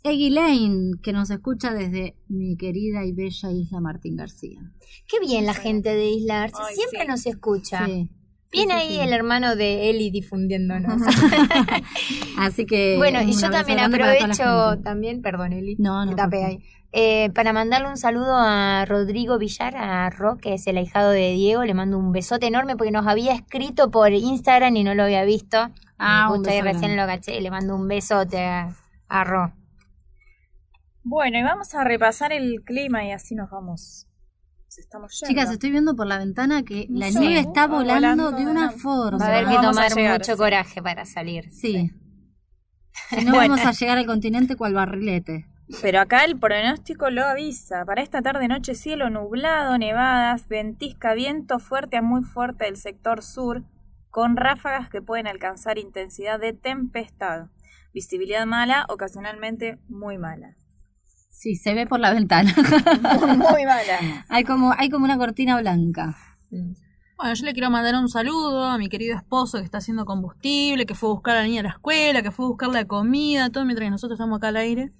Eguilain, que nos escucha desde mi querida y bella isla Martín García. Qué bien la gente de Isla Arce, Ay, siempre sí. nos escucha. Sí. Bien Sí, ahí sí. el hermano de Eli difundiéndonos. Así que. bueno, y yo también aprovecho, también, perdón Eli, No, no, tapé ahí. Eh, para mandarle un saludo a Rodrigo Villar, a Ro, que es el ahijado de Diego, le mando un besote enorme porque nos había escrito por Instagram y no lo había visto. Ah, Y un beso recién grande. lo caché, le mando un besote a, a Ro. Bueno, y vamos a repasar el clima y así nos vamos. Nos estamos yendo. Chicas, estoy viendo por la ventana que la Sí, nieve está va volando, volando, de una volando. forma. Va a haber que tomar llegar, mucho sí. coraje para salir. Sí. Si no Bueno. vamos a llegar al continente cual barrilete. Pero acá el pronóstico lo avisa. Para esta tarde noche cielo nublado, nevadas, ventisca, viento fuerte a muy fuerte del sector sur, con ráfagas que pueden alcanzar intensidad de tempestad. Visibilidad mala, ocasionalmente muy mala. Sí, se ve por la ventana. Muy mala. hay como hay como una cortina blanca. Bueno, yo le quiero mandar un saludo a mi querido esposo que está haciendo combustible, que fue a buscar a la niña a la escuela, que fue a buscar la comida, todo mientras que nosotros estamos acá al aire.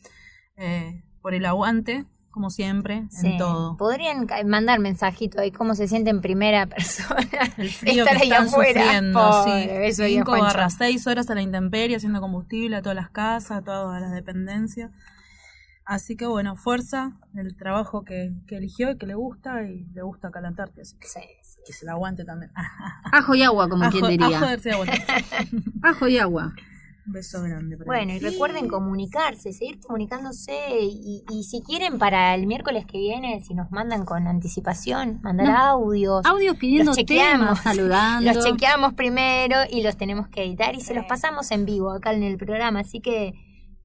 eh, por el aguante, como siempre, Sí. en todo. Podrían mandar mensajito ahí cómo se siente en primera persona. El frío Estar que están afuera, sufriendo, pobre, sí. beso ahí a 5 Juancho. barra 6 horas a la intemperie haciendo combustible a todas las casas, a todas las dependencias. Así que bueno, fuerza el trabajo que, que eligió y que le gusta y le gusta acá la Antártida. Así que, que se la aguante también. Ajo y agua, como Ajo- quien diría. ajo de agua. Ajo y agua. Un beso grande. para Bueno, y recuerden comunicarse, seguir comunicándose y, y si quieren para el miércoles que viene, si nos mandan con anticipación, mandar No, audios. audios pidiendo los chequeamos, temas, saludando. Los chequeamos primero y los tenemos que editar y se los pasamos en vivo acá en el programa, así que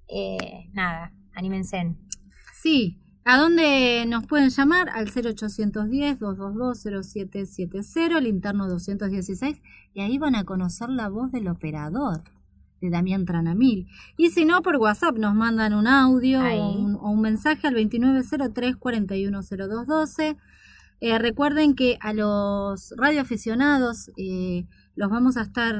eh, nada, anímense. Sí. ¿A dónde nos pueden llamar? Al 0810-222-0770, el interno 216, y ahí van a conocer la voz del operador, de Damián Tranamil. Y si no, por WhatsApp nos mandan un audio o un, o un mensaje al 2903-410212. Eh, recuerden que a los radioaficionados eh, los vamos a estar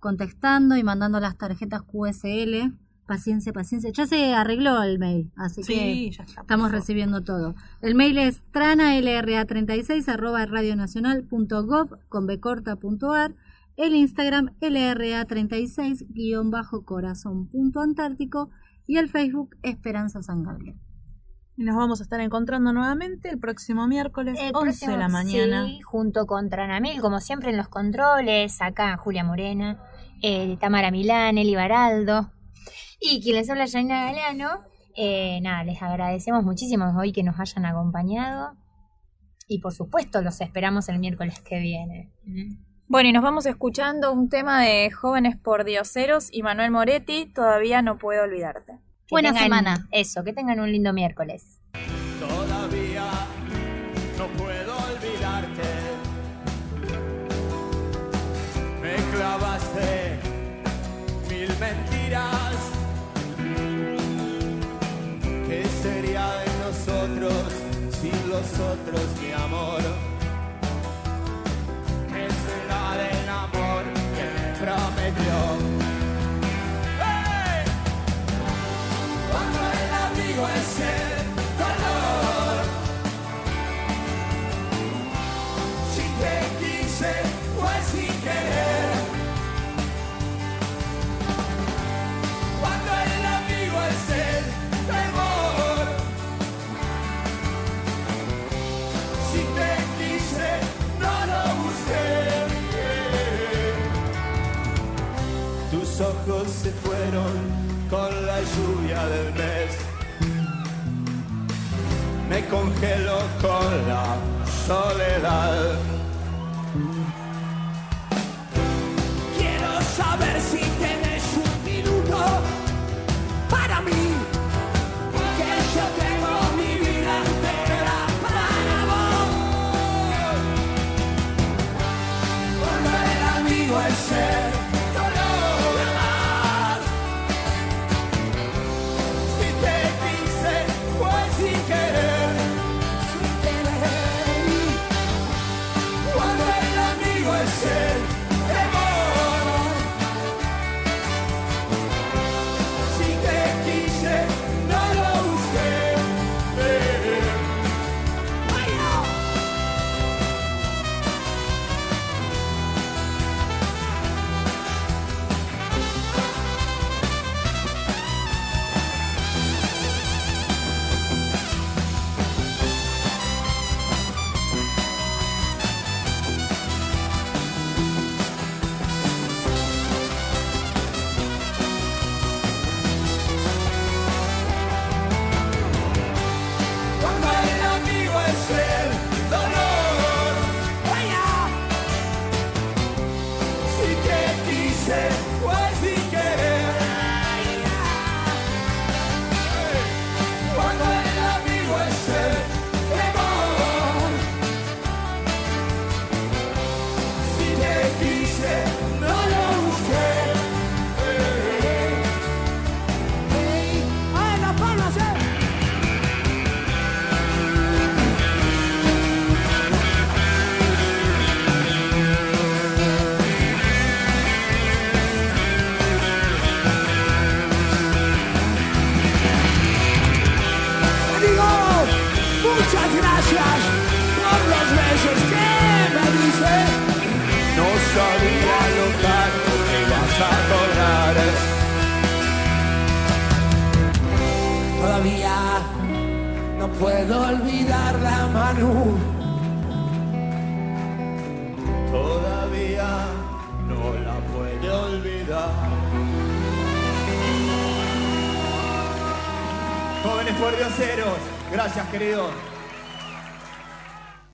contestando y mandando las tarjetas QSL. Paciencia, paciencia. Ya se arregló el mail, así Sí, que ya está, por estamos recibiendo todo. El mail es tranalra36 arroba radionacional.gov con bcorta.ar. El Instagram LRA36 guion bajo corazón punto antártico y el Facebook Esperanza San Gabriel. Y nos vamos a estar encontrando nuevamente el próximo miércoles, El 11 de la mañana. sí, junto con Tranamil, como siempre en los controles, acá Julia Morena, eh, Tamara Milán, Eli Baraldo y quien les habla Jaina Galano. Eh, nada, les agradecemos muchísimo hoy que nos hayan acompañado y por supuesto los esperamos el miércoles que viene. Bueno, y nos vamos escuchando un tema de Jóvenes por Dioseros y Manuel Moretti, Todavía no puedo olvidarte. Que Buena tengan- semana. Eso, que tengan un lindo miércoles. Se fueron con la lluvia del mes. Me congelo con la soledad. Quiero saber si tenés un minuto para mí. Que yo tengo puedo olvidar la Manu. Todavía no la puede olvidar. Jóvenes por gracias queridos.